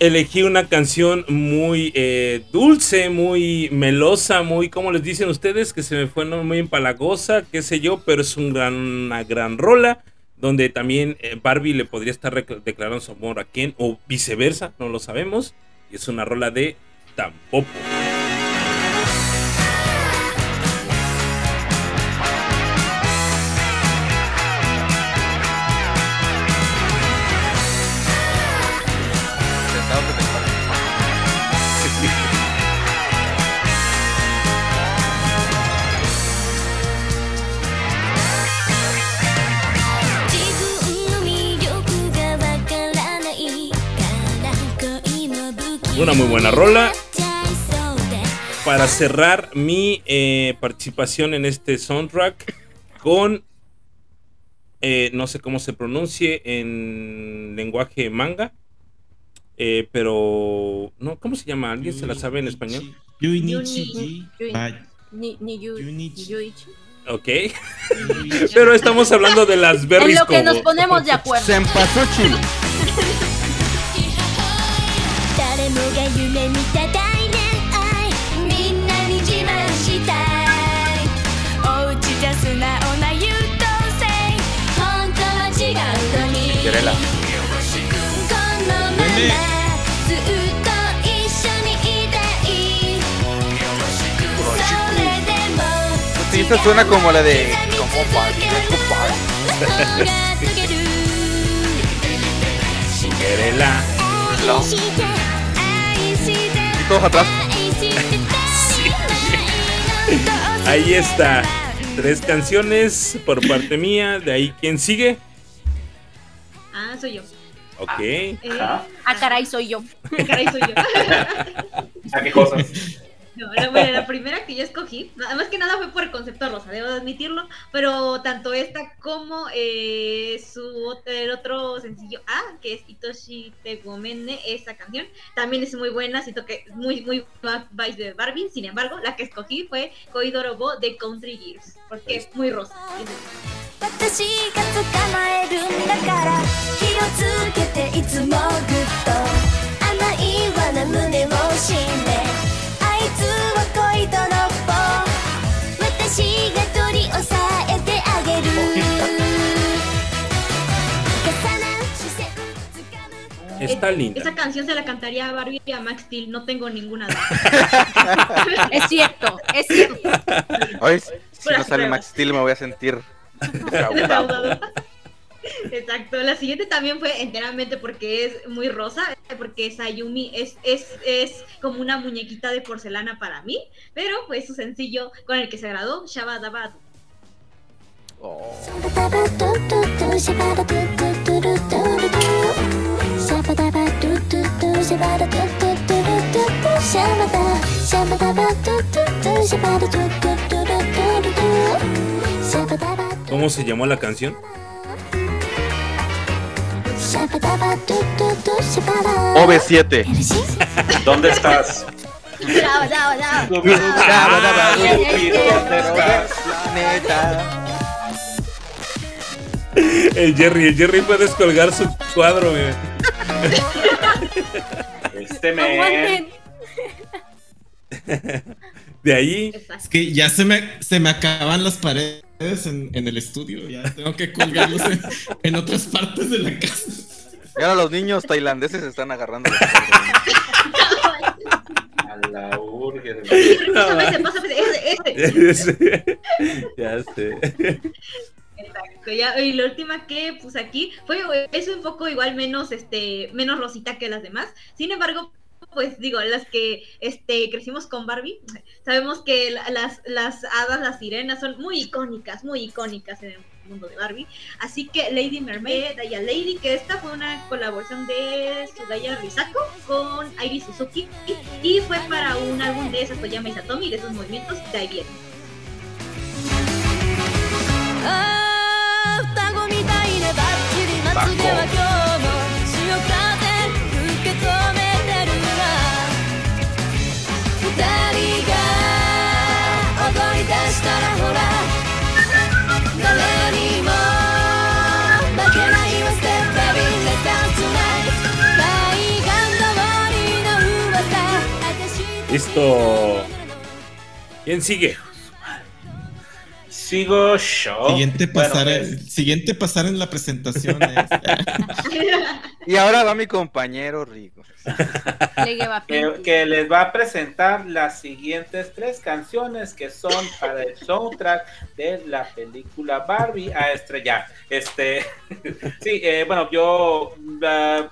elegí una canción muy eh, dulce, muy melosa, muy, como les dicen ustedes, que se me fue no muy empalagosa, qué sé yo, pero es un gran, una gran rola. Donde también eh, Barbie le podría estar declarando su amor a Ken, o viceversa, no lo sabemos. Y es una rola de Tampopo. Una muy buena rola. Para cerrar mi eh, participación en este soundtrack con, eh, no sé cómo se pronuncie en lenguaje manga, eh, pero, no, ¿cómo se llama? ¿Alguien se la sabe en español? Ok. Pero estamos hablando de las berries. Lo que nos ponemos de acuerdo. 誰もが夢見た大恋愛。みんなに自慢したい。おうちじゃ素直な優等生。本当は違うのに.このままずっと一緒にいたい。それでも Sí, esta suena como la de. Como Barbie, Let's go Barbie. 魔 todos atrás. Ahí está. Tres canciones por parte mía. De ahí, ¿quién sigue? Ah, soy yo. Ok. Eh. Ah, caray, soy yo. caray, soy yo. ¿A qué cosas? No, la, bueno, la primera que yo escogí, más que nada fue por el concepto rosa, debo admitirlo, pero tanto esta como eh, su el otro sencillo A, que es Itoshi Te Gomene, esa canción, también es muy buena, siento que es muy, muy vibe de Barbie, sin embargo, la que escogí fue Koidorobo de Country Gears, porque es muy rosa. 私 Está linda. Esa canción se la cantaría a Barbie y a Max Steel, no tengo ninguna duda. Es cierto, es cierto. Ay, si Puras no sale pruebas. Max Steel me voy a sentir. Exacto, la siguiente también fue enteramente porque es muy rosa, porque Sayumi es, es, es como una muñequita de porcelana para mí, pero fue su sencillo con el que se agradó, Shabadabad. ¿Cómo se llamó la canción? OB7. ¿Dónde estás? ¿Dónde estás? El Jerry, el Jerry puede descolgar su cuadro, güey. Este men. De ahí. Es que ya se me, se me acaban las paredes en, en el estudio. Ya tengo que colgarlos en, en otras partes de la casa. Y ahora los niños tailandeses se están agarrando. A la pásame ese, ese, ese. ya sé. Exacto, ya, y la última que puse aquí fue es un poco igual menos este menos rosita que las demás. Sin embargo, pues digo, las que este crecimos con Barbie, sabemos que la- las las hadas, las sirenas son muy icónicas, muy icónicas en el mundo de Barbie. Así que Lady Mermaid, Daya Lady, que esta fue una colaboración de Sudaya Risako con Airi Suzuki y fue para un álbum de Satoyama Satomi de sus movimientos ー双が踊り出したらほら誰にも負けないわ Step baby let's dance tonight 海岸通りの噂私 Listo. ¿Quién sigue? Sigo yo. Siguiente Bueno, pasar, pues, siguiente pasar en la presentación es- Y ahora va mi compañero lleva que, que les va a presentar las siguientes tres canciones que son para el soundtrack de la película Barbie a estrellar. Este, sí, eh, bueno, yo ah,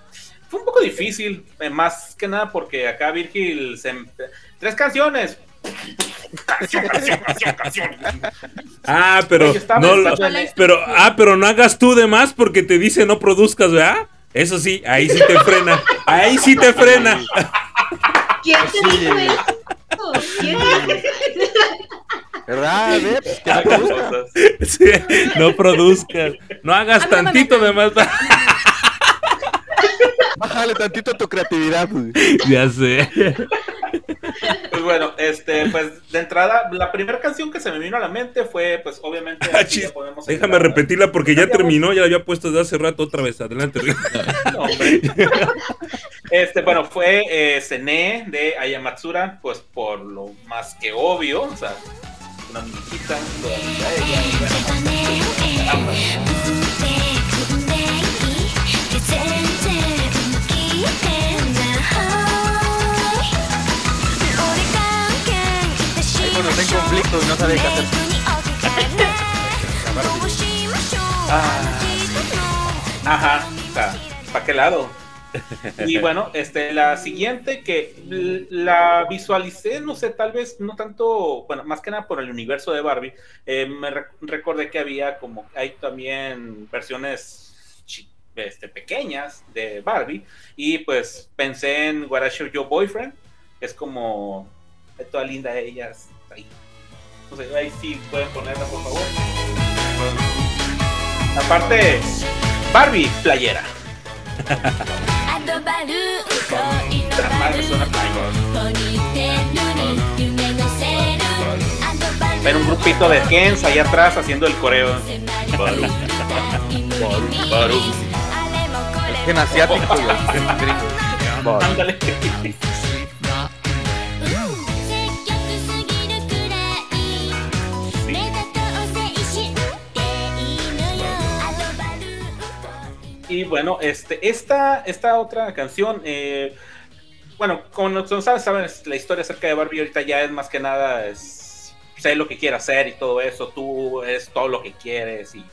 fue un poco difícil, eh, más que nada porque acá Virgil se, tres canciones. Canción, canción, canción, canción. Ah, pero Oye, no, en- pero ah, pero no hagas tú de más porque te dice no produzcas, ¿verdad? Eso sí, ahí sí te frena. Ahí sí te frena. ¿Quién te Sí. dijo eso? ¿Quién? ¿Verdad? Que no cosas. Sí, no produzcas. No hagas tantito de más. Bájale tantito a tu creatividad, güey. ya sé. Pues bueno, este, pues de entrada, la primera canción que se me vino a la mente fue, pues obviamente. Ah, aquí ya chis, podemos Déjame entrar. repetirla porque ya terminó, ya la había puesto desde hace rato otra vez. Adelante. No, hombre. Este, bueno, fue eh, Sene de Ayamatsura, pues por lo más que obvio, o sea, una muñequita, toda ella, y bueno. Cuando está en conflicto y no sabe qué hacer. Ajá, o sea, ¿para qué lado? Y bueno, este, la siguiente que la visualicé, no sé, tal vez no tanto, bueno, más que nada por el universo de Barbie, eh, me re- recordé que había como, hay también versiones este, pequeñas de Barbie, y pues pensé en What I Show Your Boyfriend, que es como, toda linda ella, está ahí. No sé, ahí sí pueden ponerla, por favor. Aparte, Barbie playera. Ver un grupito de gens ahí atrás haciendo el coreo. Baru, baru, baru. En asiático, güey. En gringo. Vale. Ándale. Y bueno, este, esta, esta otra canción, eh, bueno, como sabes, sabes, la historia acerca de Barbie ahorita ya es más que nada, es, sé lo que quieres hacer y todo eso, tú es todo lo que quieres y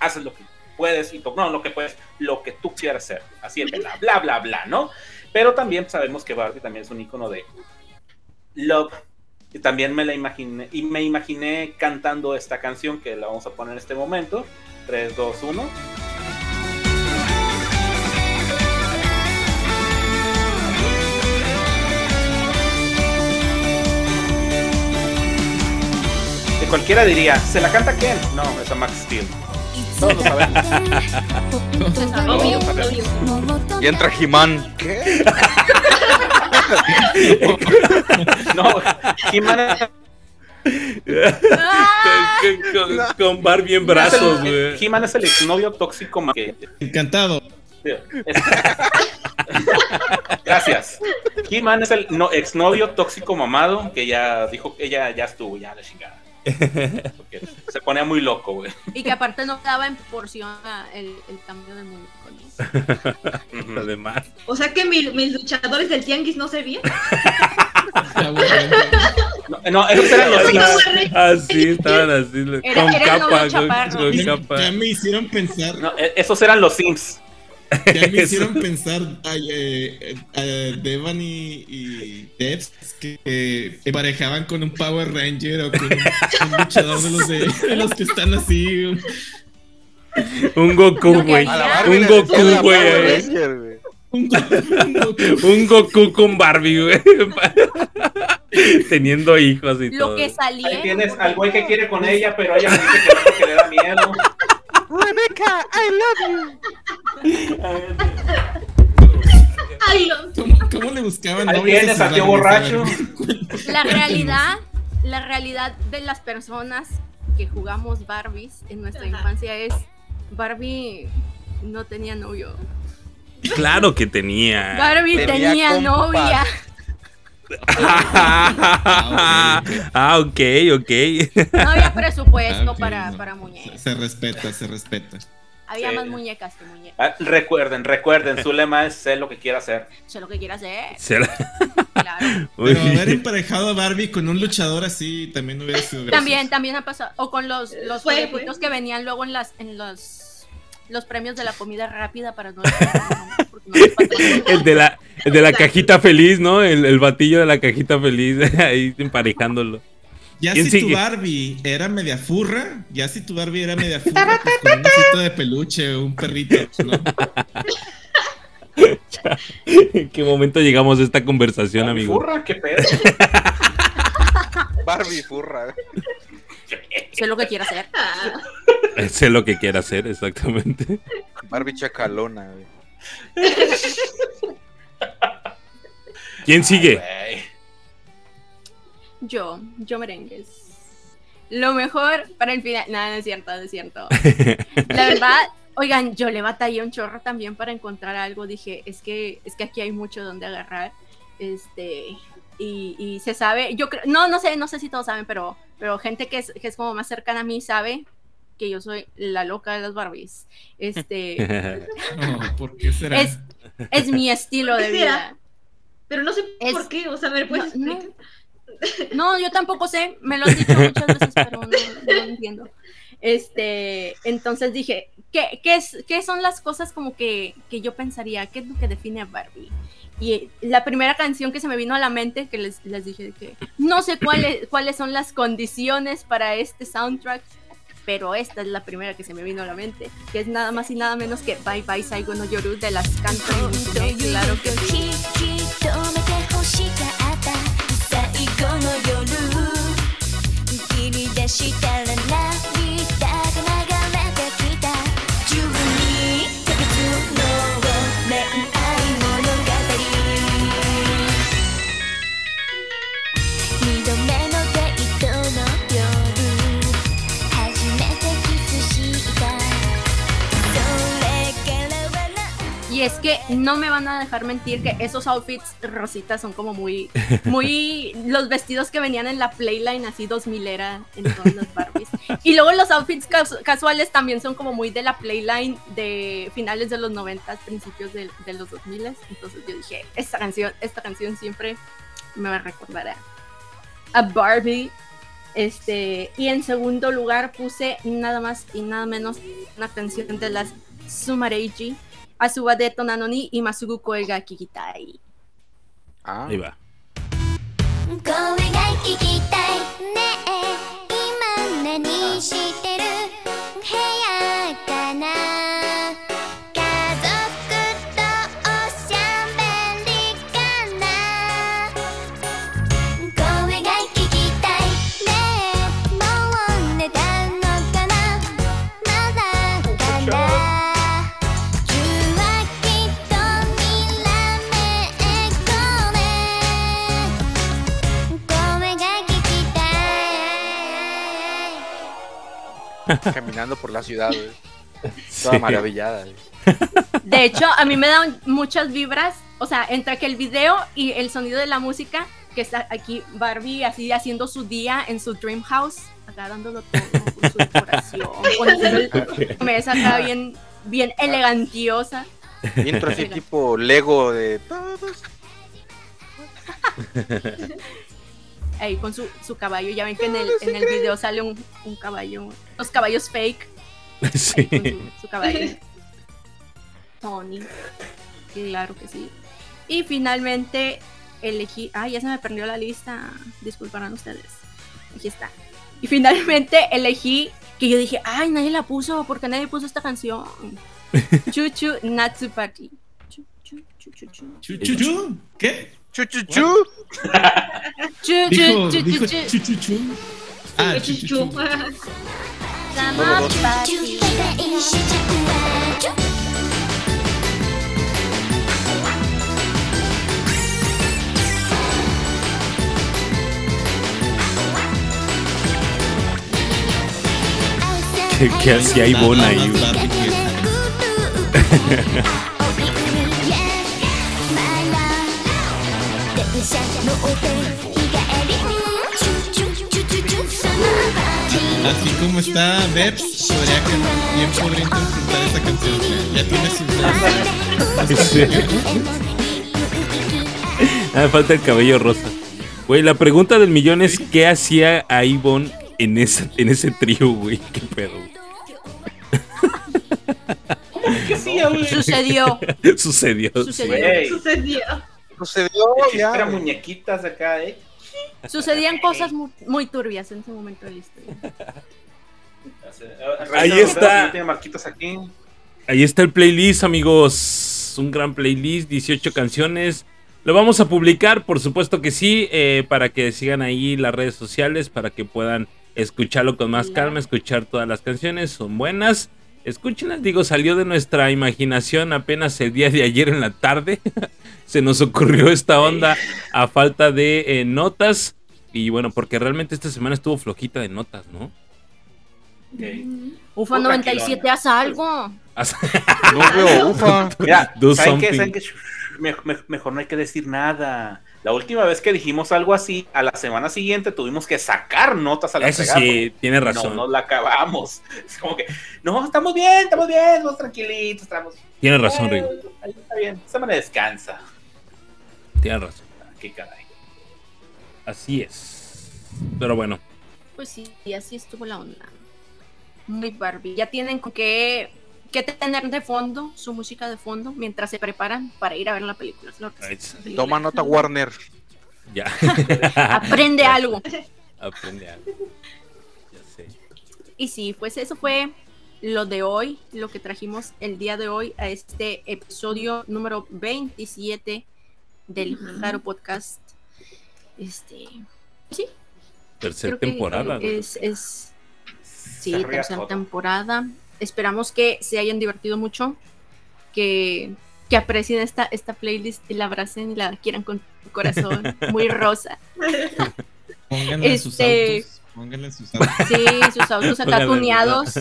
haces lo que puedes y no lo que puedes, lo que tú quieras hacer, así es, bla, bla, bla, bla, ¿no? Pero también sabemos que Barbie también es un icono de love. Y también me la imaginé, y me imaginé cantando esta canción que la vamos a poner en este momento. 3, 2, 1. Cualquiera diría, ¿se la canta quién? No, es a Max Steel. Todos lo sabemos. Obvio, obvio. Y entra He-Man. ¿Qué? No, He-Man con, con- con Barbie en brazos, güey. He-Man es el exnovio tóxico más que. Encantado. Gracias. He-Man es el no, exnovio tóxico mamado que ya dijo que ella ya estuvo, ya la chingada. Porque se ponía muy loco, güey. Y que aparte no daba en porción a el, el cambio de muñeco. ¿no? Ujú. Además. O sea que mi- mis luchadores del tianguis no servían. Ah, bueno. No, no, esos eran los Sims. Así estaban así, Era- con era capa, con, con Ya, capa. ya me hicieron pensar, No, e- esos eran los Sims. ya me hicieron pensar eh, eh, a Devani y Debs que eh, emparejaban con un Power Ranger o con un, un luchador de los, de, de los que están así. Un Goku, Lo que güey. A Un Goku, güey. Power. Ranger, güey. Un, Goku. Un Goku con Barbie, güey. Teniendo hijos y Lo todo. que salía. Ahí tienes al güey que quiere con ella, pero ella me dice que no porque le da miedo. Rebecca, I love no. ¿Cómo, cómo le buscaban Ahí novias tienes sus al tío Barbies? borracho. La realidad, la realidad de las personas que jugamos Barbies en nuestra Ajá. infancia es Barbie no tenía novio. Claro que tenía. Barbie tenía novia. ah, ok, ok. No había presupuesto Ah, ok, para, no. para muñecas. Se respeta, se respeta. Había Sí. más muñecas que muñecas. Ah, recuerden, recuerden, su lema es sé lo que quiera hacer. Sé lo que quiera hacer. Se la- Claro. Pero haber emparejado a Barbie con un luchador así también hubiera sido gracioso. También, también ha pasado. O con los, los Fue, fue. que venían luego en las, en los los premios de la comida rápida para no El de la, el de la cajita feliz, ¿no? El, el batillo de la cajita feliz, ahí emparejándolo. Ya ¿Quién si sigue? tu Barbie era media furra, ya si tu Barbie era media furra, pues con un osito de peluche o un perrito, ¿no? ¿En qué momento llegamos a esta conversación, amigo? Furra, qué pedo. Barbie furra. Sé lo que quiero hacer. Sé lo que quiera hacer, exactamente. Barbie chacalona, güey. ¿Quién sigue? Yo, yo merengues. Lo mejor para el final. Nada, no es cierto, no es cierto. La verdad, oigan, yo le batallé un chorro también para encontrar algo. Dije, es que, es que aquí hay mucho donde agarrar. Este. Y, y se sabe, yo creo, no, no sé, no sé si todos saben, pero, pero gente que es, que es como más cercana a mí sabe que yo soy la loca de las Barbies. Este, Oh, ¿Por qué será? es, es mi estilo de vida. Pero no sé Es- por qué, o sea, me puedes No, no. explicar? No, yo tampoco sé, me lo han dicho muchas veces, pero no, no lo entiendo. Este, entonces dije, ¿qué, qué, es, ¿qué son las cosas como que, que yo pensaría? ¿Qué es lo que define a Barbie? Y la primera canción que se me vino a la mente, que les, les dije que no sé cuáles, cuáles son las condiciones para este soundtrack, pero esta es la primera que se me vino a la mente, que es nada más y nada menos que Bye Bye Saigo no Yoru de las Musume, claro que. Y es que no me van a dejar mentir que esos outfits rositas son como muy, muy los vestidos que venían en la playline así 2000 era en todas las Barbies. Y luego los outfits casu- casuales también son como muy de la playline de finales de los 90, principios de, de los 2000. Entonces yo dije, esta canción, esta canción siempre me va a recordar a, a Barbie. Este, y en segundo lugar puse nada más y nada menos una canción de las 明日はデートなのに今すぐ声が聞きたい。ああ？いいわ。声が聞きたいねえ今何してる？部屋かな？caminando por la ciudad, güey. Sí. Toda maravillada. güey. De hecho, a mí me dan muchas vibras, o sea, entre que el video y el sonido de la música, que está aquí Barbie así haciendo su día en su dream house, acá dándolo todo con su decoración, el mesa acá bien, bien elegantiosa. Intro así tipo Lego de todos. Ahí con su, su caballo. Ya ven que en el, en el video sale un, un caballo, los caballos fake, Sí. con su, su caballo. Tony, claro que sí. Y finalmente elegí, ay, ya se me perdió la lista, disculparán ustedes. Aquí está. Y finalmente elegí que yo dije, ay, nadie la puso, porque nadie puso esta canción. Chuchu Natsu Party. Chu, chu, chu, chu, chu. Chu, chu, chu. ¿Qué? Chu, chu, chu. Chu, Dijo, chu, chu, dijo chu, chu. chu, chu, chu. Ah, chu, chu, chu. Sama dos. Party. 高い試着はちょ¿Qué, qué hacía Ivonne Nada ahí? más güey? Barbie que- Así como está Bebs, podría que bien podría interpretar esa canción. Ya tiene su Ah, me falta el cabello rosa. Güey, la pregunta del millón es: ¿qué hacía a Ivonne en, esa, en ese trío, güey? ¿Qué pedo? ¿Qué hacía, güey? Sucedió. Sucedió. sí. Sucedió. Güey, Sucedió. Sucedió ya. Era muñequitas acá, ¿eh? Sucedían cosas muy, muy turbias en ese momento de la historia. Ahí está. aquí. Ahí está el playlist, amigos. Un gran playlist, 18 canciones. Lo vamos a publicar, por supuesto que sí, eh, para que sigan ahí las redes sociales, para que puedan escucharlo con más calma, escuchar todas las canciones, son buenas. Escúchenlas, digo, salió de nuestra imaginación apenas el día de ayer en la tarde. Se nos ocurrió esta onda a falta de eh, notas. Y bueno, porque realmente esta semana estuvo flojita de notas, ¿no? Ufa Tú 97, tranquilona. haz algo. No veo ufa. Mejor no hay que decir nada. La última vez que dijimos algo así, a la semana siguiente tuvimos que sacar notas a la Eso sí, tiene razón. No nos la acabamos. Es como que, no, estamos bien, estamos bien, estamos tranquilitos, estamos. Tiene razón, Eh, Rigo. ahí está bien, esta semana descansa. Tiene razón. Ah, Qué caray. Así es. Pero bueno, Pues sí, y así estuvo la onda. Muy Barbie. Ya tienen con qué, qué tener de fondo, su música de fondo, mientras se preparan para ir a ver la película. Que sí, la película. Toma nota Warner. ya. Aprende algo. Aprende algo. Ya sé. Y sí, pues eso fue lo de hoy, lo que trajimos el día de hoy a este episodio número 27 del. Jaro Podcast. Este, sí, Tercera creo que temporada. es, es sí, tercera temporada. Esperamos que se hayan divertido mucho, que, que aprecien esta, esta playlist y la abracen y la quieran con su corazón, muy rosa. Pónganle en sus Este- autos. Pónganle en sus autos. Sí, sus autos acá tuneados.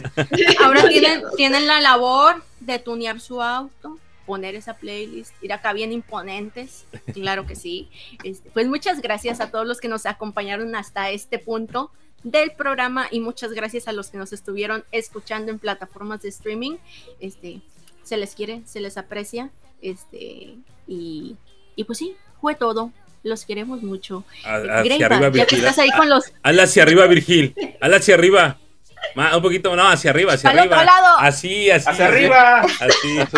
Ahora tienen, tienen la labor de tunear su auto, poner esa playlist, ir acá bien imponentes. Claro que sí. Este, pues muchas gracias a todos los que nos acompañaron hasta este punto del programa y muchas gracias a los que nos estuvieron escuchando en plataformas de streaming. Este, se les quiere, se les aprecia. Este, y, y pues sí, fue todo. Los queremos mucho. A- Hacia Greyback, arriba, ya que Virgil. estás ahí con los Hazla hacia arriba, Virgil. Hazla hacia arriba. Ma- un poquito, no, hacia arriba, hacia Al arriba. otro lado. Así, así. ¡Hacia así. arriba! Así. Así.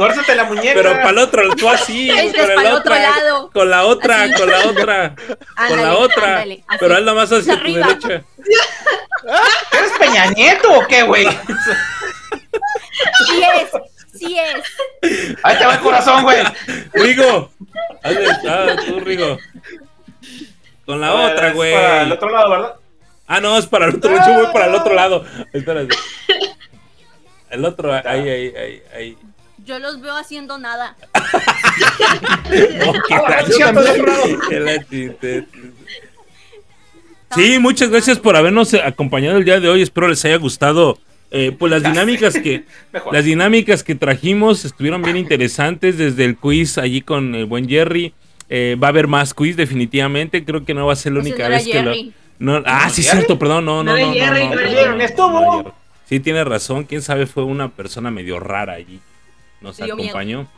¡Tuércete la muñeca! Pero para el otro, tú así. Con el para el otro lado. Con la otra, Así. con la otra. con la otra. ándale. Pero hazla más hacia tu Arriba. derecha. ¿Eres Peña Nieto o qué, güey? Sí es, sí es. Ahí te va el corazón, güey. Rigo. Hazle, ah, tú, Rigo. Con la ver, otra, es güey. Para el otro lado, ¿verdad? Ah, no, es para el otro. Yo voy para el otro lado. Espérate. El otro, ahí, ahí, ahí, ahí. Yo los veo haciendo nada. Oh, Ah, sí, muchas gracias por habernos eh, acompañado el día de hoy. Espero les haya gustado. eh, pues las dinámicas que las dinámicas que trajimos estuvieron bien interesantes desde el quiz allí con el buen Jerry. Eh, va a haber más quiz definitivamente. Creo que no va a ser la única vez que lo. No, ah, sí, Jerry? cierto, perdón, no, no, No no, era no, Jerry, no, no era no, Jerry. no, Estuvo. no. Sí, tiene razón. Quién sabe, fue una persona medio rara allí. Nos miedo. acompañó.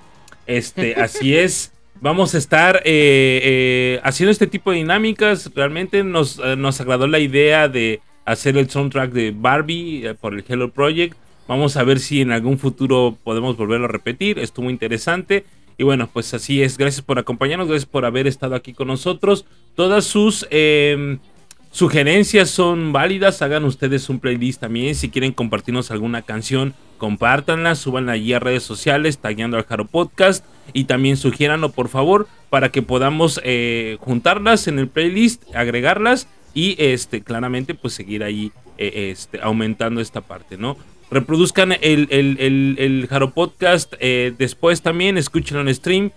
Este, así es. Vamos a estar eh, eh, haciendo este tipo de dinámicas. Realmente nos, eh, nos agradó la idea de hacer el soundtrack de Barbie por el Hello Project. Vamos a ver si en algún futuro podemos volverlo a repetir. Estuvo interesante. Y bueno, pues así es. Gracias por acompañarnos. Gracias por haber estado aquí con nosotros. Todas sus eh, sugerencias son válidas. Hagan ustedes un playlist también. Si quieren compartirnos alguna canción, compártanla. Súbanla allí a redes sociales, tagueando al Jaro Podcast. Y también sugiéranlo, por favor, para que podamos eh, juntarlas en el playlist, agregarlas y este, claramente, pues seguir ahí eh, este, aumentando esta parte, ¿no? Reproduzcan el, el, el, Jaro Podcast eh, después también, escúchenlo en stream.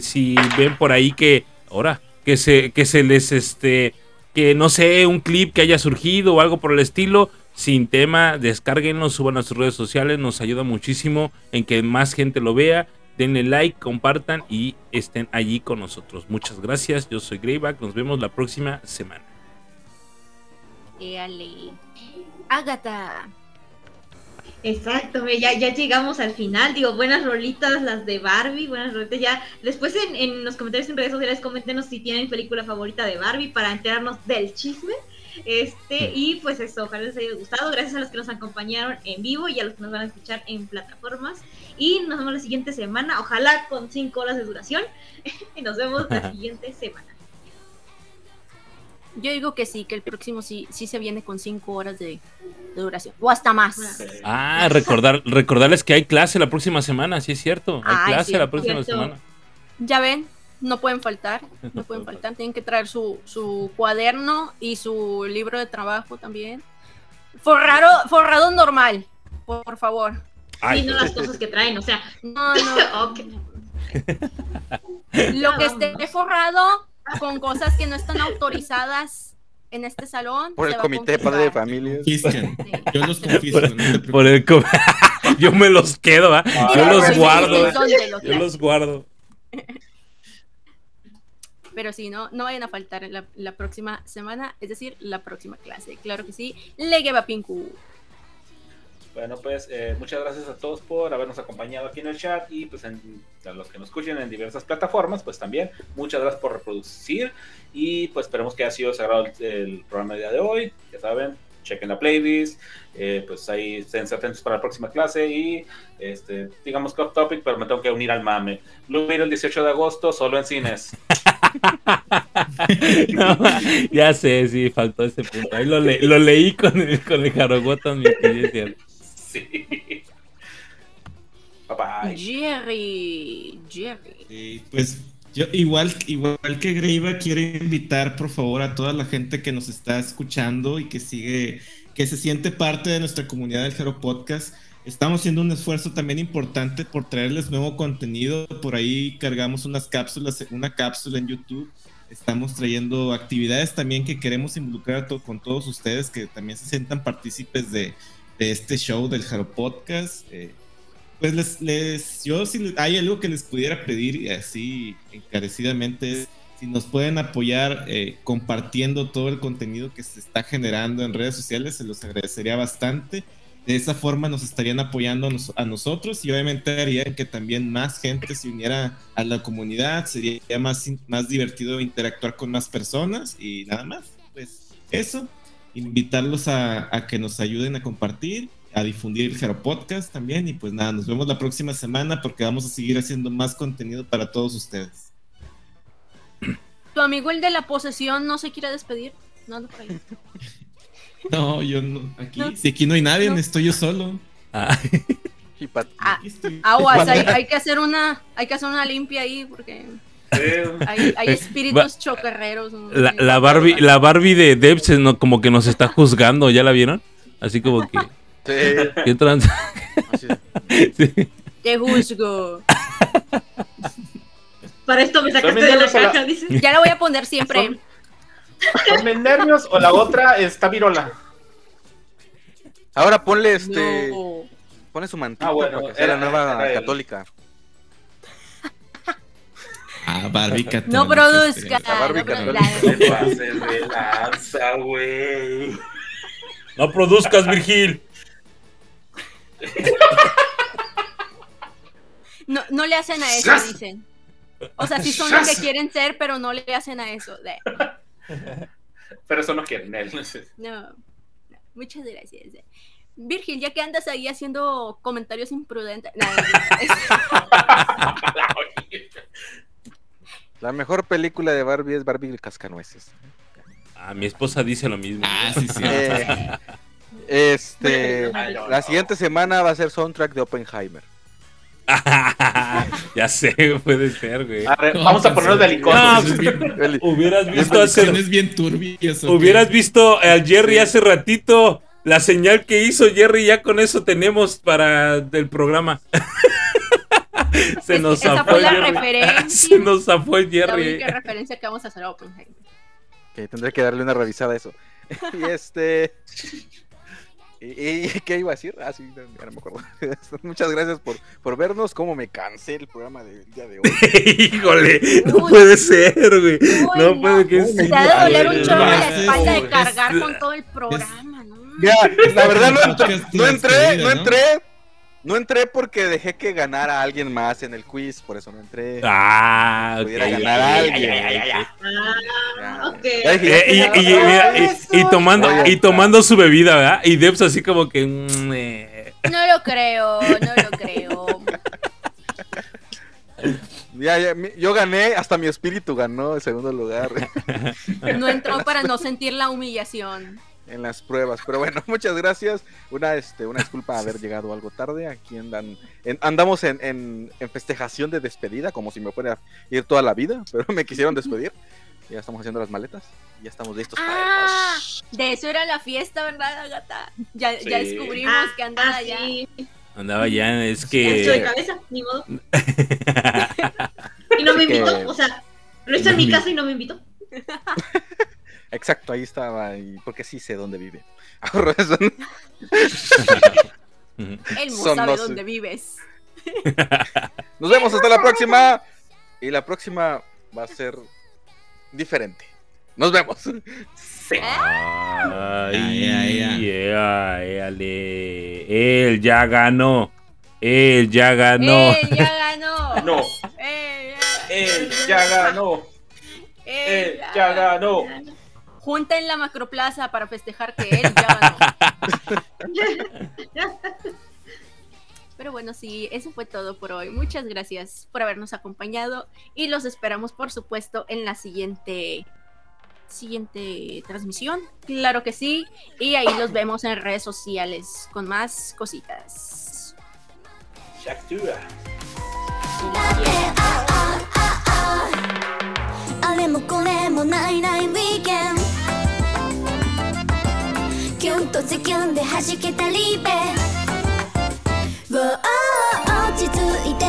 si ven por ahí que, ahora, que se, que se les, este, que no sé, un clip que haya surgido o algo por el estilo, sin tema, descárguenlo, suban a sus redes sociales, nos ayuda muchísimo en que más gente lo vea. Denle like, compartan y estén allí con nosotros. Muchas gracias, yo soy Greyback, nos vemos la próxima semana. Éale. Agatha. Exacto, ya, ya llegamos al final. Digo, buenas rolitas las de Barbie, buenas rolitas. Ya después en, en los comentarios en redes sociales coméntenos si tienen película favorita de Barbie para enterarnos del chisme. Este, y pues eso, ojalá les haya gustado. Gracias a los que nos acompañaron en vivo y a los que nos van a escuchar en plataformas. Y nos vemos la siguiente semana, ojalá con 5 horas de duración. y nos vemos la siguiente semana. Yo digo que sí, que el próximo sí, sí se viene con cinco horas de, de duración. O hasta más. Ah, recordar, recordarles que hay clase la próxima semana, sí es cierto. Hay Ay, clase sí, la próxima cierto. semana. Ya ven, no pueden faltar, no pueden faltar. Tienen que traer su, su cuaderno y su libro de trabajo también. Forrado, forrado normal, por, por favor. Ay, y no las cosas que traen, o sea, No, no. Lo que esté forrado con cosas que no están autorizadas en este salón. Por el comité de padres de. Sí. Yo los confisco. no te preocupes. Por el co- Yo me los quedo, ¿ah? Yo Mira, los pues, guardo. ¿en dónde los Yo los guardo. Pero sí, no, no vayan a faltar la, la próxima semana, es decir, la próxima clase. Claro que sí. Le lleva Pinku. Bueno, pues eh, muchas gracias a todos por habernos acompañado aquí en el chat y pues en, a los que nos escuchen en diversas plataformas, pues también muchas gracias por reproducir y pues esperemos que haya sido sagrado el, el programa del día de hoy, ya saben, chequen la playlist, eh, pues ahí estén atentos para la próxima clase y este, digamos que off topic, pero me tengo que unir al mame. Blue el 18 de agosto, solo en cines. No, ya sé, sí, faltó ese punto. Ahí lo, le- lo leí con el, con el Harogotan, mi querida. Sí. Bye bye. Jerry. Jerry. Y pues yo igual, igual que Greiva quiero invitar por favor a toda la gente que nos está escuchando y que sigue, que se siente parte de nuestra comunidad del Hero Podcast. Estamos haciendo un esfuerzo también importante por traerles nuevo contenido. Por ahí cargamos unas cápsulas, una cápsula en YouTube. Estamos trayendo actividades también que queremos involucrar to- con todos ustedes que también se sientan partícipes de, de este show del Hero Podcast. Eh, pues les, les, yo si hay algo que les pudiera pedir así encarecidamente es si nos pueden apoyar eh, compartiendo todo el contenido que se está generando en redes sociales, se los agradecería bastante. De esa forma nos estarían apoyando a, nos- a nosotros y obviamente harían que también más gente se uniera a la comunidad, sería más, más divertido interactuar con más personas y nada más. Pues eso, invitarlos a, a que nos ayuden a compartir, a difundir el Jaro Podcast también y pues nada, nos vemos la próxima semana porque vamos a seguir haciendo más contenido para todos ustedes. Tu amigo el de la posesión no se quiere despedir. No, anda por ahí. No, yo no, aquí, No. si aquí no hay nadie, No. estoy yo solo. Ah, Y pat- Ah, Aquí estoy. aguas, hay, hay que hacer una, hay que hacer una limpia ahí porque hay, hay espíritus chocarreros. ¿no? la, la Barbie, la Barbie de Debs no, como que nos está juzgando, ¿ya la vieron? Así como que. Sí, ¿Qué trans? así. Sí. Te juzgo. Para esto me sacaste de la caja, dice. Ya la voy a poner siempre. Son- ¿Son mis nervios o la otra está virola? Ahora ponle este. No. Ponle su mantita Ah, bueno, para que sea era- la nueva era católica. Ah, Barbie católica, No produzca. La Barbie no católica. Te pases de lanza, güey. No produzcas, Virgil. No, no le hacen a eso, dicen. O sea, sí son lo que quieren ser, pero no le hacen a eso. De- Pero eso no quieren él. No, no. Muchas gracias. Virgil, ya que andas ahí haciendo comentarios imprudentes. La mejor película de Barbie es Barbie el Cascanueces. Ah, mi esposa dice lo mismo. Ah, sí, sí. Eh, este. La siguiente semana va a ser soundtrack de Oppenheimer. ya sé, puede ser, güey. Arre, vamos a ponernos de No, Eso es bien- El- Hubieras visto hace, es bien turbias. hubieras visto al Jerry hace ratito la señal que hizo Jerry, ya con eso tenemos para el programa. Se Es- nos esa fue el la Jerry. referencia. Se nos zafó el la Jerry. única referencia que vamos a hacer a Oppenheimer. que tendré que darle una revisada a eso. y este. ¿Y, qué iba a decir? Ah, sí, no, ya no me acuerdo. Muchas gracias por, por vernos. Cómo me cansé el programa del día de hoy. Híjole, no Uy. puede ser, güey. No no. puede que Te ha de doler un chorro la Es- espalda de es- cargar con todo el programa, ¿no? Ya, la verdad no entré, no entré, ¿no? entré. No entré porque dejé que ganara alguien más en el quiz, por eso no entré. Ah, ok. Pudiera ganar a alguien. Y, y- mira, y- y tomando, y tomando su bebida, ¿verdad? Y Debs así como que. mm, eh. No lo creo, no lo creo. ya, ya, mi- yo gané, hasta mi espíritu ganó en segundo lugar. No entró para no sentir la humillación. En las pruebas. Pero bueno, muchas gracias. Una, este, una disculpa haber llegado algo tarde. Aquí andan, en- andamos en, en, en festejación de despedida, como si me fuera a ir toda la vida, pero me quisieron despedir. Ya estamos haciendo las maletas. y Ya estamos listos para Ah, irnos. de eso era la fiesta, ¿verdad, Agata? Ya, ya Sí. descubrimos Ah, que andaba ah, allá. sí. Andaba ya, es Gacho de que. cabeza, ni modo. Y no me Así que- invitó, o sea, lo hizo en mi me- casa y no me invitó. Exacto, ahí estaba. Y porque sí sé dónde vive. Ahora eso- Elmo Son sabe dónde vives. Nos vemos hasta la próxima. Y la próxima va a ser diferente. Nos vemos. Ay, Ya, ya, ya. yeah, éale. Él ya ganó. Él ya ganó. ¡Él ya ganó! No, ¡Él él ya ganó. Él ya ganó Junta en la macroplaza para festejar que él ya ganó. Pero bueno, sí, eso fue todo por hoy. Muchas gracias por habernos acompañado y los esperamos, por supuesto, en la siguiente siguiente transmisión. Claro que sí. Y ahí los vemos en redes sociales con más cositas. Shakira. あれもこれもないないウィーケン キュンとズキュンで弾けたリーベ落ち着いて。